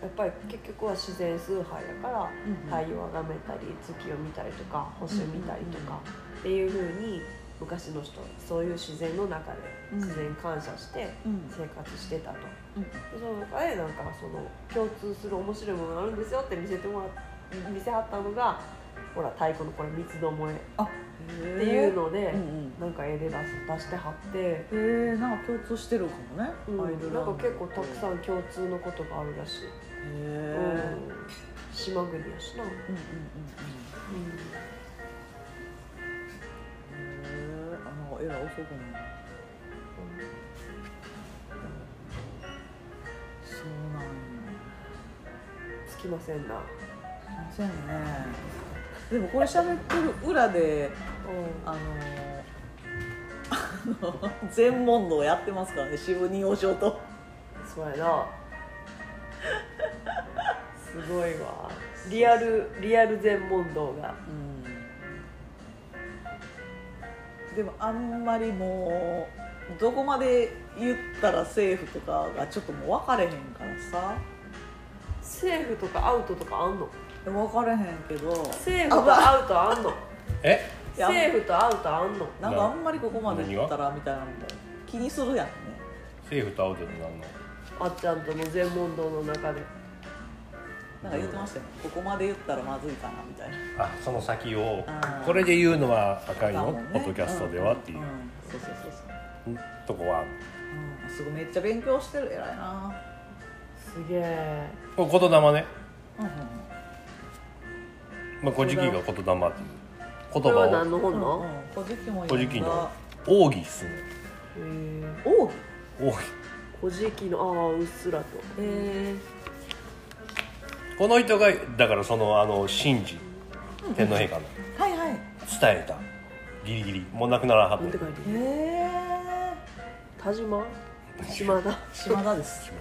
やっぱり結局は自然崇拝やから太陽を崇めたり月を見たりとか星を見たりとかっていうふうに昔の人そういう自然の中でうん。自然感謝してうん。生活してたと。うん。でその中でなんかその共通する面白いものがあるんですよって見せてもらっ見せはったのがほら太鼓のこれ三つどもえ。あっていうので、うんうん。なんか絵で出す出してはって、へえなんか共通してるかもね、うん、なんか結構たくさん共通のことがあるらしい、へえうん、島国やしな、うんうんうんうん。うん。へえあのえらい遅くもそうなんや。つきませんな、すいませんねでもこれ喋ってる裏でうん。あの全問答やってますからね支部二王将とそうやな。すごいわ。リアルリアル全問答が。うん。でもあんまりもうどこまで言ったらセーフとかがちょっともう分かれへんからさ。セーフとかアウトとかあんの？分かれへんけど。セーフとアウトあんの？え？セーフとアウトあんの？なんかあんまりここまで言ったらみたいなのも気にするやんね。セーフとアウトになるの？あっちゃんとの全問答の中で。なんか言ってましたよ、ここまで言ったらまずいかなみたいな。あその先をこれで言うのは赤いのポッドキャストではっていううんうんそうそうそうそう。とこはうん。すごいめっちゃ勉強してる。偉いな。すげえ。これ言霊ね、うんうんまあ、古事記が言霊っていう。言これは何葉の本の、古事記も古事記の奥義っすねへえんだ奥義奥義古事記のああうっすらと。えこの人がだからそのあの神事。天皇陛下の。ー、はいはい。伝えた。ギリギリ。もう亡くならはっなんてた書いてるへえ田島？島田？島田です。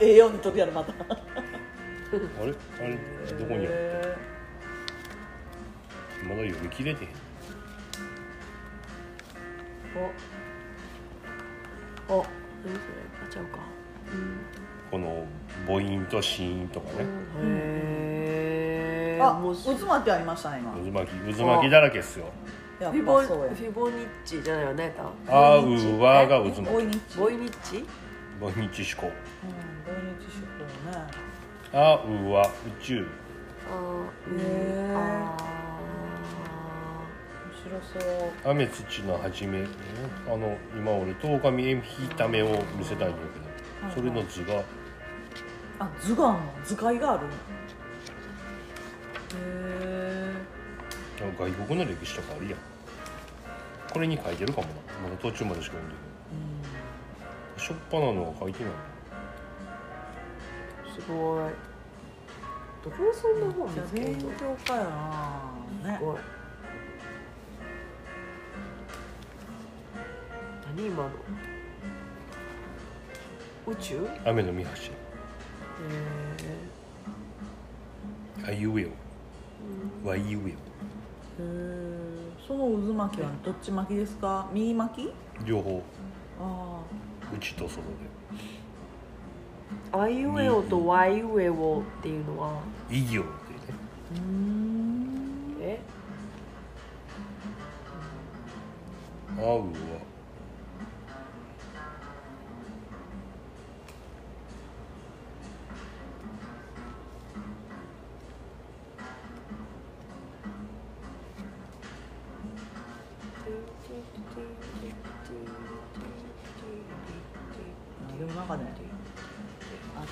栄養 に取りあるまた。あれ？あれ？どこにあるへまだ読み切れてへん。お。お。何それあちゃうかこの母音と子音とかね。ーあへえ面白い。渦巻きありましたね今。渦巻き渦巻きだらけっすよ。やっフィボぱそうや。フィボニッチじゃないよねたあうわが渦巻き。ボイニッチ？ボイニッチ？思考。うんボイニッチ手法ね。あうわ宇宙。あーあ面白そう。雨土の始めあの今俺十日見えひためを見せたいんだけど。それの図が。あ図があるの？図解があるの？へえ外国の歴史とかあるやん。これに書いてるかもな。まだ途中までしか読んでない。しょっぱなのは書いてない。すごい。どこでそんな本見つける勉の強家やな。ねすごい何今の。宇宙？へ雨の見橋えあいうえおわいうえへえその渦巻きはどっち巻きですか？右巻き？お両方。あ内と外で。あいうえおとわいうえおっていうのは？異行ってね。あうん。え？あうは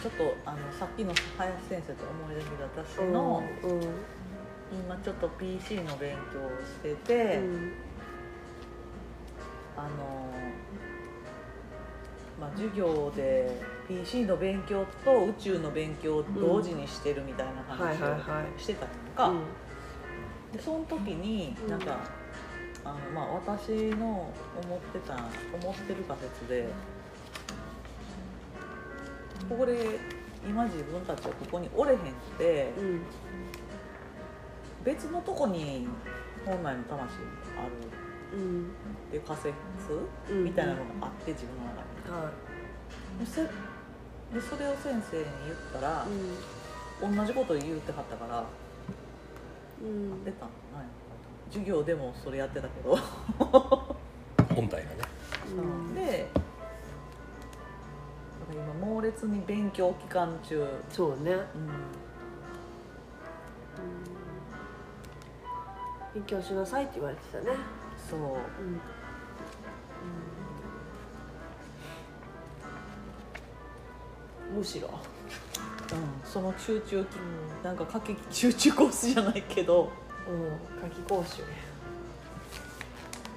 ちょっとあのさっきの林先生と思い出した私の、うん今ちょっと PC の勉強をしてて、うん。あのまあ授業で PC の勉強と宇宙の勉強を同時にしてるみたいな話をしてたのか、うん。でその時にうん。なんか、あのまあ、私の思ってた思ってる仮説でここで今自分たちはここにおれへんってうん別のとこに本来の魂があるうん。っていう仮説うんみたいなのがあって自分の中に。はでそでそれを先生に言ったらい、うん。同じこと言うてはったからうん。出たんじゃない授業でもそれやってたけど、本体がね。うん。で今猛烈に勉強期間中、うん、そうね勉強しなさいって言われてたね。そう。うん。むしろ。うん、その集中期なんか夏季集中コースじゃないけど。うん。夏季講習。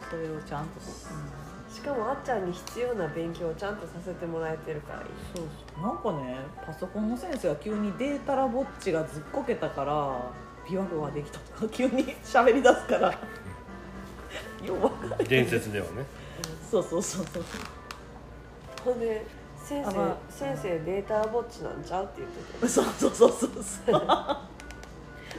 それをちゃんと、しかもあっちゃんに必要な勉強をちゃんとさせてもらえてるからいいそうそう。なんかねパソコンの先生が急にデータラぼっちがずっこけたから琵琶湖ができた。とか急に喋り出すから。ようわかんない。伝説ではね。そうそうそうそう。ほんで先生、先生データぼっちなんちゃうって言ってたそうそうそうそうそう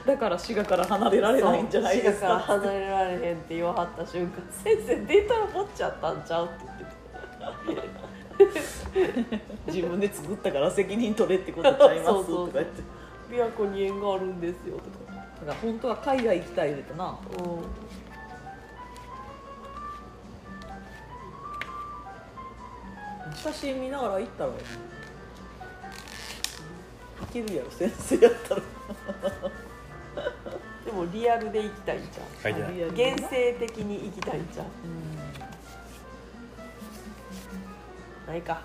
だから滋賀から離れられないんじゃないですから離れられへんって言わはった瞬間先生データぼっちやったんちゃうって言って自分で作ったから責任取れってことちゃいますそうそうそうとか言って琵琶湖に縁があるんですよとかだから本当は海外行きたい言うてなうん写真見ながら行ったらいけるやろ先生やったら でもリアルで行きたいん。ちゃ書いてない現世的に行きたいんちゃうないか。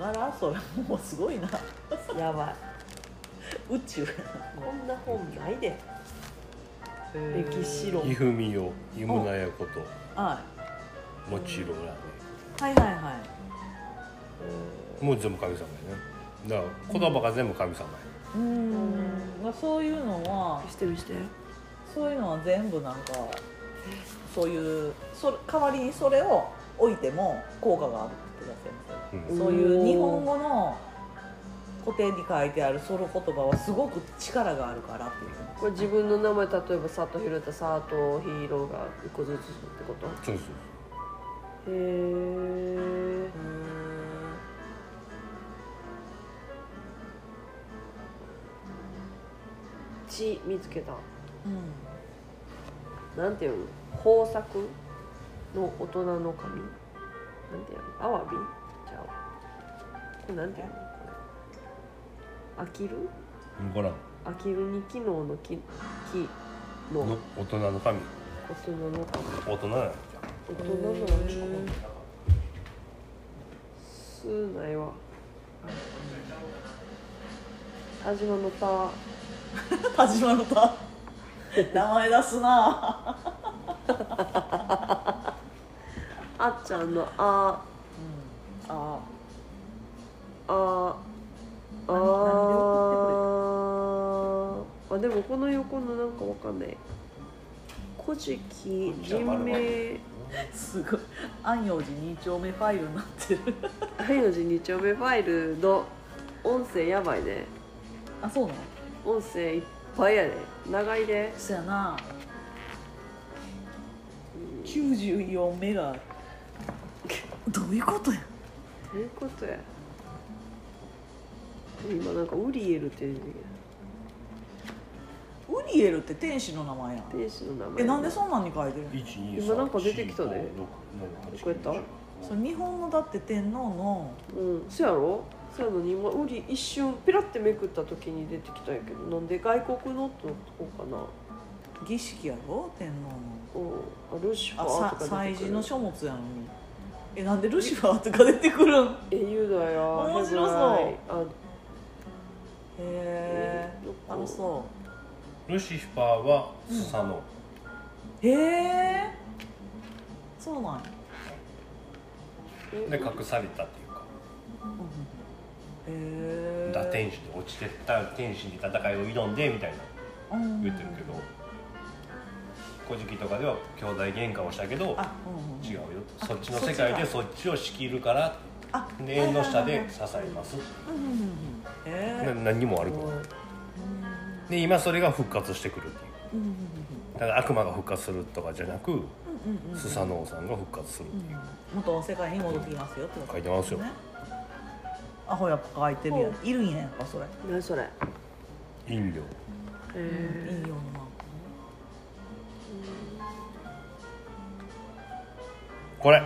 あの柄それもうすごいな。やばい。宇宙やこんな本ないで。な歴史論ひふみよ湯村やこと。はもちろんはいはいはい。ンもう全部神様やね。だから言葉が全部神様やうーん。まあそういうのは見して見して。そういうのは全部なんかそういうそれ代わりにそれを置いても効果があるって言ってた先うん。生そういう日本語の古典に書いてあるその言葉はすごく力があるからっていう。これ自分の名前例えば佐藤弘田佐藤ヒーローが一個ずつってこと？そうそうへえ血見つけた。うん。なんていうの？豊作の大人の神？なんていうの？アワビ？じゃあ。これなんていうの？これ。飽きる？分からん。飽きるに機能の木木の。の大人の神。大人の神。大人なん。や大人のへーすないわ。田島の田 田島の田。名前出すな。あっちゃんのあ。あ。あ。あ。何何でああでもこの横のなんかわかんない古事記人名すごい安養寺2丁目ファイルになってる愛の字2丁目ファイルの音声やばいねあそうなの音声いっぱいやね長いで。そやな。94メガ。どういうことや？どういうことや？今なんかウリエルってウリエルって天使の名前やん。天使の名前えなんでそんなんに書いてるの今なんか出てきたで。どこやった？それ日本のだって天皇の。うん。そやろ？そやのに今ウリ一瞬ピラってめくった時に出てきたんやけどなんで外国のってこうかな。儀式やろ天皇の。うんあルシファあーとか出てくる。事の書物やのに。えなんでルシファーとか出てくるん？へえユダヤ面白そう。あえあのそルシファーはスサノ。うへえそうなんや。えで隠されたっていうか。へえ打天使で落ちてった天使に戦いを挑んでみたいなうん。言ってるけど「古事記」とかでは兄弟喧嘩をしたけど違うよ。あそっちの世界でそそっちを仕切るから縁の下で支えます。何にも悪くない。で今それが復活してくるっていう。だから悪魔が復活するとかじゃなくスサノオさんが復活するっていう。元の世界に戻ってきますよって書いてますよ。ねアホやっぱ書いてるやん。いるんややっぱそれ。何それ？飲料。えいいような。これ。う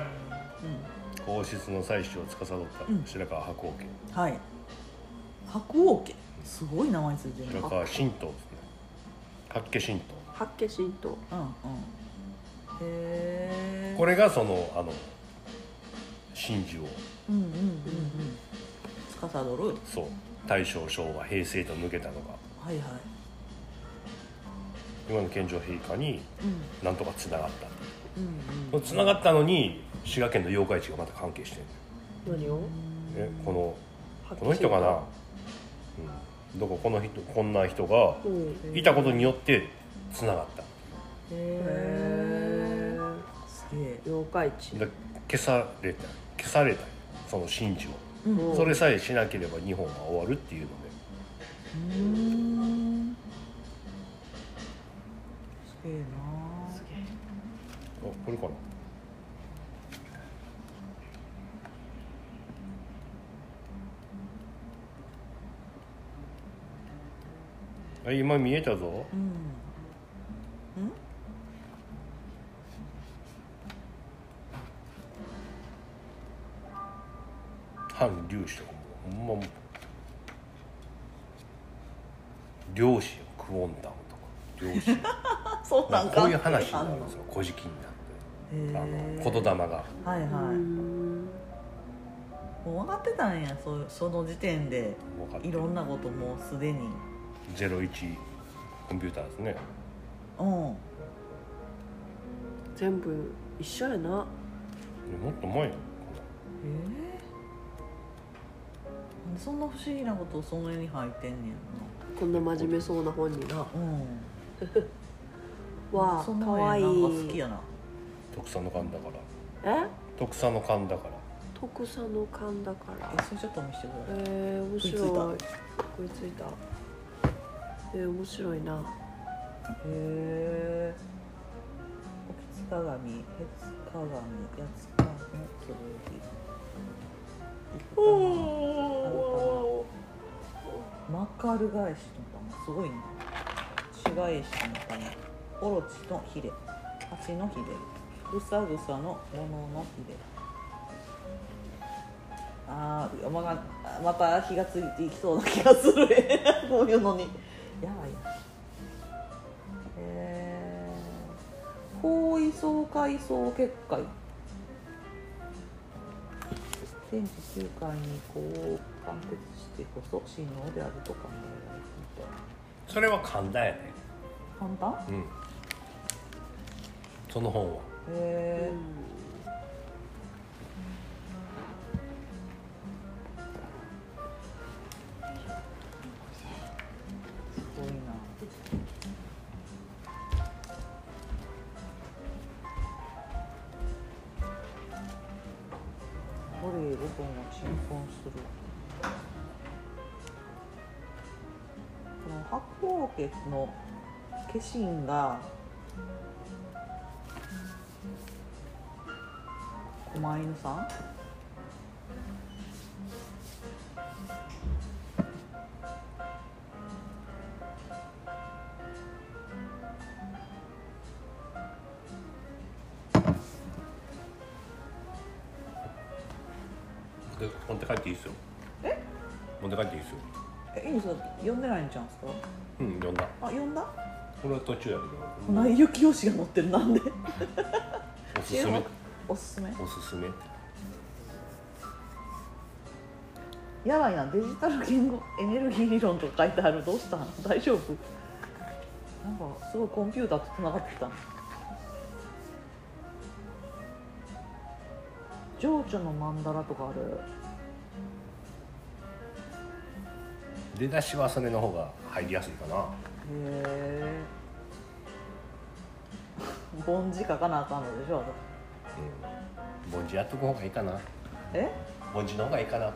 皇室の採取を司った白川白王家。んはい。白王家？すごい名前ついてる。白川神道ですね。八家神道八家神道うんうん。へえこれがそのあの神事を。うんうんうんうん司る？そう。大正昭和平成と抜けたのが。はいはい。今の健常陛下にうん。なんとかつながった。うんうん。つながったのに滋賀県の妖怪地がまた関係してる何を？えこのこの人かな、うん、どこ？この人こんな人がうん。いたことによってつながった。へへええすげえ。妖怪地。で消された。消された。その神事をそれさえしなければ日本は終わるっていうので。すげえな。すげえあこれかな。あ今見えたぞ。うん反粒子とかもほんまもう漁師よクオンタムとか漁師。あ そうなんか。こういう話になるんですよ「古事記」になってあの言霊が。はいはい、うんもう分かってたんやそその時点で。いろんなこともうすでに。01コンピューターですね。うん。全部一緒やな。もっと前やえー、なんでそんな不思議なことその絵に入ってんねんこんな真面目そうな本にな。なうん。わあそんなかわい絵なんか好いきやな。特産の勘だから。え？特産の勘だから。特産の勘だから。えそれちょっと見せてくださいえー、面白い。食食いついた。えー、面白いな。へえおきつ鏡へつ鏡やつかの剣おマカル返しの玉すごいね。紫返しの玉オロチのヒレ。ハチのヒレ。ぐさぐさのもののヒレ。あーまがまた火がついていきそうな気がする。こういうのに。やばい。なえー、包囲層階層結界天地にこう貫徹してこそ真能であると考えられるみたいそれは簡単やね。簡単？うん。その本は。へえすこれ5本を鎮魂する。この白鵬家の化身が狛犬さん？で持って帰っていいですよ。え？持って帰っていいですよ。えいいんですか？読んでないんちゃうんですか？うん読んだ。あ読んだ？これは途中やけど。船井幸雄氏が載ってるなんで。おすすめ。おすすめ？おすすめ。やばいなデジタル言語エネルギー理論とか書いてある。どうしたん大丈夫？なんかすごいコンピューターとつながってきた情緒の曼荼羅とかある？出だしはそれの方が入りやすいかな。へえ凡字書かなあかんのでしょうん。凡字やっとく方がいいかな。え？凡字の方がいいかな。うん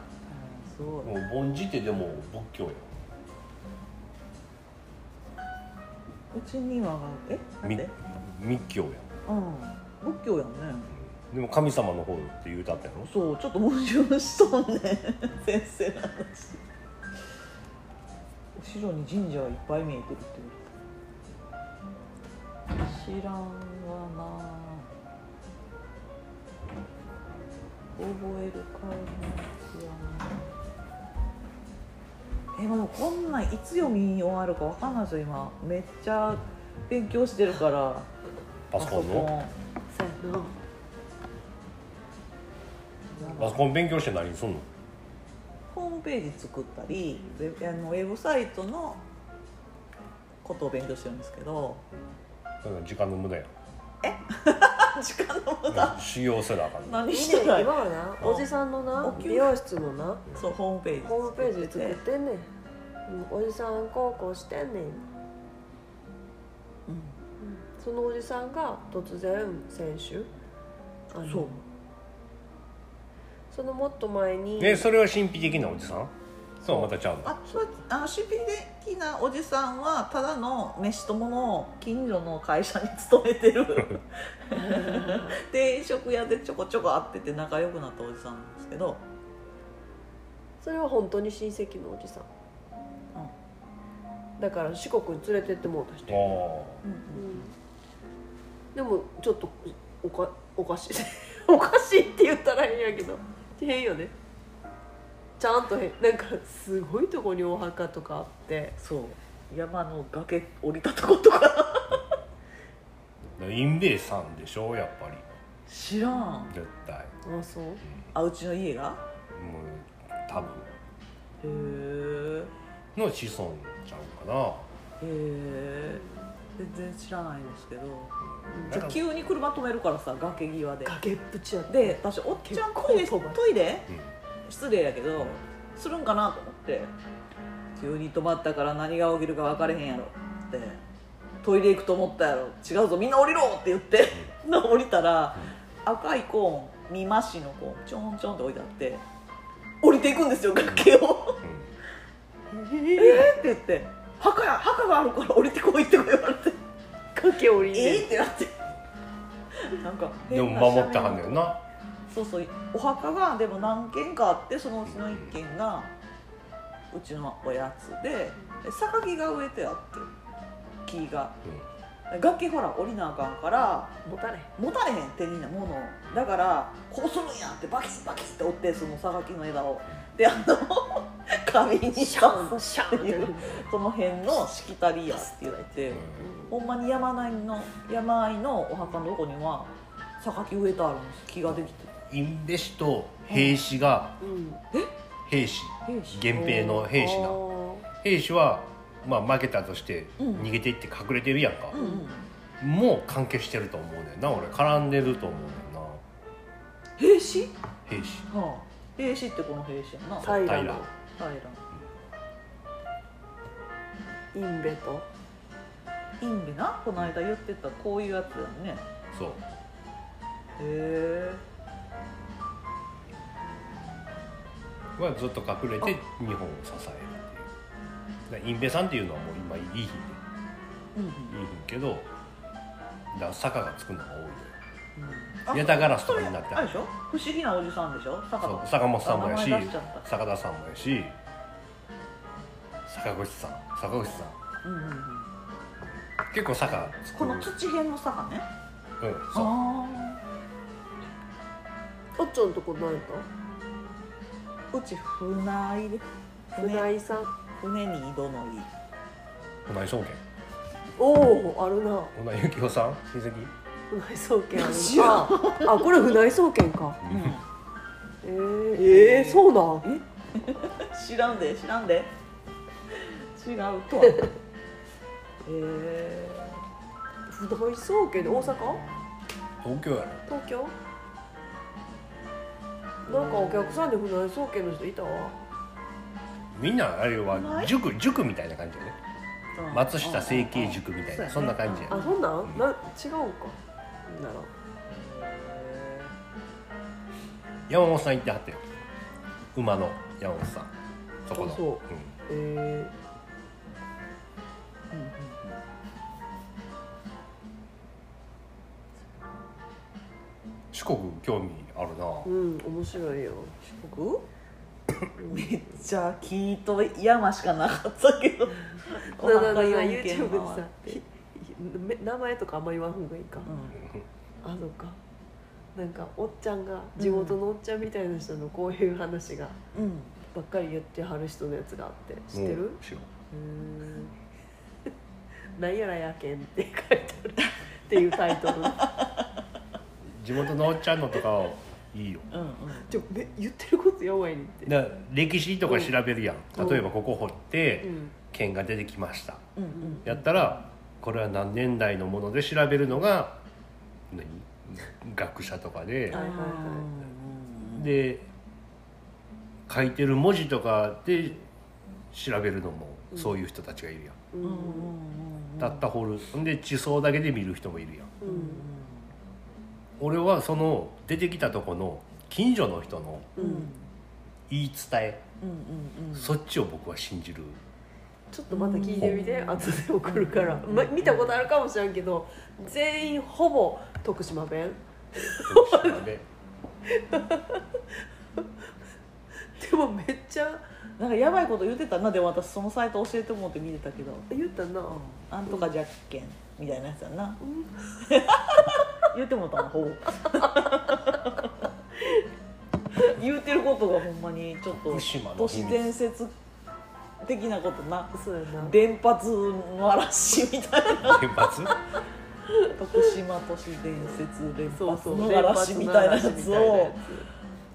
すごい。もう凡字ってでも仏教よ。うちにはえ？なん密教や。うん。仏教やんねでも神様の方って言うたったやろそうちょっと矛盾しとんねん先生の話。後ろに神社がいっぱい見えてるってこと？知らんわな。覚えるかいやな。えもうこんなんいつ読み終わるかわかんないですよ今。めっちゃ勉強してるから。パソコンの？そうやなパソコン勉強して何すんの？ホームページ作ったりウェブあのウェブサイトのことを勉強してるんですけど。それは時間の無駄や 時間の無駄？修行せなあかんの何してな。い今はなおじさんのな美容室のな。そうホームページホームページ作ってんねん。うんおじさんこうこうしてんねん。うん。そのおじさんが突然先週あのそうそのもっと前にえそれは神秘的なおじさん？そうまたちゃうの？ああの神秘的なおじさんはただの飯友の近所の会社に勤めてる。定食屋でちょこちょこ会ってて仲良くなったおじさんなんですけど。それは本当に親戚のおじさん、だから四国に連れてってもうた人、あうんうん。でもちょっとおかおかしい。おかしいって言ったら変やけど変よね。ちゃんと変。なんかすごいとこにお墓とかあって。そう。山の崖降りたとことか。あ インベイさんでしょ？やっぱり。知らん。絶対。あそう？あうちの家が？もう多分。へえの子孫ちゃうかな。へえ全然知らないんですけどじゃ急に車止めるからさ崖際で。崖っぷちやってで私おっちゃんトイトイレ？うん。失礼やけどするんかなと思って。急に止まったから何が起きるか分かれへんやろって。トイレ行くと思ったやろ。違うぞみんな降りろって言って 降りたら赤いコーン見ましのコーンちょんちょんって置いてあって降りていくんですよ崖を。えーって言って墓や墓があるから降りてこいって言われて。崖降りえねーってなって。なんかでも守ってはんねんな。そうそう。お墓がでも何軒かあってそのうちの1軒がうちのおやつでで榊が植えてあって木が。崖ほら降りなあかんから持たれ持たれへん手になものを。だからこうするんやってバキッバキッって折ってその榊の枝をであの 壁にシ刺ャンシャンっていう。その辺のしきたりやって言われて、ほんまに山あいの山あいのお墓のとこには榊植えてあるんです。木ができて印部氏と兵士がうん。兵士兵士源平の兵士な兵士は、まあ、負けたとしてうん。逃げていって隠れてるやんか。う、んうん。もう関係してると思うねんな俺。絡んでると思うねんな。兵士兵士はあ兵士ってこの兵士やな。平平インベと？インベな？この間言ってたこういうやつやんね。そう。へえ。はずっと隠れて日本を支えるっインベさんっていうのはもう今いい日で。うんうん。いい日けどだ坂がつくのが多いネタガラスとかになってあれでしょ？不思議なおじさんでしょ？坂そう田坂本さんもやし名前出しちゃった。坂田さんもやし坂口さん坂口さん。うんうんうん。結構坂この土辺の坂ね。うんそう。あおっちゃんとこ何やっあうち船井でた船井さん。船に井戸の井。船井総研おおあるな。船井幸雄さん？親戚船井総研知らんああこれ船井総研か。うん。えー、えー、そうなん？知らんで知らんで。違うとは。へえ船井総研で大阪？東京やろ。東京？なんかお客さんで船井総研の人いた？わみんなあれは塾塾みたいな感じよね。松下整形塾みたいなそんな感じやあそんなん。な違うんかなら山本さん行ってはったよ馬の山本さん。そこの。あそう。え四国興味あるな。ー、うん面白いよ。僕 めっちゃ木と山しかなかったけど。お なななな腹四 YouTube 軒でさ。回って名前とかあんま言わんほうがいいか、うあそうか。なんかおっちゃんが地元のおっちゃんみたいな人のこういう話がんうん。ばっかり言ってはる人のやつがあって。知ってる？うん知らん。なんやらやけんって書いてある。っていうタイトル。地元のおっちゃんのとかはいいよ。うんうん。ちょめ言ってることやばいねんって。歴史とか調べるやん、うん。例えばここ掘ってうん。剣が出てきました。うんうん。やったらこれは何年代のもので調べるのが何？学者とかで、で書いてる文字とかで調べるのもそういう人たちがいるやん、ううん。たった掘るんで地層だけで見る人もいるやん。うん。俺はその出てきたとこの近所の人の言い伝え、そっちを僕は信じるちょっとまた聞いてみて後で送るから、ま、見たことあるかもしれんけど全員ほぼ徳島弁。で でもめっちゃなんかやばいこと言ってたな。でも私そのサイト教えてもらって見てたけど。言ったな、なんとかじゃっけんみたいなやつやな。言ってもたのほぼ。言うてることがほんまにちょっと都市伝説的なことな。そうやな。電波の嵐みたいな。原発徳島都市伝説連そうそう発の嵐みたいなやつ。を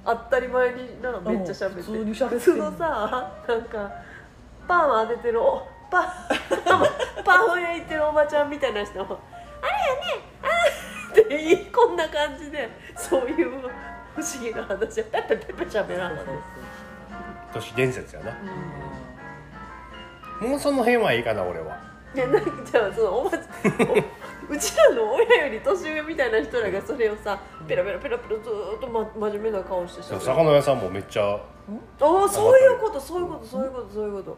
当たり前になんかめっちゃ喋って。うん普通に喋って。ん普通のさなんかパーマ当ててるおパーパーマ焼いてるおばちゃんみたいな人も「あれやねあーってこんな感じでそういう不思議な話。をペペペペ喋らんの都市伝説やなもうその辺はいいかな俺は。いやなんかじゃあそのおばちお うちらの親より年上みたいな人らがそれをさペラペラペラペラずーっと、ま、真面目な顔してしゃべる魚屋さんもめっちゃああそういうことそういうことそういうことそういうこと。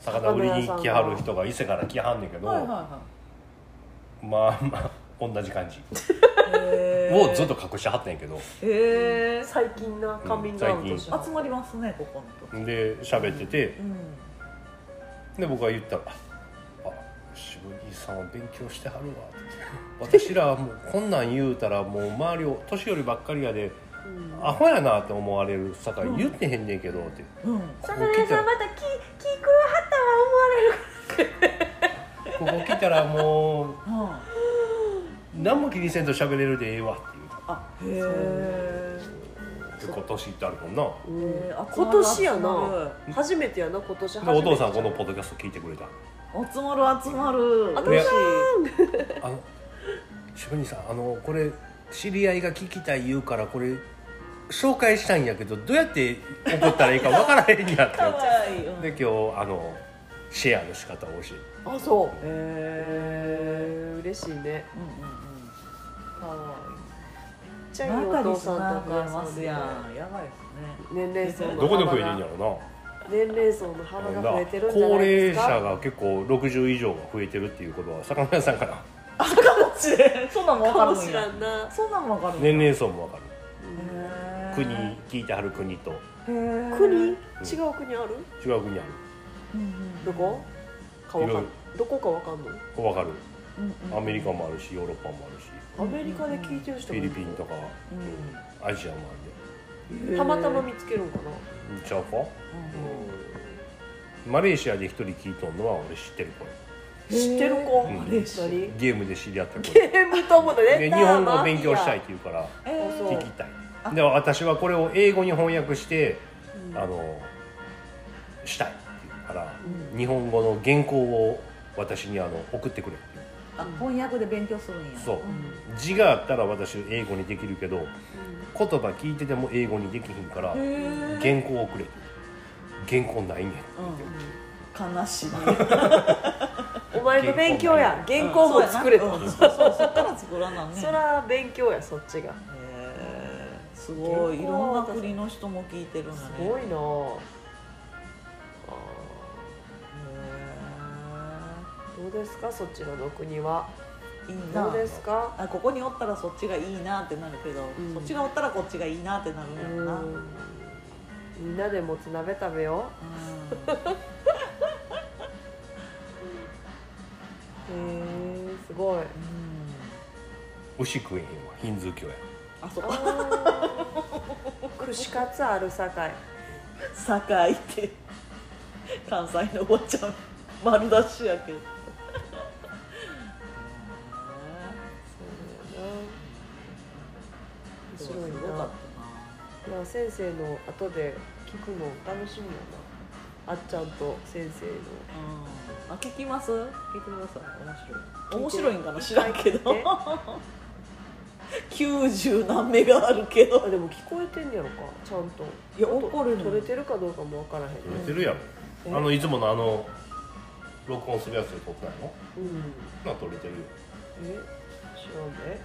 魚売りに来はる人が伊勢から来はんねんけど、はいはいはまあまあ同じ感じ。いへー。をずっと隠してはったんやけど。へえ最近なカミングアウトしは集まりますねここのとで喋ってて。うんで僕が言ったら「あ渋木さんは勉強してはるわ」って。私らはもうこんなん言うたらもう周りを年寄りばっかりやでうん。アホやなって思われるさかい言ってへんねんけどって、うん。ここ魚屋来たらさんまた気気狂わはったわ思われる。ここ来たらもううん。何も気にせんと喋れるでええわって言う。たあへえで今年ってあるもんな。うんへー今年やな。初めてやな今年初でめて。お父さんこのポッドキャスト聞いてくれた。集まる集まる。あ嬉しい。あの職人さんあのこれ知り合いが聞きたい言うからこれ紹介したいんやけどどうやって送ったらいいかわからへんやって。かわいい、うん、で今日あのシェアの仕方を教えあそう。へへえ嬉しいね。うんうんうん。かわちゃいいお父さんとお母増えさんでますやんやばいですね年齢層どこで増えてんやろ年齢層の幅なが増えてるんじゃ高ないで齢者すかが結構60以上が増えてるっていうことは魚屋さんから。かもしれん。そんなんもわかるんや。そんなんもわかる年齢層もわかる。国聞いてはる国と。国？違う国ある？違う国あうんうんどこ？かわかどこかわかんの？るわかる。アメリカもあるしヨーロッパもあるしアメリカで聞いてる人フィもいる。リピンとか、うん。アジアもあたまたま見つけるんかな。ちゃうか？うん。マレーシアで一人聞いとんのは俺知ってるこ知ってる子？うん。何れゲームで知り合った子ゲームともだで日本語を勉強したいって言うからえそう。聞きたい。で私はこれを英語に翻訳してうん。あのしたいって言うから、うん。日本語の原稿を私にあの送ってくれ翻訳で勉強するんや。そう。ん。字があったら私英語にできるけど言葉聞いてても英語にできひんから原稿をくれって。原稿ないねん。うん悲しい。お前の勉強や。原稿も作れと。うん。そうそうそう。そっから作らなんねそら勉強やそっちが。すごい。いろんな国の人も聞いてるんだねすごいなどうですか？そちらの国は。へーいいな。どうですか？あここにおったらそっちがいいなってなるけど、うん。そっちがおったらこっちがいいなってなるんやろな、うん。うんみんなでもつ鍋食べよう。へえすごい。牛食えへんわ。ヒンズー教や。あそあこー。串カツあるさかい堺って。関西のおばちゃん丸出しやけどったいや先生の後で聞くの楽しみやな。あっちゃんと先生の。あ聞きます？聞いてください面白い。面白いんかな知らんけど。え90何目があるけど。あでも聞こえてんねやろか。ちゃんと。いや怒るの取れてるかどうかもわからへんね。撮れてるやろ、え？あのいつものあの録音するやつで撮ってないのうん。な撮れてるよ。え？知らんで。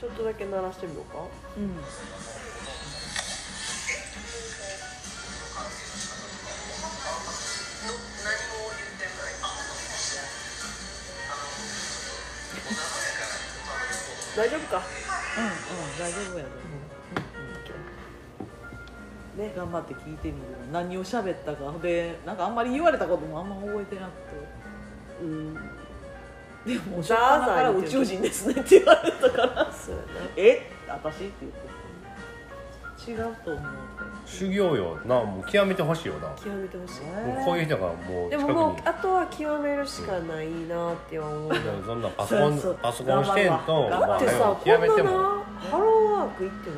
ちょっとだけ鳴らしてみようか。うん大丈夫か？うんうん大丈夫やで、ね。頑張って聞いてみる。何を喋ったか。でなんかあんまり言われたこともあんま覚えてなくうん。てでもザーザーから宇宙人ですねって言われたから。そうやな。え？私？って言って。違うと思う修行よな。もう極めてほしいよな。も極めてほしい、うこういう人がもうで近くに。ももうあとは極めるしかないなっては思う。な、いやそんなパソコンそうそう。パソコンしてんとだってさ極めても。ハローワーク行ってな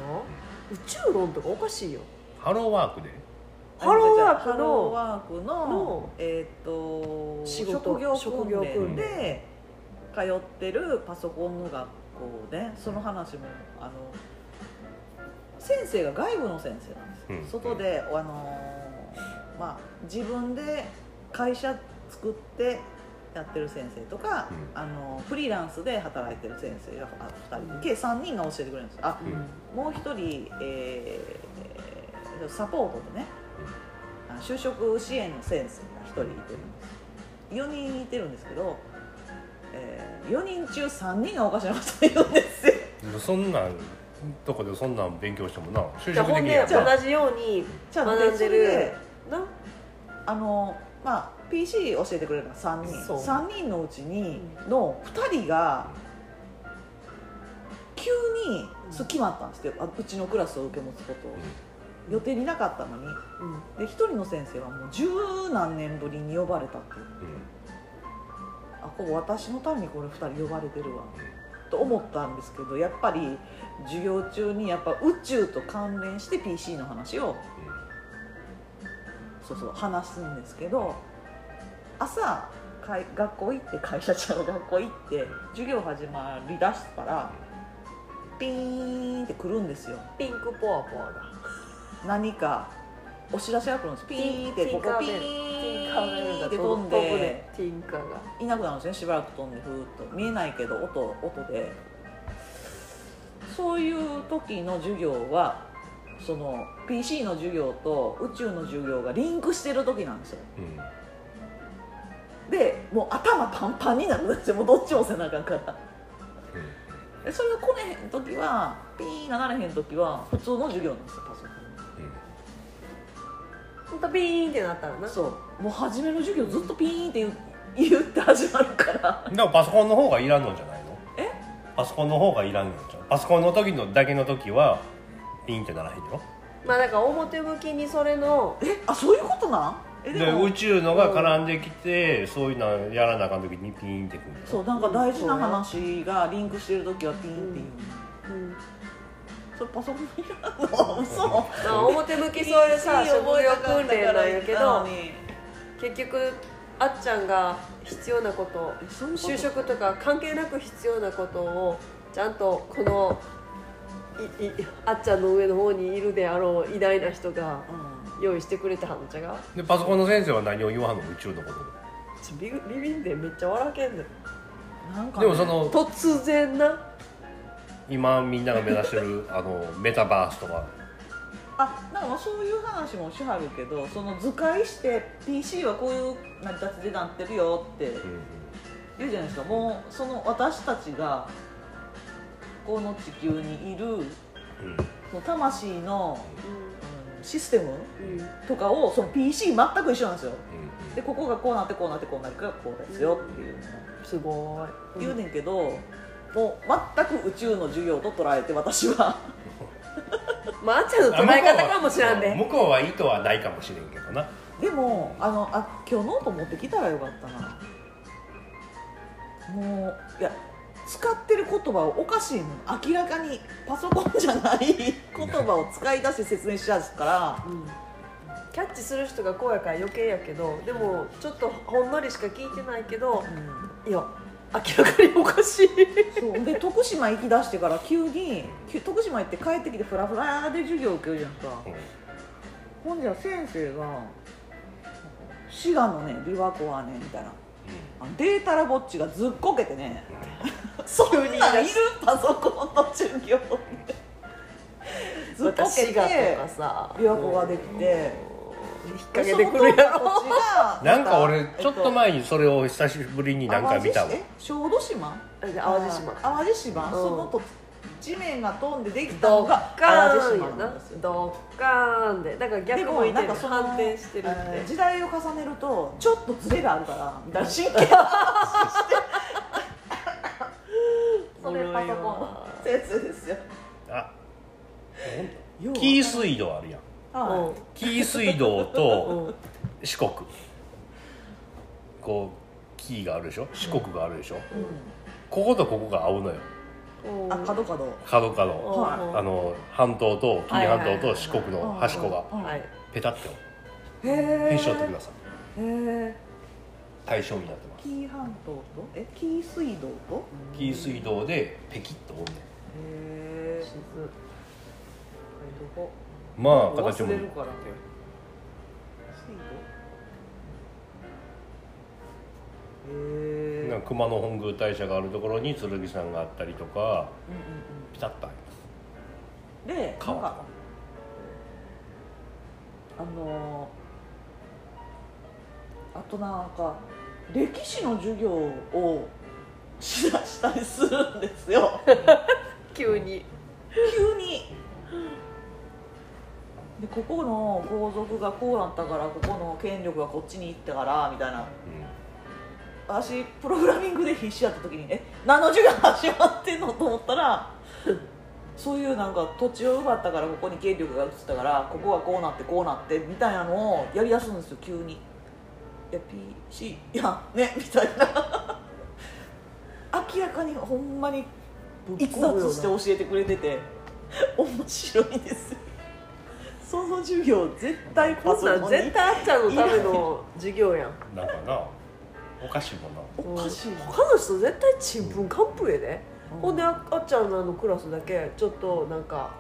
宇宙論とかおかしいよ。ハローワークで？あハローワークのハローワークののえっ、と仕事職業職業訓訓練。練で通ってるパソコンの学校でその話もあの先生が外部の先生なんですよ、うん。外であのまあ自分で会社作ってやってる先生とか、うん。あのフリーランスで働いてる先生があ2人計3人が教えてくれるんですあうん。もう一人、えーサポートでねあ就職支援の先生が1人いてるんです。4人いてるんですけど、え4人中3人がおかしなこと言うんですよ。そんなんとこでそんなん勉強してもな就職できへんやん同じように学んでるな？あのまあ PC 教えてくれるのは3人。そう。3人のうちにの2人が急にそう決まったんですけどあうちのクラスを受け持つことを。予定になかったのに。うん。で1人の先生はもう十何年ぶりに呼ばれたっていう。うん。あここ私のためにこれ2人呼ばれてるわ。と思ったんですけどやっぱり授業中にやっぱ宇宙と関連して PC の話をそうそう話すんですけど朝学校行って会社ちゃう学校行って授業始まりだしたらピーンって来るんですよ。ピンクポワポワが何かお知らせが来るんですピーンってここピーンって飛んで。いなくなるんですねしばらく飛んでふーっと。見えないけど音音でそういう時の授業はその PC の授業と宇宙の授業がリンクしてる時なんですよ。うん。でもう頭パンパンになるんですよ。もうどっちも背中から。でそれが来ねへん時はピーンがなれへん時は普通の授業なんですよパソコンほんとピーンってなったらな。そう。もう初めの授業ずっとピーンって言う言って始まるから。うんだからパソコンの方がいらんのじゃないの？え？パソコンの方がいらんのじゃんパソコンの時のだけの時はピンってならへんよまあだから表向きにそれのえあそういうことなん？えでも宇宙のが絡んできてそういうのやらなあかん時にピンってくるんそうなんか大事な話がリンクしてる時はピンって言う、うん。それパソコンにいらんの？嘘。まあ表向きそういうさ 職業訓練なんやけど結局あっちゃんが必要なこと就職とか関係なく必要なことをちゃんとこのいいあっちゃんの上の方にいるであろう偉大な人が用意してくれたはんちゃがでパソコンの先生は何を言わんの宇宙のことちょビビビンでめっちゃ笑けんねん。うんなんか、でもその突然な？今みんなが目指してるあのメタバースとかあなんかそういう話もしはるけどその図解して PC はこういう成り立ちでなってるよってうん言うじゃないですか。もうその私たちがこの地球にいるうん。その魂のううん。システムんうん。とかをその PC 全く一緒なんですよ。うんでここがこうなってこうなってこうなるからこうですよっていうのをすごい言うねんけど、もう全く宇宙の授業と捉えて私は まああっちゃんの捉え方かもしらんで向こうは意図はないかもしれんけどな。でもあのあ今日ノート持ってきたらよかったな。もういや使ってる言葉はおかしいもん。明らかにパソコンじゃない 言葉を使い出して説明しちゃうから。うん。キャッチする人がこうやから余計やけどでもちょっとほんのりしか聞いてないけどいや明らかにおかしい。そう。で徳島行きだしてから急にき徳島行って帰ってきてフラフラで授業受けるじゃんか。うん。ほんじゃ先生が「滋賀のね琵琶湖はね」みたいな。あのデータラボッチがずっこけてね。そんなんいる？パソコンの授業でずっこけて琵琶湖ができて引っ掛けてくるやろ。なんか俺ちょっと前前にそれを久しぶりになんか見たわ。小豆島？淡路島。淡路島、うん。そのと地面が飛んでできたのドがッカ淡路島なんですよ。ドッカーンで。だからで逆も向いてる。なんかその反転してるっえーて時代を重ねるとちょっとズレがあるからみたいな真剣な話して。それパソコンの先生ですよ。あ要は紀伊水道あるやん。は紀伊水道うんとうん。四国。こう紀伊があるでしょ？四国があるでしょ？い、うん。こことここが合うのよ。うんあ角角。角角。はいあの半島と紀伊半島と四国はいの端っこがはいペタッてへえ編集してください。へえ対象になってます。紀伊半島と？え紀伊水道と？紀伊水道でペキッとおんねんへえまあ形も。忘れるから水道へえなんか熊野本宮大社があるところに剣山があったりとかうんうんピタッとあります。うんでなん川とか。かあのーあとなんか歴史の授業をしだしたりするんですよ。急に。急にでここの皇族がこうなったからここの権力がこっちに行ったからみたいな。私プログラミングで必死やった時にえ何の授業始まってんの？と思ったらそういうなんか土地を奪ったからここに権力が移ったからここがこうなってこうなってみたいなのをやりだすんですよ急に。いや PC いやねみたいな。明らかにほんまに逸脱して教えてくれてて面白いですよその授業絶対こんなん絶対あっちゃんのための授業やん。なんかなおかしいもんな。おかしい。他の人絶対ちんぷんかんぷんやで、うん。ほんでああっちゃんのあのクラスだけちょっとなんか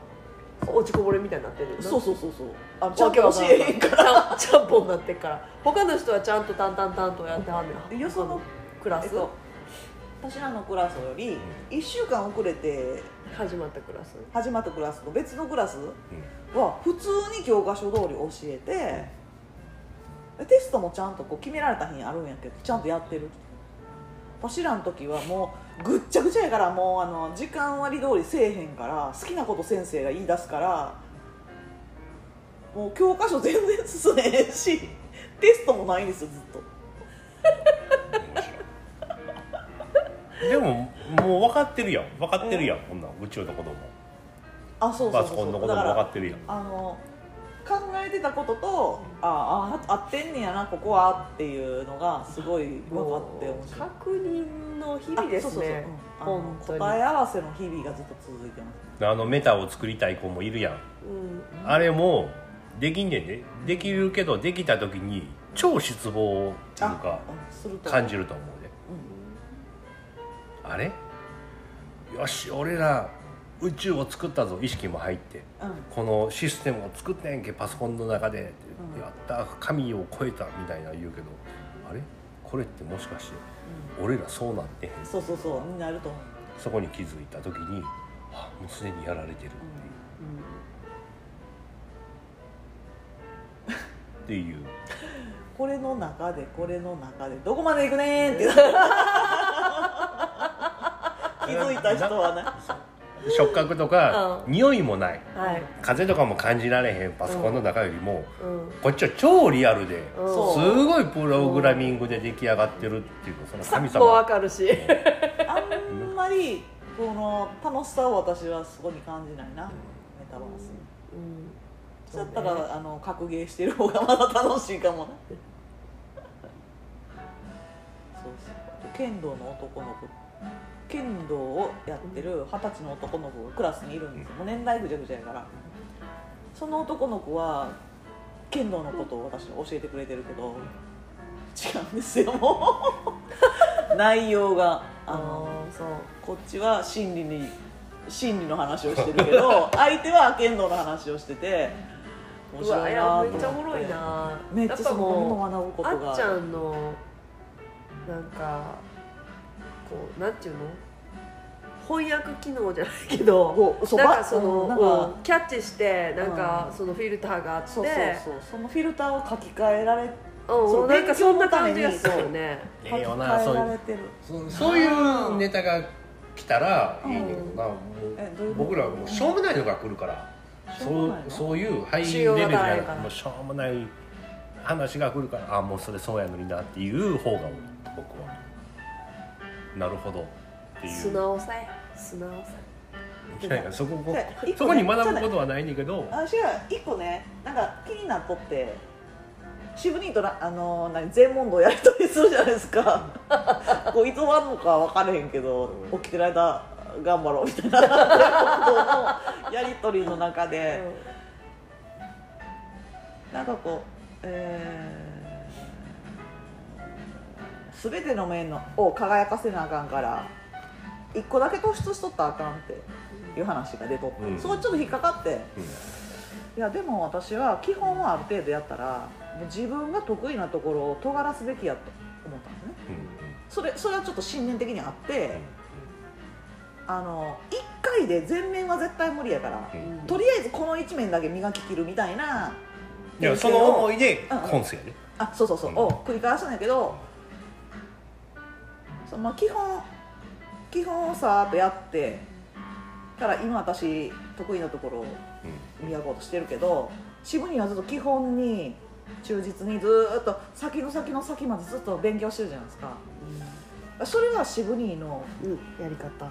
落ちこぼれみたいになってる。そうそうそうそう。あちちゃんと教えへんからちゃんちゃんぽんになってっから。他の人はちゃんと淡々淡々とやってはんねん。でよそのクラス、えっと私らのクラスより1週間遅れて始まったクラス。始まったクラスと別のクラスは普通に教科書通り教えてでテストもちゃんとこう決められた日にあるんやけどちゃんとやってる。私らの時はもうぐっちゃぐちゃやからもうあの時間割通りせえへんから好きなこと先生が言い出すからもう教科書全然進めへんしテストもないんですよずっと。でももう分かってるやん分かってるやん、こんなん。宇宙の子供。あそうそうパそう。ソコンの子供だから分かってるやんあの考えてたこととああ合ってんねやなここはっていうのがすごい分かって面白い。確認の日々ですね。あそうそうそう。うん。あの本当に。答え合わせの日々がずっと続いてます。あのメタを作りたい子もいるやん。うん。あれもできんねんで。できるけどできた時に超失望っていうか感じると思うであれ？よし俺ら宇宙を作ったぞ。意識も入って。うん。うんこのシステムを作ったんやんけパソコンの中で、うん。やった。神を超えたみたいな言うけど。あれ？これってもしかして俺らそうなってへん？そうそうそうになるとそこに気づいた時にあもうすでにやられてるっていう、これの中でこれの中でどこまで行くねーんって 気づいた人はね。触覚とか、う匂いもない。はい。風とかも感じられへんパソコンの中よりも、うん。こっちは超リアルで、うんそう。すごいプログラミングで出来上がってるっていうその神さっとわ様かるし。あんまりこの楽しさを私はそこに感じないなメタバース。うん。だったらあの格ゲーしてる方がまだ楽しいかもね。そうそう。剣道の男の子剣道をやってる二十歳の男の子がクラスにいるんですよ。もう年代ぐちゃぐちゃやから。その男の子は剣道のことを私に教えてくれてるけど違うんですよ。もう。内容がああのーそう。こっちは心理に心理の話をしてるけど 相手は剣道の話をしてて面白いなとめっちゃおもろいな。めっちゃそこにもも学ぶことがうあっちゃんのなんかこうなんていうの？翻訳機能じゃないけどなんばかその、キャッチしてなんかうん。そのフィルターがあって。そうそうそう。そのフィルターを書き換えられうんそうなんかそんな感じがするよねええよなそうそそういうネタが来たらいいねんけどな、もうえどういうこと？僕らはもうしょうもないのが来るからそうそういうハイレベルじゃないもうしょうもない話が来るからあもうそれそうやのになっていう方が多い僕は。なるほどっていう。素直さや。素直さ。いやいやそここで一個ねそこに学ぶことはないねんけど。私は一個ねなんか気になっとって。渋兄となあの何全問答やり取りするじゃないですか。こういつ終わるのか分からへんけど起きてる間頑張ろうみたいな。全問答のやり取りの中で、なんかこう、えー、全ての面のを輝かせなあかんから一個だけ突出しとったらあかんっていう話が出とって、うん。そこちょっと引っかかってうん。いやでも私は基本はある程度やったら自分が得意なところを尖らすべきやと思ったんですね。それそれはちょっと信念的にあってあの1回で全面は絶対無理やから、うん。うんとりあえずこの1面だけ磨き切るみたいないやその思いでうんうん。今世やねあそうそうそう、うん。を繰り返すんやけどそう、まあ、基本基本をさーっとやってから今私得意なところを磨こうとしてるけど渋にはずっと基本に忠実にずーっと先の先の先までずっと勉強してるじゃないですか。それは渋にの、うんやり方。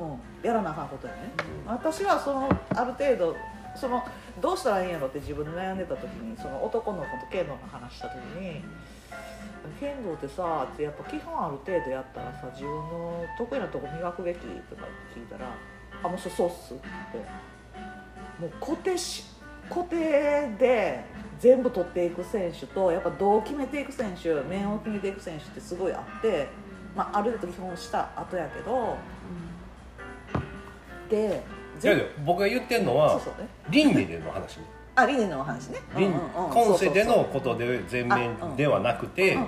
うん、やらなあかんことやね、私はそのある程度そのどうしたらいいんやろって自分で悩んでた時にその男の子と剣道の話した時に「剣道ってさ」ってやっぱ基本ある程度やったらさ自分の得意なとこ磨くべきとか聞いたら「あもうそうそうっす」って。もう固定し固定で全部取っていく選手とやっぱどう決めていく選手面を決めていく選手ってすごいあって、まあ、ある程度基本した後やけどでいやいや僕が言ってんのはそうそうね。倫理での話ねあ理念のお話ね。今世でのことで全面ではなくて、うん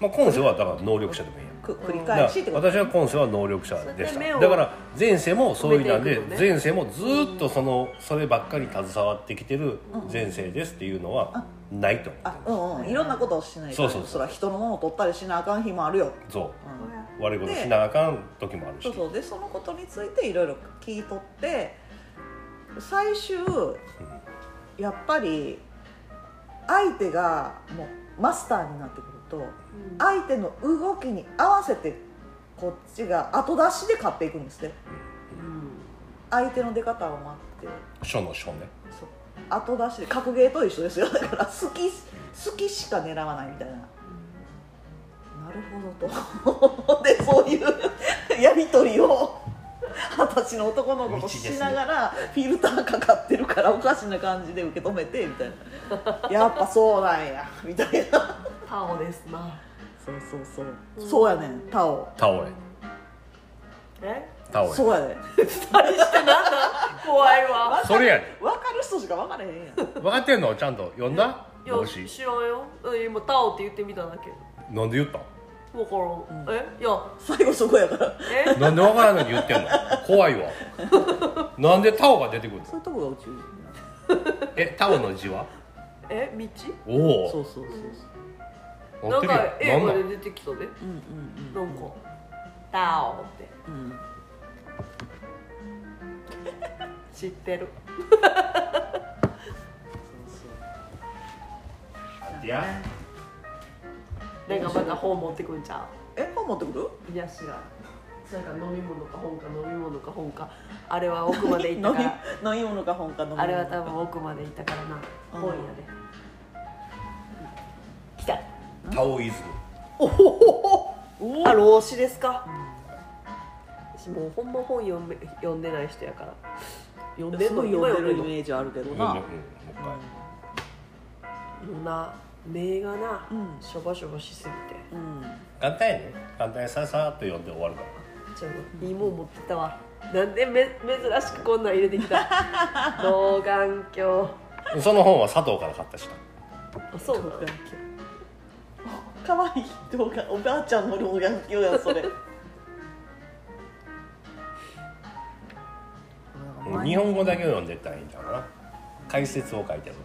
まあ、今世はだから能力者でもいいや繰り返しってこと私は今世は能力者でした。だから前世もそういうなんで前世もずーっとそのそればっかり携わってきてるうん前世ですっていうのはないと思あってるうんうん。いろんなことをしないからそうそうそら人のものを取ったりしなあかん日もあるよ、そう。うん。悪いことしなあかん時もあるし。そうそう。でそのことについていろいろ聞い取って最終やっぱり相手がもうマスターになってくると相手の動きに合わせてこっちが後出しで勝っていくんですね。相手の出方を待って。書の書ね。そう。後出しで格ゲーと一緒ですよ。だから好き好きしか狙わないみたいな。なるほどと。でそういうやり取りを二十歳の男の子としながらフィルターかかってるからおかしな感じで受け止めてみたいな。やっぱそうなんや。みたいな。タオですな。そうそうそう。そうやねん。タオ。タオや。え？タオや。そうやねん。怖いわ。それやね分かる人しか分からへんやん。分かってんの？ちゃんと。読んだ？いや帽子知らんよ。うん今タオって言ってみただけ。なんで言った分からん、え？いや。最後そこやから。え？なんで分からんのに言ってんの？怖いわ。なんでタオが出てくるの？そういうとこが宇宙人えタオの字は？え？道？おお。そうそうそうそう。なんか英語で出てきたで。うんうんなんかタオって。うん。う ん知ってる。いやなんかまた本持ってくんちゃえ本持ってくる？ういや知らんなんか飲み物か本か飲み物か本か。あれは奥まで行ったから。飲み物か本か飲み物。あれは多分奥まで行ったからな。うん。本やで。来た。タオイズ。おほほほ。あ老子ですか？私もうほんま本読め読んでない人やから。読んでんの？読んでるイ今メージあるけどムなもう一のな目がな、うん。しょぼしょぼしすぎて。うん。回簡単やね。簡単にささっと読んで終わるかちょいいもん持ってたわ。なんでめ珍しくこんなん入れてきた。老眼鏡。らその本は佐藤から買ったしあそうなの？かわいい動画おばあちゃんの老眼鏡やそれ。な 日本語だけを読んでったらいいんだろうな。解説を書いてある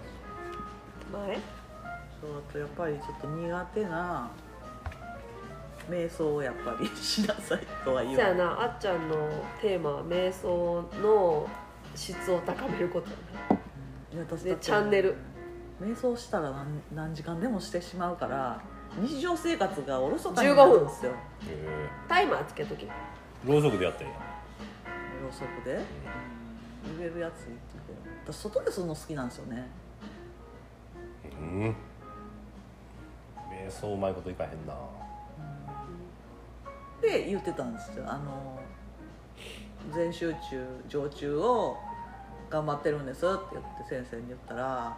前？そうあとやっぱりちょっと苦手な瞑想をやっぱりしなさいとは言う。そやなあっちゃんのテーマは瞑想の質を高めることやいや私でだってチャンネル。瞑想したら何何時間でもしてしまうから日常生活がおろそかに15なるんですよ。タイマーつけときえろうそくでやったらいいや。ろうそくで？入れるやつ言ってて私外でするの好きなんですよね。うん瞑想うまいこといかへんな。で言ってたんですよ。あの全集中常駐を頑張ってるんですって言って先生に言ったら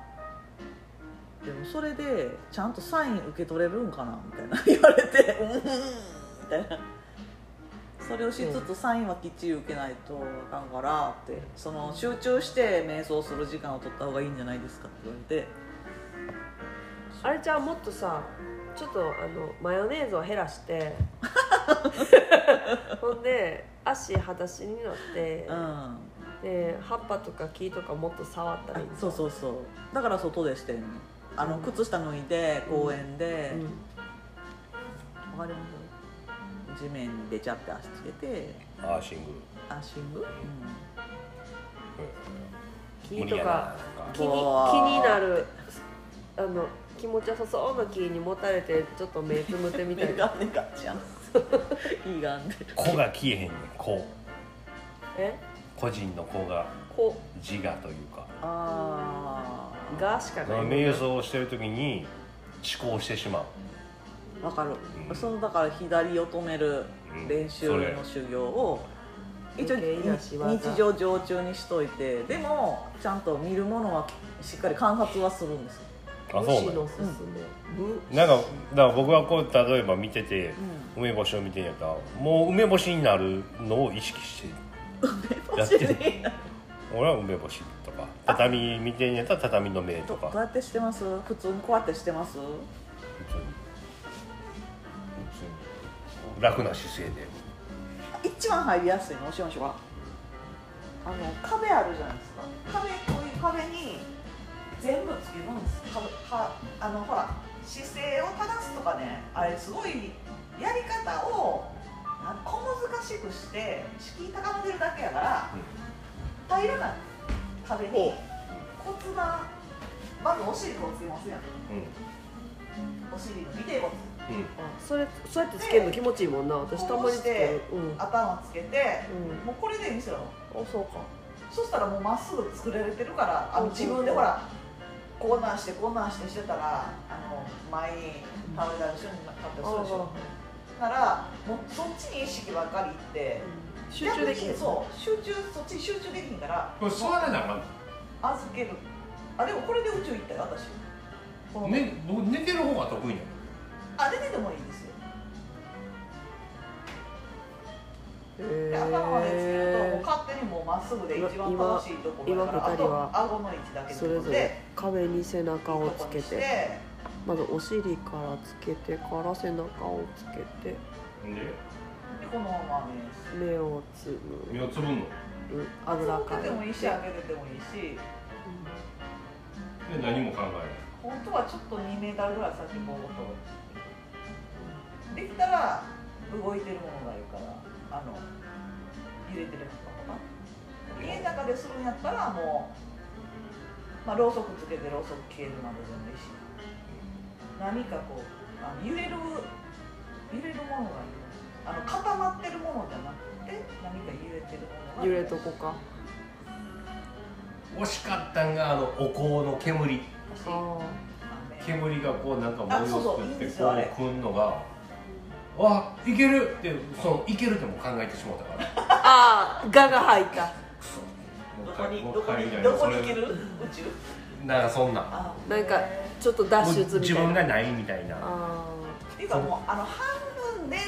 でもそれでちゃんとサイン受け取れるんかな？みたいな 言われてうんみたいな。それをしつつサインはきっちり受けないとあかんからってその集中して瞑想する時間を取った方がいいんじゃないですかって言われて。あれじゃあもっとさちょっとあのマヨネーズを減らして。ほんで足裸足になって。う、ん。で葉っぱとか木とかもっと触ったらいいんそうそうそう。だから外でしてんの。あのうん。靴下脱いで公園で、うん。わかります？地面にべちゃって足つけて。アーシング。アッシング、木とか気に気になる。あの気持ちよさそうな木に持たれてちょっと目つむってみたいな。メガネがちゃんいいがんで。る子が消えへんねん。子え？個人の子が。こ。自我というか。あがしかない瞑想をしてる時に思考してしまう。あわかる、うん。そのだから左を止めるうん。練習の修行を一応余計な仕業日常常駐にしといてでもちゃんと見るものはしっかり観察はするんですよ、あそうなの虫のすすめ、なんかだから僕はこう例えば見てて梅干しを見てんやったらもう梅干しになるのを意識してやってる。俺は梅干しとか畳見てんやったら畳の目とか。どどうやってしてます？普通にこうやってしてます？普通に。普通に。楽な姿勢で。一番入りやすいの？おしましょうか。あの壁あるじゃないですか。壁こういう壁に全部つけるんです壁かあのほら姿勢を正すとかねあれすごいやり方を小難しくして敷居高めてるだけやから、平らな壁に骨盤まずお尻をつけますやん。うお尻の尾てい骨んうん。あそれそうやってつけるの気持ちいいもんな。私たまにつける。うん。頭つけてうん。もうこれでいいんですよ。あそうか。そしたらもうまっすぐ作られてるからあのうん。自分でほらこんなんしてこんなんしてしてたらあの前に倒れたり後ろになったりするでしょ。だからもうそっちに意識ばっかりいって集中できそう集中そっちに集中できんからこれ座らなあかん預ける。あでもこれで宇宙行ったよ私。ね僕寝てる方が得意なの？あ出ててもいい頭までつけるともうえ勝手にもうまっすぐで一番楽しいところだから今顎の位置だけそれぞれ壁に背中をつけててまずお尻からつけてから背中をつけてででこのまま目目をつむ。目をつぶんの？うんあぐら。かいてつけてもいいし上げててもいいし。で何も考え本当はちょっと2メーターぐらい先こうと。できたら動いてるものがいいからあの揺れてるのとか。家の中でするんやったらもう、まあ、ろうそくつけてろうそく消えるまででもいいし。何かこうあの揺れる揺れるものがいいあの固まってるものじゃなくて何か揺れてるものが。揺れとこか。惜しかったんがあのお香の煙煙がこうなんか模様作ってこうくんのがあいけるってそのいけるっても考えてしまったから。ああガが入った。くそどこにもどこにどこにける？宇宙？なんかそんな。あなんかちょっと脱出みたいな。自分がないみたいな。あっていうかもうあの半分寝る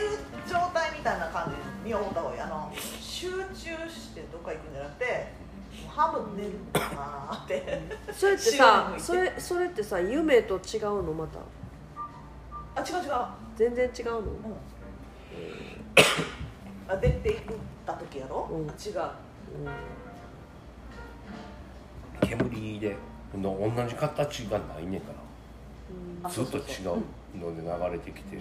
状態みたいな感じ。で見守った方がいいあの集中してどっか行くんじゃなくてもう半分寝るのかなーって。あそれってさ それそれってさ夢と違うのまた？あ違う違う全然違うの？うん。あ出ていくった時やろ、うん。あ違う煙での同じ形がないねんかうん。らずっと違そううので流れてきて。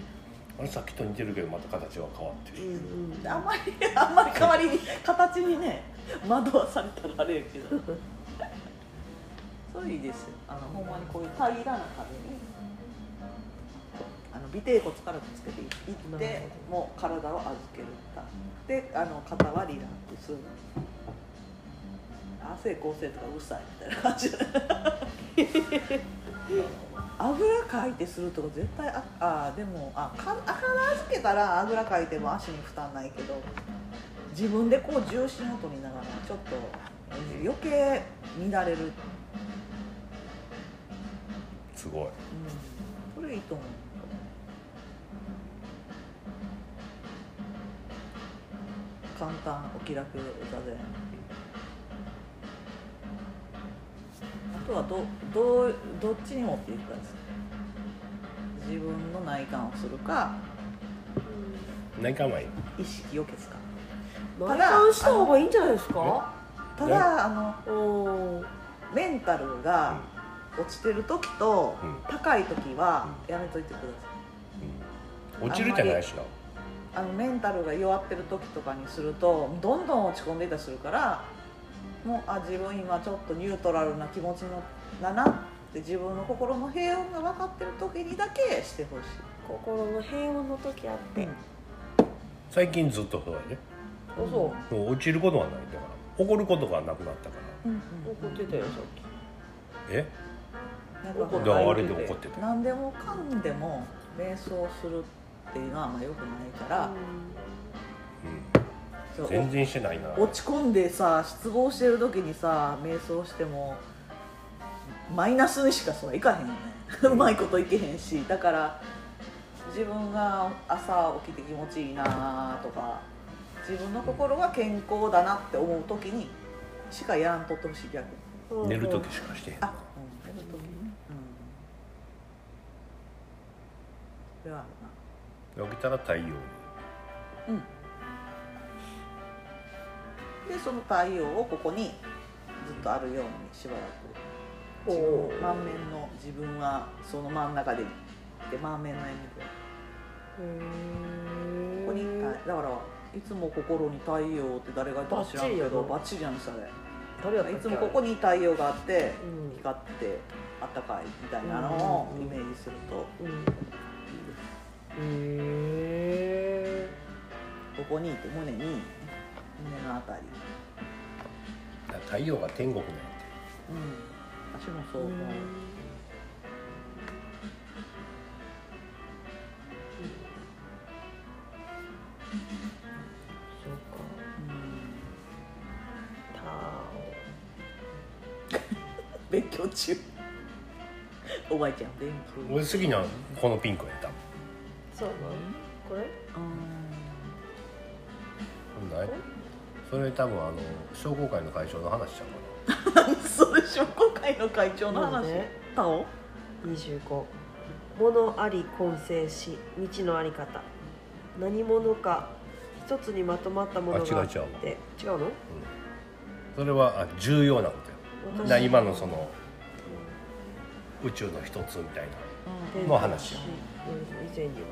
あれさっきと似てるけどまた形は変わってる。うんうん。あんまりあんまり代わりに形にね惑わされたらあれやけど。それいいですよ。あのほんまにこういう平らな壁にあの尾てい骨からつけていっなてるもう体を預けるであの肩はリラックス汗構成とかうるさいみたいな感じ。あぐらかいてするとか絶対ああでもあか体預けたらあぐらかいても足に負担ないけど自分でこう重心を取りながらちょっと余計乱れる、うん、すごい。それいいと思う簡単お気楽座禅。あとはどどうどっちに持っていくかです。自分の内観をするか。何か前意識を消すか。内観した方がいいんじゃないですか？ただあのおー。メンタルが落ちてる時とうん。高い時はやめといてください。うん。落ちるじゃないしなあのメンタルが弱ってる時とかにするとどんどん落ち込んでいたりするからもうあ自分今ちょっとニュートラルな気持ちのだなって自分の心の平穏が分かってる時にだけしてほしい。心の平穏の時あって、うん最近ずっとそうやね。あそもう落ちることはないんだか怒ることがなくなったから。うん怒ってたよさっえ？なん怒っかであれで怒ってた。何でもかんでも瞑想するっていうのはあんま良くないから、そう全然してないな。落ち込んでさ失望してる時にさ瞑想してもマイナスにしかそらいかへんよね。うまいこといけへんし。だから自分が朝起きて気持ちいいなとか自分の心が健康だなって思う時にしかやらんとってほしい逆に。うん。寝る時しかしてへんあな、うん寝る時ね。うん。それは起きたら太陽に。でその太陽をここにずっとあるようにしばらく。自分満面の自分はその真ん中でで満面の笑みで。へここにーだからいつも心に太陽って誰が言ったか知らんけどバッチリやんそれ。誰やったっけ？いつもここに太陽があってうん。光ってあったかいみたいなのをイメージすると。うん。いいですへえここにいて胸に胸のあたり。だから太陽が天国なんて。うん。私もそう思う。そうか。うん。勉強中。おばあちゃん勉強。俺好きなこのピンクやったそう。なのこれ？うない？それ多分あの商工会の会長の話しちゃうかんそれ商工会の会長の話。タオ？25物あり混成し道のあり方。何者か一つにまとまったものがあって。あ違う違違うの？なそれはあ重要なことやだから今のその宇宙の一つみたいなうん。の話以前には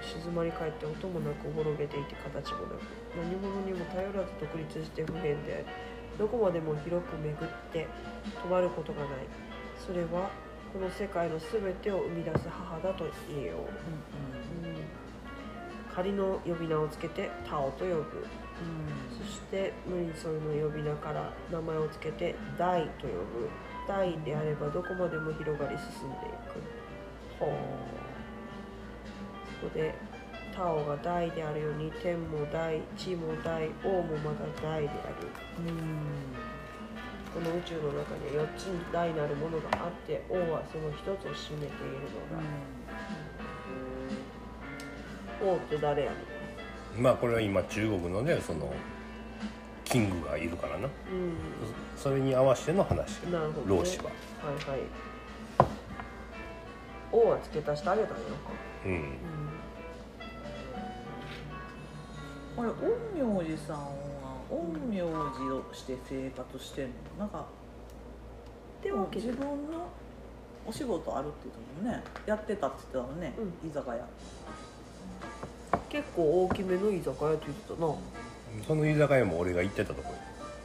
静まり返って音もなくおぼろげていて形もなく何者にも頼らず独立して不変でありどこまでも広く巡って止まることがない。それはこの世界の全てを生み出す母だと言えよう、うん仮の呼び名をつけてタオと呼ぶ。うんそして無にそれの呼び名から名前をつけて大と呼ぶ。大であればどこまでも広がり進んでいく。ほう。こでタオが大であるように天も大地も大王もまた大である。この宇宙の中には4つに大なるものがあって王はその1つを占めているのだ、王って誰やねん。まあこれは今中国のねそのキングがいるからな。うそれに合わせての話んなるほど、ね、老子は。はいはい。王は付け足してあげたんやうん。うんこれ陰陽師さんは陰陽師をして生活してんの？なんかでも自分のお仕事あるって言ってたもんね。やってたって言ってたもんね、う居酒屋。結構大きめの居酒屋って言ってたなその居酒屋も俺が行ってたとこ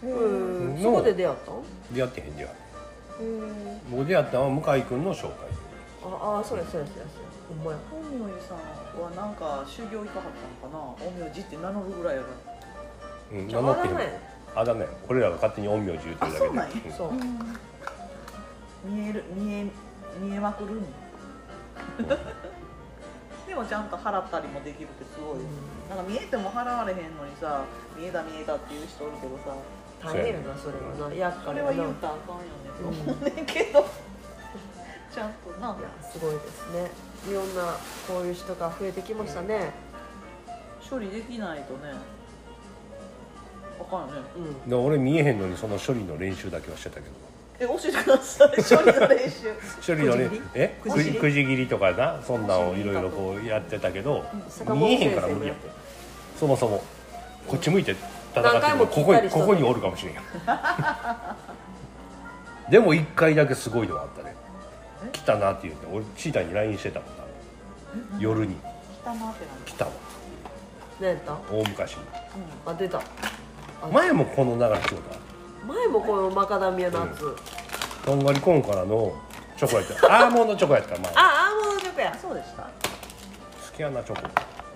へん。えそこで出会ったん？へでやってへんでやえ僕出会ったのは向井君の紹介。ああそれそれそれそれ。ほんまや。陰陽師さん。はなんか修行行かはったのかな？陰陽師って名乗るぐらいやかうん名乗ってへんあだね俺らが勝手に陰陽師言ってるだけで。あそうなんや。うん。そうら見える見え見えまくるん？でもちゃんと払ったりもできるってすごい。よ、なんか見えても払われへんのにさ見えた見えたっていう人おるけどさ。大変やなそれは。な厄それ介やなは言うたらあかんよね。と思うねんけど。ちゃんとな。いやすごいですねいろんなこういう人が増えてきましたね。処理できないとねあかんよね。うん。で俺見えへんのにその処理の練習だけはしてたけど。え教えてください。処理の練習。処理のねくじ切り？え？くくじ切り？じくじ切りとかなそんなんをいろいろこうやってたけど坂本見えへん先から無理やってるそもそもこっち向いて戦って何回もるここ聞いたりしたのにここにおるかもしれんやん。でも一回だけすごいのがあったね来たなって言って俺チーターに LINE してたもんな。夜に。汚なって来たわ。何やった？大昔にあ出た。あ前もこの流れ仕事前もこのマカダミアナッツ、とんがりコーンからのチョコやった。アーモンドチョコやったからまああアーモンドチョコや。なんそうでした。好きやなチョコ。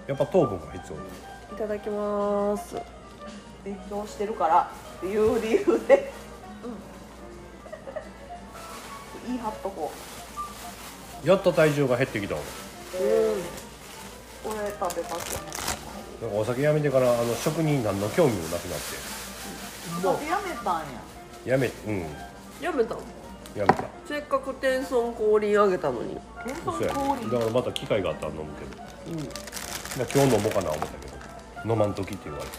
やっぱ糖分が必要。いただきます。勉強してるから？っていう理由で、うん、言い張っとこやっと体重が減ってきた。わう、これ食べますよね。なんかお酒やめてからあの食に何の興味もなくなっお酒やめたん。やてやめうん？やめたのやめた。せっかく天孫降臨あげたのに。天そうや丼氷だからまた機会があったら飲むけど、うん。まあ、今日飲もうかな思ったけど。飲まんときって言われた